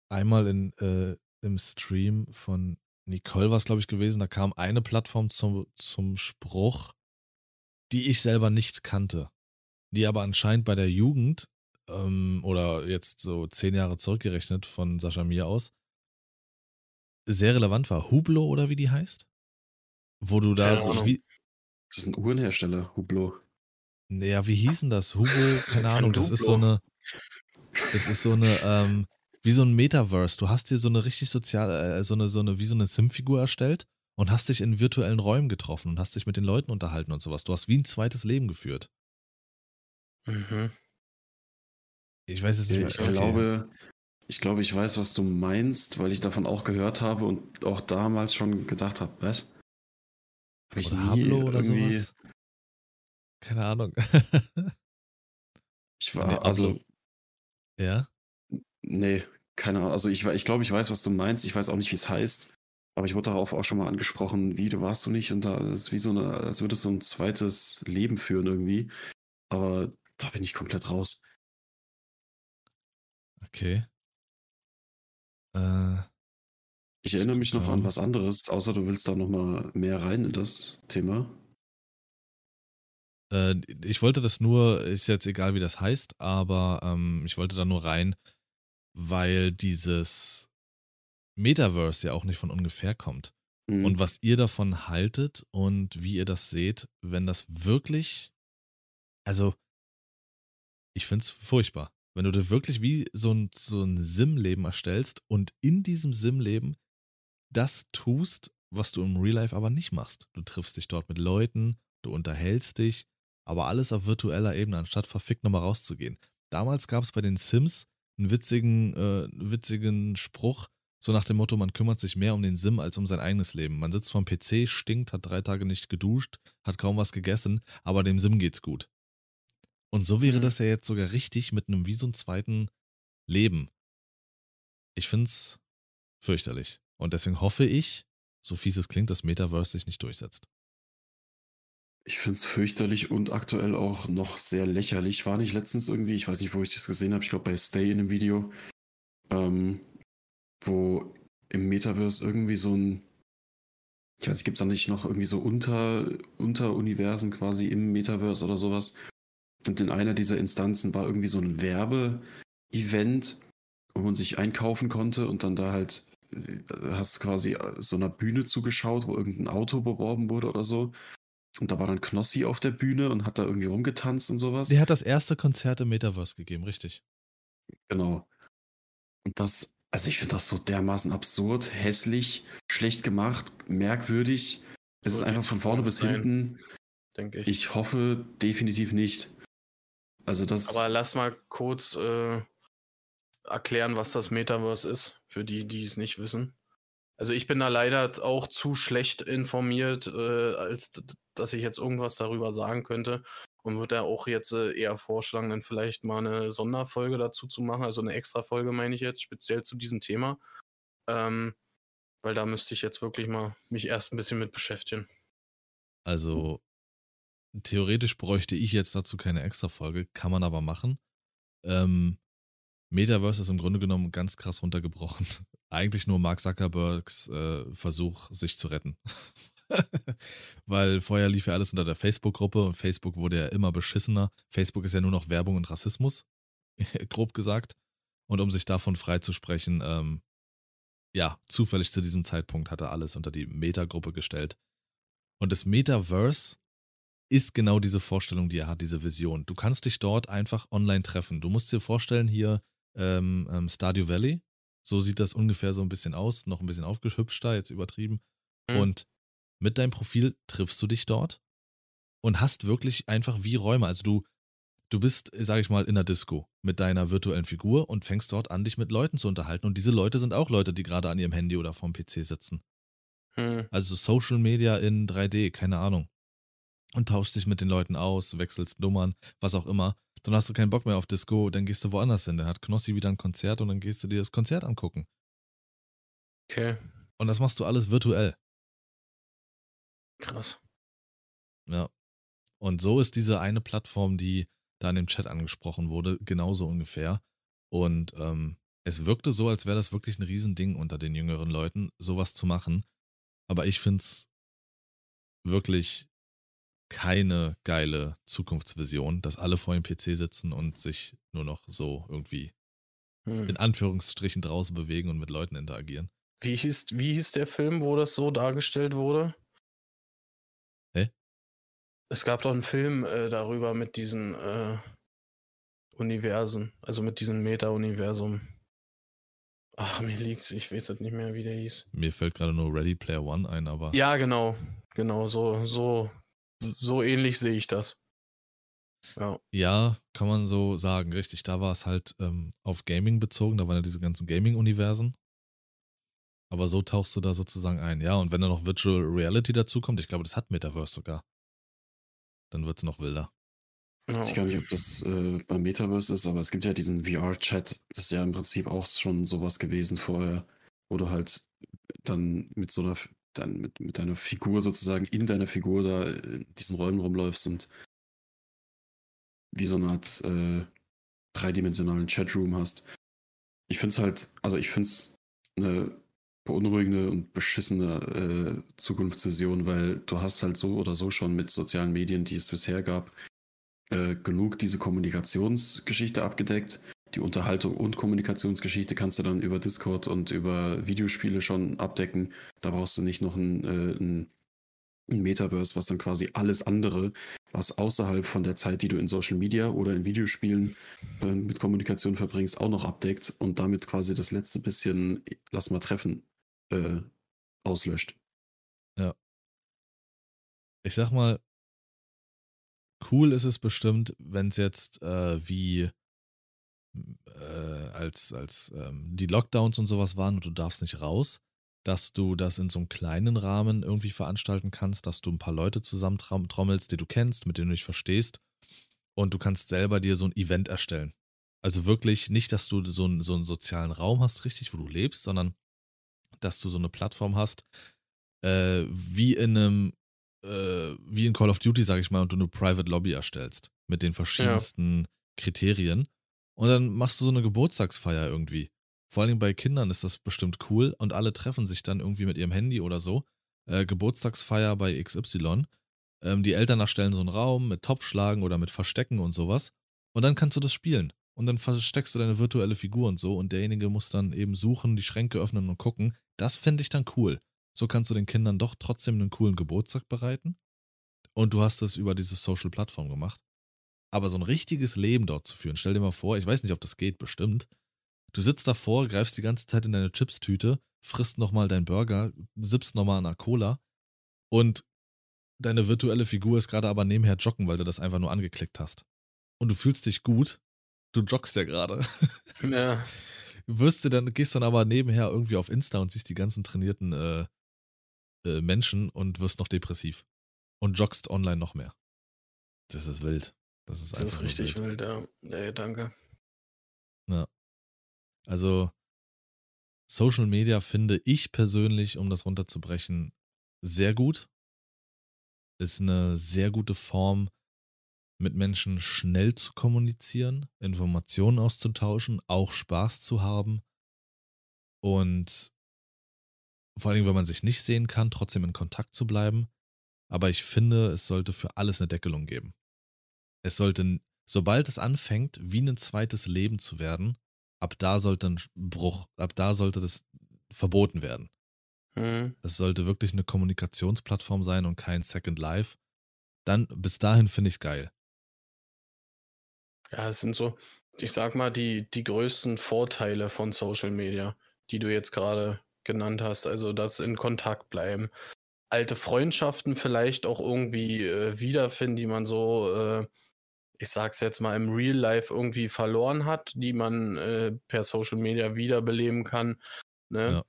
einmal in, äh, im Stream von Nicole war es, glaube ich, gewesen, da kam eine Plattform zum, zum Spruch, die ich selber nicht kannte, die aber anscheinend bei der Jugend ähm, oder jetzt so zehn Jahre zurückgerechnet von Sascha Mir aus sehr relevant war. Hublot oder wie die heißt? Wo du da so, wie, das ist ein Uhrenhersteller, Hublot. Naja, wie hießen das? Hugo, keine Ahnung, das ist so eine, das ist so eine, ähm, wie so ein Metaverse. Du hast dir so eine richtig soziale, äh, so eine, so eine, wie so eine Sim-Figur erstellt und hast dich in virtuellen Räumen getroffen und hast dich mit den Leuten unterhalten und sowas. Du hast wie ein zweites Leben geführt. Mhm. Ich weiß es nicht mehr. Ich okay. glaube, ich glaube, ich weiß, was du meinst, weil ich davon auch gehört habe und auch damals schon gedacht habe, was? Hab ich oder nie Hablo oder sowas? Keine Ahnung. ich war, nee, also. Ja? Nee, keine Ahnung. Also ich, ich glaube, ich weiß, was du meinst. Ich weiß auch nicht, wie es heißt. Aber ich wurde darauf auch schon mal angesprochen, wie, du warst du nicht. Und da ist wie so eine, als würde es so ein zweites Leben führen irgendwie. Aber da bin ich komplett raus. Okay. Äh, ich erinnere mich noch an was anderes, außer du willst da noch mal mehr rein in das Thema. Äh, ich wollte das nur, ist jetzt egal, wie das heißt, aber ähm, ich wollte da nur rein, weil dieses Metaverse ja auch nicht von ungefähr kommt. Mhm. Und was ihr davon haltet und wie ihr das seht, wenn das wirklich, also ich finde es furchtbar. Wenn du dir wirklich wie so ein, so ein Sim-Leben erstellst und in diesem Sim-Leben das tust, was du im Real Life aber nicht machst. Du triffst dich dort mit Leuten, du unterhältst dich, aber alles auf virtueller Ebene, anstatt verfickt nochmal rauszugehen. Damals gab es bei den Sims einen witzigen, äh, witzigen Spruch, so nach dem Motto, man kümmert sich mehr um den Sim als um sein eigenes Leben. Man sitzt vorm PC, stinkt, hat drei Tage nicht geduscht, hat kaum was gegessen, aber dem Sim geht's gut. Und so wäre mhm. das ja jetzt sogar richtig mit einem wie so einem zweiten Leben. Ich find's fürchterlich. Und deswegen hoffe ich, so fies es klingt, dass Metaverse sich nicht durchsetzt. Ich finde es fürchterlich und aktuell auch noch sehr lächerlich. War nicht letztens irgendwie, ich weiß nicht, wo ich das gesehen habe, ich glaube bei Stay in einem Video, ähm, wo im Metaverse irgendwie so ein, ich weiß nicht, gibt es da nicht noch irgendwie so Unter, Unteruniversen quasi im Metaverse oder sowas? Und in einer dieser Instanzen war irgendwie so ein Werbe-Event, wo man sich einkaufen konnte und dann da halt hast quasi so einer Bühne zugeschaut, wo irgendein Auto beworben wurde oder so. Und da war dann Knossi auf der Bühne und hat da irgendwie rumgetanzt und sowas. Der hat das erste Konzert im Metaverse gegeben, richtig. Genau. Und das, also ich finde das so dermaßen absurd, hässlich, schlecht gemacht, merkwürdig. Es ist einfach von vorne bis hinten. Denke ich. Ich hoffe definitiv nicht. Also das. Aber lass mal kurz äh, erklären, was das Metaverse ist, für die, die es nicht wissen. Also ich bin da leider auch zu schlecht informiert, äh, als dass ich jetzt irgendwas darüber sagen könnte. Und würde da auch jetzt äh, eher vorschlagen, dann vielleicht mal eine Sonderfolge dazu zu machen, also eine extra Folge meine ich jetzt, speziell zu diesem Thema. Ähm, weil da müsste ich jetzt wirklich mal mich erst ein bisschen mit beschäftigen. Also theoretisch bräuchte ich jetzt dazu keine extra Folge, kann man aber machen. Ähm, Metaverse ist im Grunde genommen ganz krass runtergebrochen. Eigentlich nur Mark Zuckerbergs äh, Versuch, sich zu retten. Weil vorher lief ja alles unter der Facebook-Gruppe und Facebook wurde ja immer beschissener. Facebook ist ja nur noch Werbung und Rassismus, grob gesagt. Und um sich davon freizusprechen, ähm, ja, zufällig zu diesem Zeitpunkt hat er alles unter die Meta-Gruppe gestellt. Und das Metaverse ist genau diese Vorstellung, die er hat, diese Vision. Du kannst dich dort einfach online treffen. Du musst dir vorstellen, hier ähm, ähm, Stardew Valley, so sieht das ungefähr so ein bisschen aus, noch ein bisschen aufgehübschter, jetzt übertrieben. Mhm. Und mit deinem Profil triffst du dich dort und hast wirklich einfach wie Räume. Also du, du bist, sag ich mal, in der Disco mit deiner virtuellen Figur und fängst dort an, dich mit Leuten zu unterhalten. Und diese Leute sind auch Leute, die gerade an ihrem Handy oder vorm PC sitzen. Hm. Also Social Media in 3D, keine Ahnung. Und tauschst dich mit den Leuten aus, wechselst Nummern, was auch immer. Dann hast du keinen Bock mehr auf Disco, dann gehst du woanders hin. Dann hat Knossi wieder ein Konzert und dann gehst du dir das Konzert angucken. Okay, Und das machst du alles virtuell. krass. Ja. Und so ist diese eine Plattform, die da in dem Chat angesprochen wurde, genauso ungefähr. Und ähm, es wirkte so, als wäre das wirklich ein Riesending unter den jüngeren Leuten, sowas zu machen. Aber ich finde es wirklich keine geile Zukunftsvision, dass alle vor dem PC sitzen und sich nur noch so irgendwie Hm. in Anführungsstrichen draußen bewegen und mit Leuten interagieren. Wie, hieß, wie hieß der Film, wo das so dargestellt wurde? Hä? Es gab doch einen Film äh, darüber mit diesen äh, Universen, also mit diesem Meta-Universum. Ach, mir liegt's, ich weiß jetzt nicht mehr, wie der hieß. Mir fällt gerade nur Ready Player One ein, aber Ja, genau, genau, so, so, so ähnlich sehe ich das. Ja, Ja, kann man so sagen, richtig. Da war es halt ähm, auf Gaming bezogen, da waren ja diese ganzen Gaming-Universen. Aber so tauchst du da sozusagen ein. Ja, und wenn da noch Virtual Reality dazukommt, ich glaube, das hat Metaverse sogar, dann wird es noch wilder. ja. Ich weiß gar nicht, ob das äh, beim Metaverse ist, aber es gibt ja diesen VR-Chat. Das ist ja im Prinzip auch schon sowas gewesen vorher, wo du halt dann mit so einer, dann mit, mit deiner Figur sozusagen in deiner Figur da in diesen Räumen rumläufst und wie so eine Art äh, dreidimensionalen Chatroom hast. Ich finde es halt, also ich finde es eine beunruhigende und beschissene äh, Zukunftsvision, weil du hast halt so oder so schon mit sozialen Medien, die es bisher gab, äh, genug diese Kommunikationsgeschichte abgedeckt. Die Unterhaltung und Kommunikationsgeschichte kannst du dann über Discord und über Videospiele schon abdecken. Da brauchst du nicht noch ein, äh, ein, ein Metaverse, was dann quasi alles andere, was außerhalb von der Zeit, die du in Social Media oder in Videospielen äh, mit Kommunikation verbringst, auch noch abdeckt und damit quasi das letzte bisschen, lass mal treffen, äh, auslöscht. Ich sag mal, cool ist es bestimmt, wenn es jetzt äh, wie äh, als, als ähm, die Lockdowns und sowas waren und du darfst nicht raus, dass du das in so einem kleinen Rahmen irgendwie veranstalten kannst, dass du ein paar Leute zusammentrommelst, die du kennst, mit denen du dich verstehst und du kannst selber dir so ein Event erstellen. Also wirklich nicht, dass du so einen, so einen sozialen Raum hast, richtig, wo du lebst, sondern dass du so eine Plattform hast, äh, wie in einem, äh, wie in Call of Duty, sag ich mal, und du eine Private Lobby erstellst mit den verschiedensten Kriterien. Und dann machst du so eine Geburtstagsfeier irgendwie. Vor allem bei Kindern ist das bestimmt cool und alle treffen sich dann irgendwie mit ihrem Handy oder so. Äh, Geburtstagsfeier bei XY. Ähm, die Eltern erstellen so einen Raum mit Topfschlagen oder mit Verstecken und sowas. Und dann kannst du das spielen. Und dann versteckst du deine virtuelle Figur und so. Und derjenige muss dann eben suchen, die Schränke öffnen und gucken. Das fände ich dann cool. So kannst du den Kindern doch trotzdem einen coolen Geburtstag bereiten. Und du hast es über diese Social-Plattform gemacht. Aber so ein richtiges Leben dort zu führen, stell dir mal vor, ich weiß nicht, ob das geht, bestimmt. Du sitzt davor, greifst die ganze Zeit in deine Chips-Tüte, frisst nochmal deinen Burger, sippst nochmal an einer Cola und deine virtuelle Figur ist gerade aber nebenher joggen, weil du das einfach nur angeklickt hast. Und du fühlst dich gut. Du joggst ja gerade. ja. Wirst du dann, gehst dann aber nebenher irgendwie auf Insta und siehst die ganzen trainierten äh, äh, Menschen und wirst noch depressiv. Und joggst online noch mehr. Das ist wild. Das ist Das ist richtig wild. ja. Nee, danke. Also Social Media finde ich persönlich, um das runterzubrechen, sehr gut. Ist eine sehr gute Form, mit Menschen schnell zu kommunizieren, Informationen auszutauschen, auch Spaß zu haben und vor allem, wenn man sich nicht sehen kann, trotzdem in Kontakt zu bleiben. Aber ich finde, es sollte für alles eine Deckelung geben. Es sollte, sobald es anfängt, wie ein zweites Leben zu werden, ab da sollte ein Bruch, ab da sollte das verboten werden. Mhm. Es sollte wirklich eine Kommunikationsplattform sein und kein Second Life. dann bis dahin finde ich es geil. Ja, es sind so, ich sag mal, die, die größten Vorteile von Social Media, die du jetzt gerade genannt hast. Also das in Kontakt bleiben. Alte Freundschaften vielleicht auch irgendwie äh, wiederfinden, die man so, äh, ich sag's jetzt mal, im Real Life irgendwie verloren hat, die man äh, per Social Media wiederbeleben kann. Ne? Ja.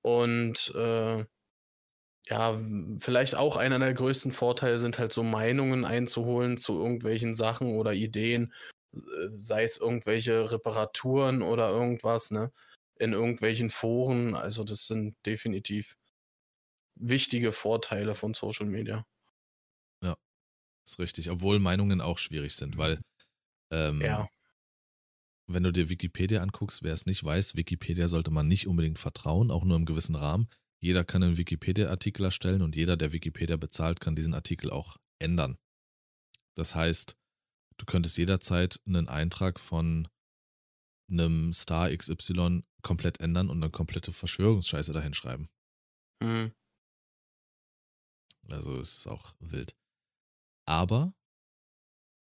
Und äh, ja, vielleicht auch einer der größten Vorteile sind halt so Meinungen einzuholen zu irgendwelchen Sachen oder Ideen, äh, sei es irgendwelche Reparaturen oder irgendwas, ne? In irgendwelchen Foren. Also das sind definitiv wichtige Vorteile von Social Media. Ist richtig. Obwohl Meinungen auch schwierig sind, weil ähm, Ja. wenn du dir Wikipedia anguckst, wer es nicht weiß, Wikipedia sollte man nicht unbedingt vertrauen, auch nur im gewissen Rahmen. Jeder kann einen Wikipedia-Artikel erstellen und jeder, der Wikipedia bezahlt, kann diesen Artikel auch ändern. Das heißt, du könntest jederzeit einen Eintrag von einem Star XY komplett ändern und eine komplette Verschwörungsscheiße dahin schreiben. Hm. Also es ist auch wild. Aber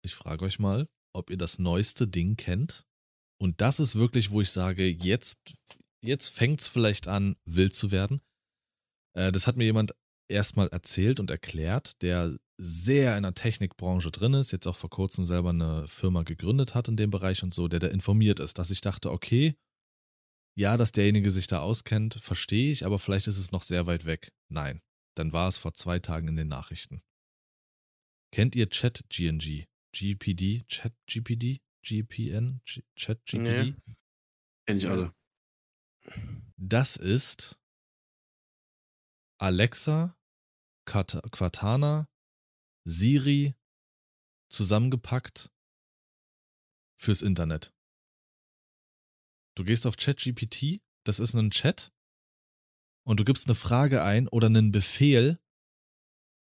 ich frage euch mal, ob ihr das neueste Ding kennt. Und das ist wirklich, wo ich sage, jetzt, jetzt fängt es vielleicht an, wild zu werden. Äh, das hat mir jemand erstmal erzählt und erklärt, der sehr in der Technikbranche drin ist, jetzt auch vor kurzem selber eine Firma gegründet hat in dem Bereich und so, der da informiert ist, dass ich dachte, okay, ja, dass derjenige sich da auskennt, verstehe ich, aber vielleicht ist es noch sehr weit weg. Nein, dann war es vor zwei Tagen in den Nachrichten. Kennt ihr ChatGNG? GPD? ChatGPD? GPN? ChatGPD? Nee. Kenn ich alle. Das ist Alexa, Cortana, Siri zusammengepackt fürs Internet. Du gehst auf ChatGPT, das ist ein Chat, und du gibst eine Frage ein oder einen Befehl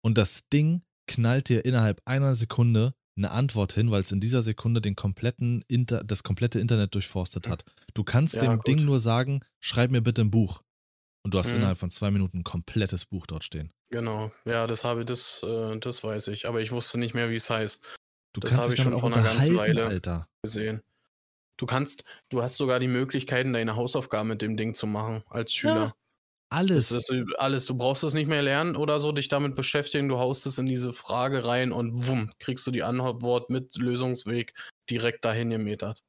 und das Ding knallt dir innerhalb einer Sekunde eine Antwort hin, weil es in dieser Sekunde den kompletten Inter das komplette Internet durchforstet hat. Du kannst Ja, dem gut. Ding nur sagen, schreib mir bitte ein Buch. Und du hast Mhm. innerhalb von zwei Minuten ein komplettes Buch dort stehen. Genau. Ja, das habe das, äh, das weiß ich. Aber ich wusste nicht mehr, wie es heißt. Du Das kannst habe ich schon auch vor einer ganzen Weile. Alter. gesehen. Du kannst, du hast sogar die Möglichkeiten, deine Hausaufgaben mit dem Ding zu machen als Schüler. Alles. Das ist alles, du brauchst es nicht mehr lernen oder so, dich damit beschäftigen, du haust es in diese Frage rein und wumm, kriegst du die Antwort mit Lösungsweg direkt dahin gemetert.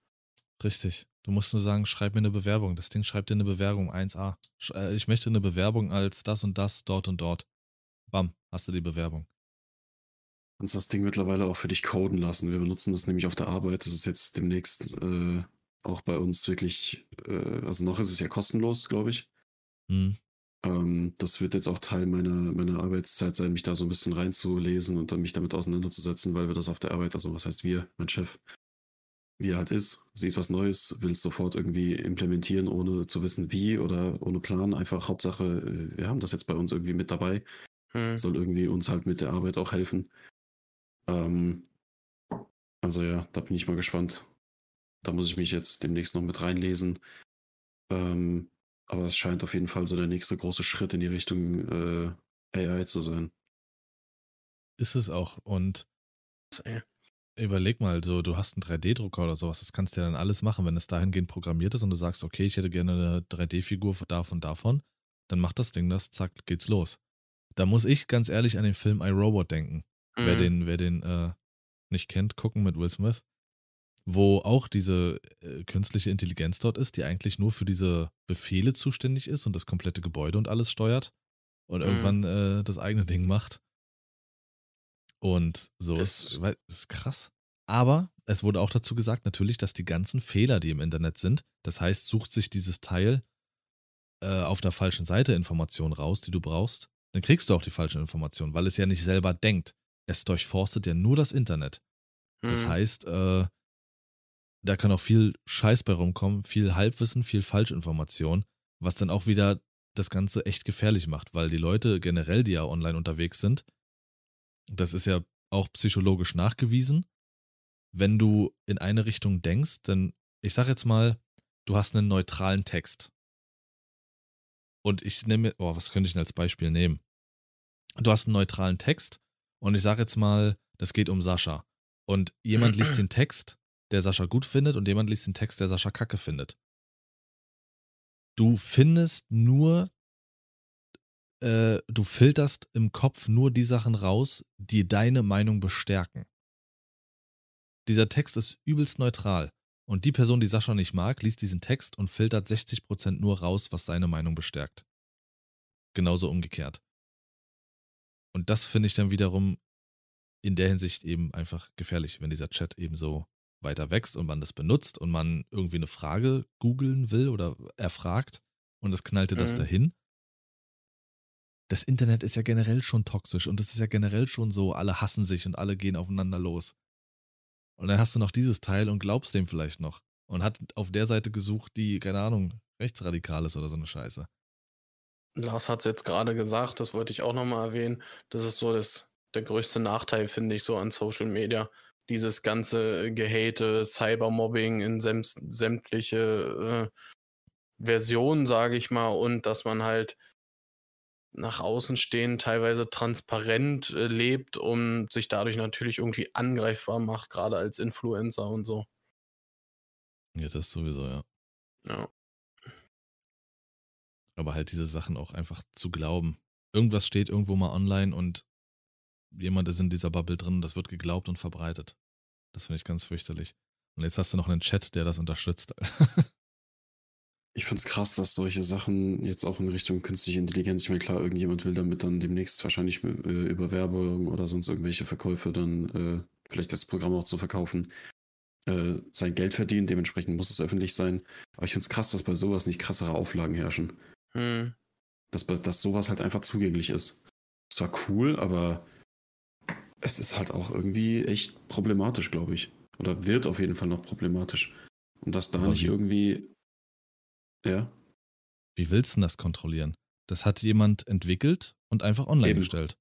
Richtig. Du musst nur sagen, schreib mir eine Bewerbung. Das Ding schreibt dir eine Bewerbung 1a. Sch äh, ich möchte eine Bewerbung als das und das, dort und dort. Bam, hast du die Bewerbung. kannst das Ding mittlerweile auch für dich coden lassen. Wir benutzen das nämlich auf der Arbeit. Das ist jetzt demnächst äh, auch bei uns wirklich, äh, also noch ist es ja kostenlos, glaube ich. Hm. Ähm, das wird jetzt auch Teil meiner, meiner Arbeitszeit sein, mich da so ein bisschen reinzulesen und dann mich damit auseinanderzusetzen, weil wir das auf der Arbeit, also was heißt wir, mein Chef, wie er halt ist, sieht was Neues, will es sofort irgendwie implementieren, ohne zu wissen wie oder ohne Plan. Einfach Hauptsache, äh, wir haben das jetzt bei uns irgendwie mit dabei Hm. soll irgendwie uns halt mit der Arbeit auch helfen. Ähm, also ja, da bin ich mal gespannt. Da muss ich mich jetzt demnächst noch mit reinlesen. Ähm, aber es scheint auf jeden Fall so der nächste große Schritt in die Richtung äh, AI zu sein. Ist es auch. Und überleg mal, so, du hast einen 3D-Drucker oder sowas, das kannst du ja dann alles machen, wenn es dahingehend programmiert ist und du sagst, okay, ich hätte gerne eine 3D-Figur davon, davon, dann macht das Ding das, zack, geht's los. Da muss ich ganz ehrlich an den Film iRobot denken. Wer Mhm. den, wer den äh, nicht kennt, gucken mit Will Smith. Wo auch diese äh, künstliche Intelligenz dort ist, die eigentlich nur für diese Befehle zuständig ist und das komplette Gebäude und alles steuert und Mhm. irgendwann äh, das eigene Ding macht. Und so ist, weil- ist krass. Aber es wurde auch dazu gesagt, natürlich, dass die ganzen Fehler, die im Internet sind, das heißt, sucht sich dieses Teil äh, auf der falschen Seite Informationen raus, die du brauchst, dann kriegst du auch die falschen Informationen, weil es ja nicht selber denkt. Es durchforstet ja nur das Internet. Das Hm. heißt, äh, da kann auch viel Scheiß bei rumkommen, viel Halbwissen, viel Falschinformation, was dann auch wieder das Ganze echt gefährlich macht, weil die Leute generell, die ja online unterwegs sind, das ist ja auch psychologisch nachgewiesen, wenn du in eine Richtung denkst, dann, ich sag jetzt mal, du hast einen neutralen Text. Und ich nehme, oh, was könnte ich denn als Beispiel nehmen? Du hast einen neutralen Text Und ich sage jetzt mal, das geht um Sascha. Und jemand liest den Text, der Sascha gut findet, und jemand liest den Text, der Sascha kacke findet. Du findest nur, äh, du filterst im Kopf nur die Sachen raus, die deine Meinung bestärken. Dieser Text ist übelst neutral. Und die Person, die Sascha nicht mag, liest diesen Text und filtert 60% nur raus, was seine Meinung bestärkt. Genauso umgekehrt. Und das finde ich dann wiederum in der Hinsicht eben einfach gefährlich, wenn dieser Chat eben so weiter wächst und man das benutzt und man irgendwie eine Frage googeln will oder erfragt und es knallte mhm. das dahin. Das Internet ist ja generell schon toxisch und es ist ja generell schon so, alle hassen sich und alle gehen aufeinander los. Und dann hast du noch dieses Teil und glaubst dem vielleicht noch und hat auf der Seite gesucht, die, keine Ahnung, rechtsradikal ist oder so eine Scheiße. Lars hat es jetzt gerade gesagt, das wollte ich auch nochmal erwähnen. Das ist so das, der größte Nachteil, finde ich, so an Social Media. Dieses ganze Gehate, Cybermobbing in sämtliche äh, Versionen, sage ich mal, und dass man halt nach außen stehen, teilweise transparent äh, lebt und sich dadurch natürlich irgendwie angreifbar macht, gerade als Influencer und so. Ja, das sowieso, ja. Ja. Aber halt diese Sachen auch einfach zu glauben. Irgendwas steht irgendwo mal online und jemand ist in dieser Bubble drin und das wird geglaubt und verbreitet. Das finde ich ganz fürchterlich. Und jetzt hast du noch einen Chat, der das unterstützt. Ich finde es krass, dass solche Sachen jetzt auch in Richtung künstliche Intelligenz, ich meine, klar, irgendjemand will damit dann demnächst wahrscheinlich äh, über Werbung oder sonst irgendwelche Verkäufe dann äh, vielleicht das Programm auch zu verkaufen, äh, sein Geld verdienen. Dementsprechend muss es öffentlich sein. Aber ich finde es krass, dass bei sowas nicht krassere Auflagen herrschen. Hm. Dass, dass sowas halt einfach zugänglich ist. Es war cool, aber es ist halt auch irgendwie echt problematisch, glaube ich. Oder wird auf jeden Fall noch problematisch. Und dass da aber nicht irgendwie. Ja. Wie willst du denn das kontrollieren? Das hat jemand entwickelt und einfach online Eben. gestellt.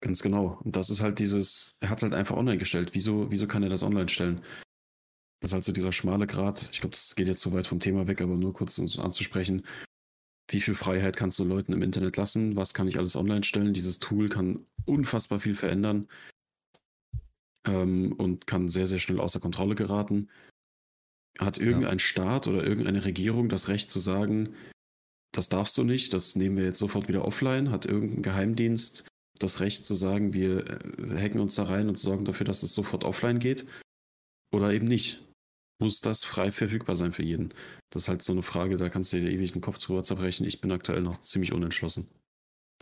Ganz genau. Und das ist halt dieses, er hat es halt einfach online gestellt. Wieso, wieso kann er das online stellen? Das ist halt so dieser schmale Grad. Ich glaube, das geht jetzt so weit vom Thema weg, aber nur kurz um anzusprechen. Wie viel Freiheit kannst du Leuten im Internet lassen? Was kann ich alles online stellen? Dieses Tool kann unfassbar viel verändern ähm, und kann sehr, sehr schnell außer Kontrolle geraten. Hat irgendein ja. Staat oder irgendeine Regierung das Recht zu sagen, das darfst du nicht, das nehmen wir jetzt sofort wieder offline? Hat irgendein Geheimdienst das Recht zu sagen, wir äh, hacken uns da rein und sorgen dafür, dass es sofort offline geht? Oder eben nicht? Muss das frei verfügbar sein für jeden? Das ist halt so eine Frage, da kannst du dir ewig den Kopf drüber zerbrechen. Ich bin aktuell noch ziemlich unentschlossen.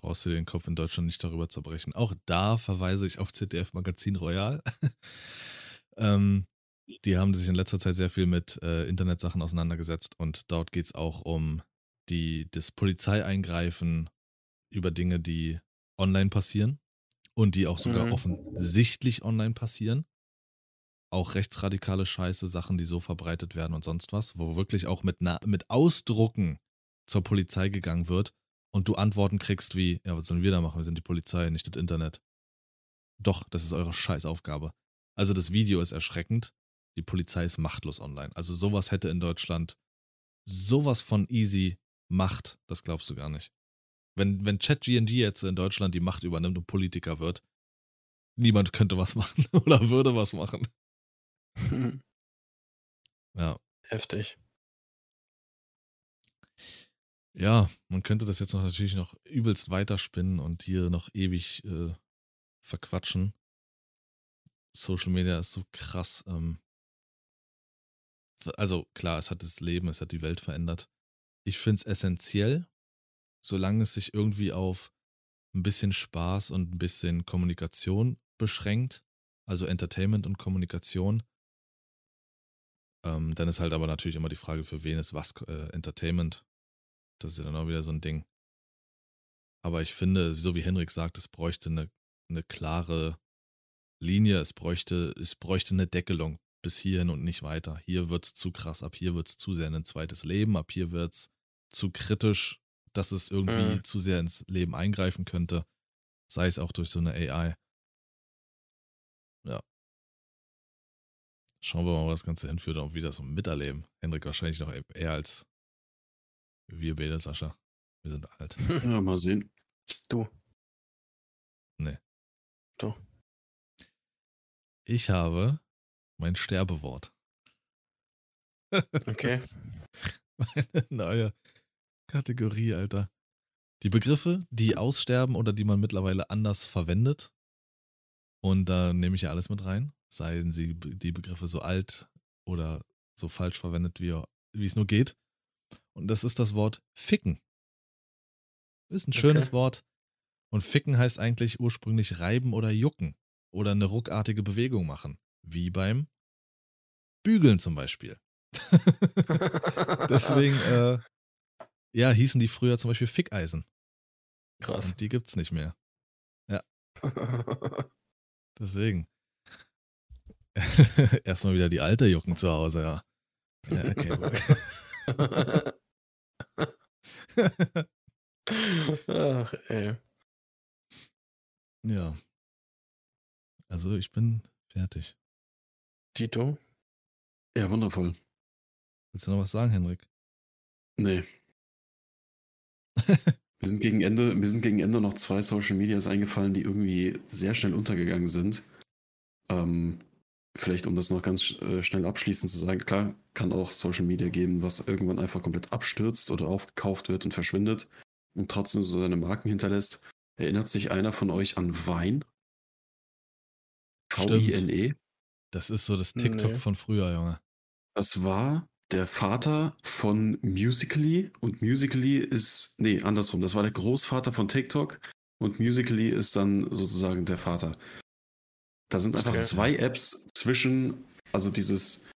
Brauchst du den Kopf in Deutschland nicht darüber zerbrechen. Auch da verweise ich auf ZDF Magazin Royal. ähm, die haben sich in letzter Zeit sehr viel mit äh, Internetsachen auseinandergesetzt und dort geht es auch um die, das Polizeieingreifen über Dinge, die online passieren und die auch sogar mhm. offensichtlich online passieren. Auch rechtsradikale Scheiße, Sachen, die so verbreitet werden und sonst was, wo wirklich auch mit, mit Ausdrucken zur Polizei gegangen wird und du Antworten kriegst wie, ja, was sollen wir da machen? Wir sind die Polizei, nicht das Internet. Doch, das ist eure Scheißaufgabe. Also das Video ist erschreckend, die Polizei ist machtlos online. Also sowas hätte in Deutschland sowas von easy Macht, das glaubst du gar nicht. Wenn, wenn ChatGNG jetzt in Deutschland die Macht übernimmt und Politiker wird, niemand könnte was machen oder würde was machen. Ja. Heftig. Ja, man könnte das jetzt noch natürlich noch übelst weiterspinnen und hier noch ewig äh, verquatschen. Social Media ist so krass. Ähm, also klar, es hat das Leben, es hat die Welt verändert. Ich finde es essentiell, solange es sich irgendwie auf ein bisschen Spaß und ein bisschen Kommunikation beschränkt, also Entertainment und Kommunikation. Ähm, dann ist halt aber natürlich immer die Frage, für wen ist was äh, Entertainment. Das ist ja dann auch wieder so ein Ding. Aber ich finde, so wie Henrik sagt, es bräuchte eine, eine klare Linie, es bräuchte, es bräuchte eine Deckelung bis hierhin und nicht weiter. Hier wird es zu krass, ab hier wird es zu sehr in ein zweites Leben, ab hier wird es zu kritisch, dass es irgendwie mhm. zu sehr ins Leben eingreifen könnte, sei es auch durch so eine AI. Schauen wir mal, wo das Ganze hinführt und wie das so miterleben. Hendrik wahrscheinlich noch eher als wir beide, Sascha. Wir sind alt. Ja, mal sehen. Du. Nee. Doch. Ich habe mein Sterbewort. Okay. Meine neue Kategorie, Alter. Die Begriffe, die aussterben oder die man mittlerweile anders verwendet. Und da nehme ich ja alles mit rein. Seien sie die Begriffe so alt oder so falsch verwendet, wie, wie es nur geht. Und das ist das Wort ficken. Ist ein schönes Okay. Wort. Und ficken heißt eigentlich ursprünglich reiben oder jucken oder eine ruckartige Bewegung machen. Wie beim Bügeln zum Beispiel. Deswegen, äh, ja, hießen die früher zum Beispiel Fickeisen. Krass. Und die gibt's nicht mehr. Deswegen. Erstmal wieder die alte Jucken zu Hause, ja. ja okay. Ach, ey. ja. Also ich bin fertig. Tito? Ja, wundervoll. Willst du noch was sagen, Henrik? Nee. Mir sind, gegen Ende, mir sind gegen Ende noch zwei Social Medias eingefallen, die irgendwie sehr schnell untergegangen sind. Ähm, vielleicht, um das noch ganz äh, schnell abschließend zu sagen, klar, kann auch Social Media geben, was irgendwann einfach komplett abstürzt oder aufgekauft wird und verschwindet und trotzdem so seine Marken hinterlässt. Erinnert sich einer von euch an Wein? V-I-N-E? Das ist so das TikTok Nee. von früher, Junge. Das war der Vater von Musically und Musically ist, nee, andersrum, das war der Großvater von TikTok und Musically ist dann sozusagen der Vater. Da sind einfach Okay. zwei Apps zwischen, also dieses,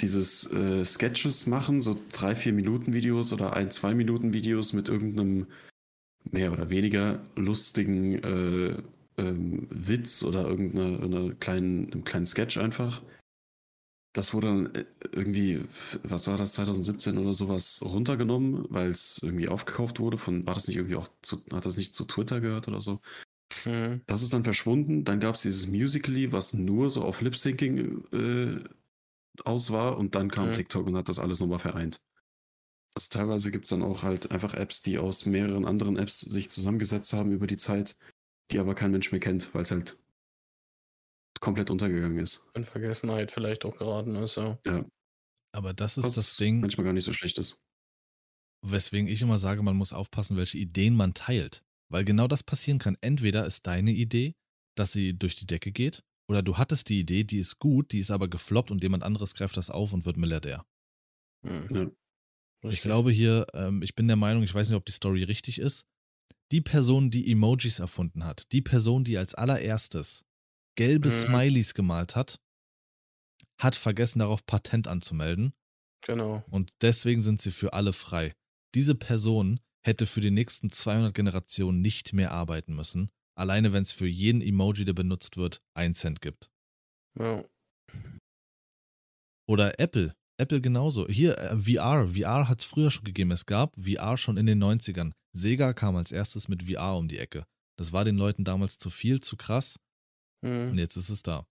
dieses äh, Sketches machen, so drei, vier Minuten Videos oder ein, zwei Minuten Videos mit irgendeinem mehr oder weniger lustigen äh, ähm, Witz oder irgendeiner kleinen, einem kleinen Sketch einfach. Das wurde dann äh, irgendwie, was war das, 2017 oder sowas runtergenommen, weil es irgendwie aufgekauft wurde von, war das nicht irgendwie auch zu, hat das nicht zu Twitter gehört oder so? Hm. Das ist dann verschwunden. Dann gab es dieses Musically, was nur so auf Lip-Syncing äh, aus war und dann kam Mhm. TikTok und hat das alles nochmal vereint. Also teilweise gibt es dann auch halt einfach Apps, die aus mehreren anderen Apps sich zusammengesetzt haben über die Zeit, die aber kein Mensch mehr kennt, weil es halt komplett untergegangen ist. In Vergessenheit vielleicht auch geraten ist, ja. Aber das ist Was das Ding, manchmal gar nicht so schlecht ist. weswegen ich immer sage, man muss aufpassen, welche Ideen man teilt. Weil genau das passieren kann. Entweder ist deine Idee, dass sie durch die Decke geht, oder du hattest die Idee, die ist gut, die ist aber gefloppt und jemand anderes greift das auf und wird Milliardär. Hm. Ja. Ich glaube hier, ähm, ich bin der Meinung, ich weiß nicht, ob die Story richtig ist. Die Person, die Emojis erfunden hat, die Person, die als allererstes gelbe Mhm. Smileys gemalt hat, hat vergessen, darauf Patent anzumelden Genau. und deswegen sind sie für alle frei. Diese Person hätte für die nächsten 200 Generationen nicht mehr arbeiten müssen, alleine wenn es für jeden Emoji, der benutzt wird, 1 Cent gibt. Ja. Oder Apple. Apple genauso. Hier, äh, VR. VR hat es früher schon gegeben. Es gab VR schon in den 90ern. Sega kam als erstes mit VR um die Ecke. Das war den Leuten damals zu viel, zu krass. Und Hm. jetzt ist es da.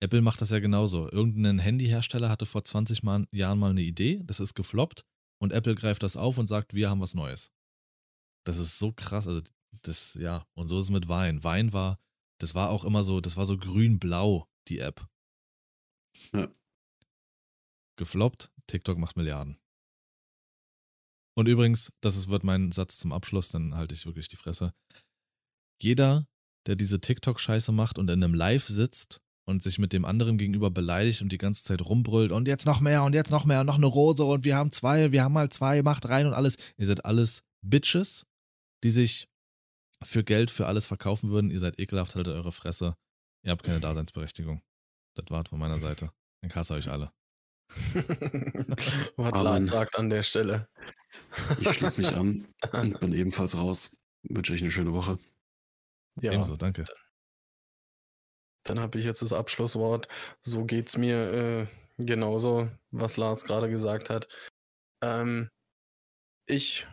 Apple macht das ja genauso. Irgendein Handyhersteller hatte vor 20 mal, Jahren mal eine Idee, das ist gefloppt und Apple greift das auf und sagt, wir haben was Neues. Das ist so krass. Also, das, ja, und so ist es mit Wein. Wein war, das war auch immer so, das war so grün-blau, die App. Ja. Gefloppt, TikTok macht Milliarden. Und übrigens, das wird mein Satz zum Abschluss, dann halte ich wirklich die Fresse. Jeder, der diese TikTok-Scheiße macht und in einem Live sitzt und sich mit dem anderen gegenüber beleidigt und die ganze Zeit rumbrüllt und jetzt noch mehr und jetzt noch mehr und noch eine Rose und wir haben zwei, wir haben mal zwei, macht rein und alles. Ihr seid alles Bitches, die sich für Geld für alles verkaufen würden. Ihr seid ekelhaft, haltet eure Fresse. Ihr habt keine Daseinsberechtigung. Das war's von meiner Seite. Dann kasse euch alle. Was. Lars sagt an der Stelle. Ich schließe mich an und bin ebenfalls raus. Wünsche euch eine schöne Woche. Ja, Ebenso, danke. Dann habe ich jetzt das Abschlusswort. So geht's mir äh, genauso, was Lars gerade gesagt hat. Ähm, ich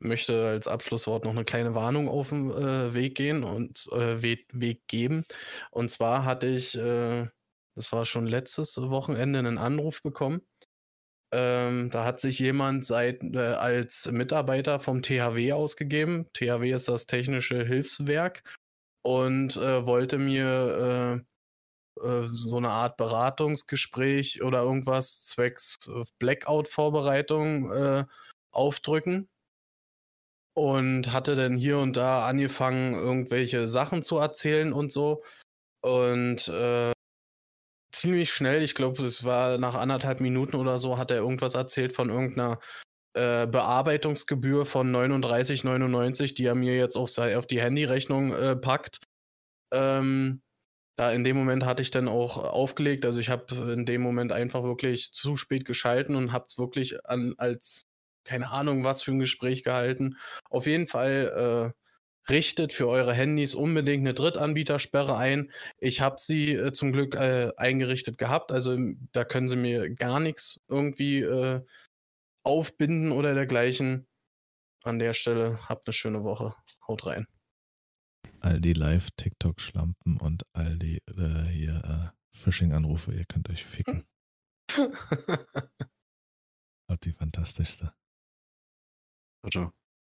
möchte als Abschlusswort noch eine kleine Warnung auf den äh, Weg gehen und äh, Weg, Weg geben. Und zwar hatte ich, äh, das war schon letztes Wochenende, einen Anruf bekommen Ähm, da hat sich jemand seit, äh, als Mitarbeiter vom THW ausgegeben. THW ist das Technische Hilfswerk und äh, wollte mir äh, äh, so eine Art Beratungsgespräch oder irgendwas zwecks äh, Blackout-Vorbereitung äh, aufdrücken und hatte dann hier und da angefangen, irgendwelche Sachen zu erzählen und so. Und äh, ziemlich schnell, ich glaube, es war nach anderthalb Minuten oder so, hat er irgendwas erzählt von irgendeiner äh, Bearbeitungsgebühr von 39,99, die er mir jetzt auf, auf die Handyrechnung äh, packt. Ähm, da in dem Moment hatte ich dann auch aufgelegt. Also ich habe in dem Moment einfach wirklich zu spät geschalten und habe es wirklich an, als keine Ahnung was für ein Gespräch gehalten. Auf jeden Fall äh, richtet für eure Handys unbedingt eine Drittanbietersperre ein. Ich habe sie äh, zum Glück äh, eingerichtet gehabt, also da können sie mir gar nichts irgendwie äh, aufbinden oder dergleichen. An der Stelle habt eine schöne Woche. Haut rein. All die Live-TikTok-Schlampen und all die äh, hier äh, Phishing-Anrufe, ihr könnt euch ficken. Hat die fantastischste. Ciao.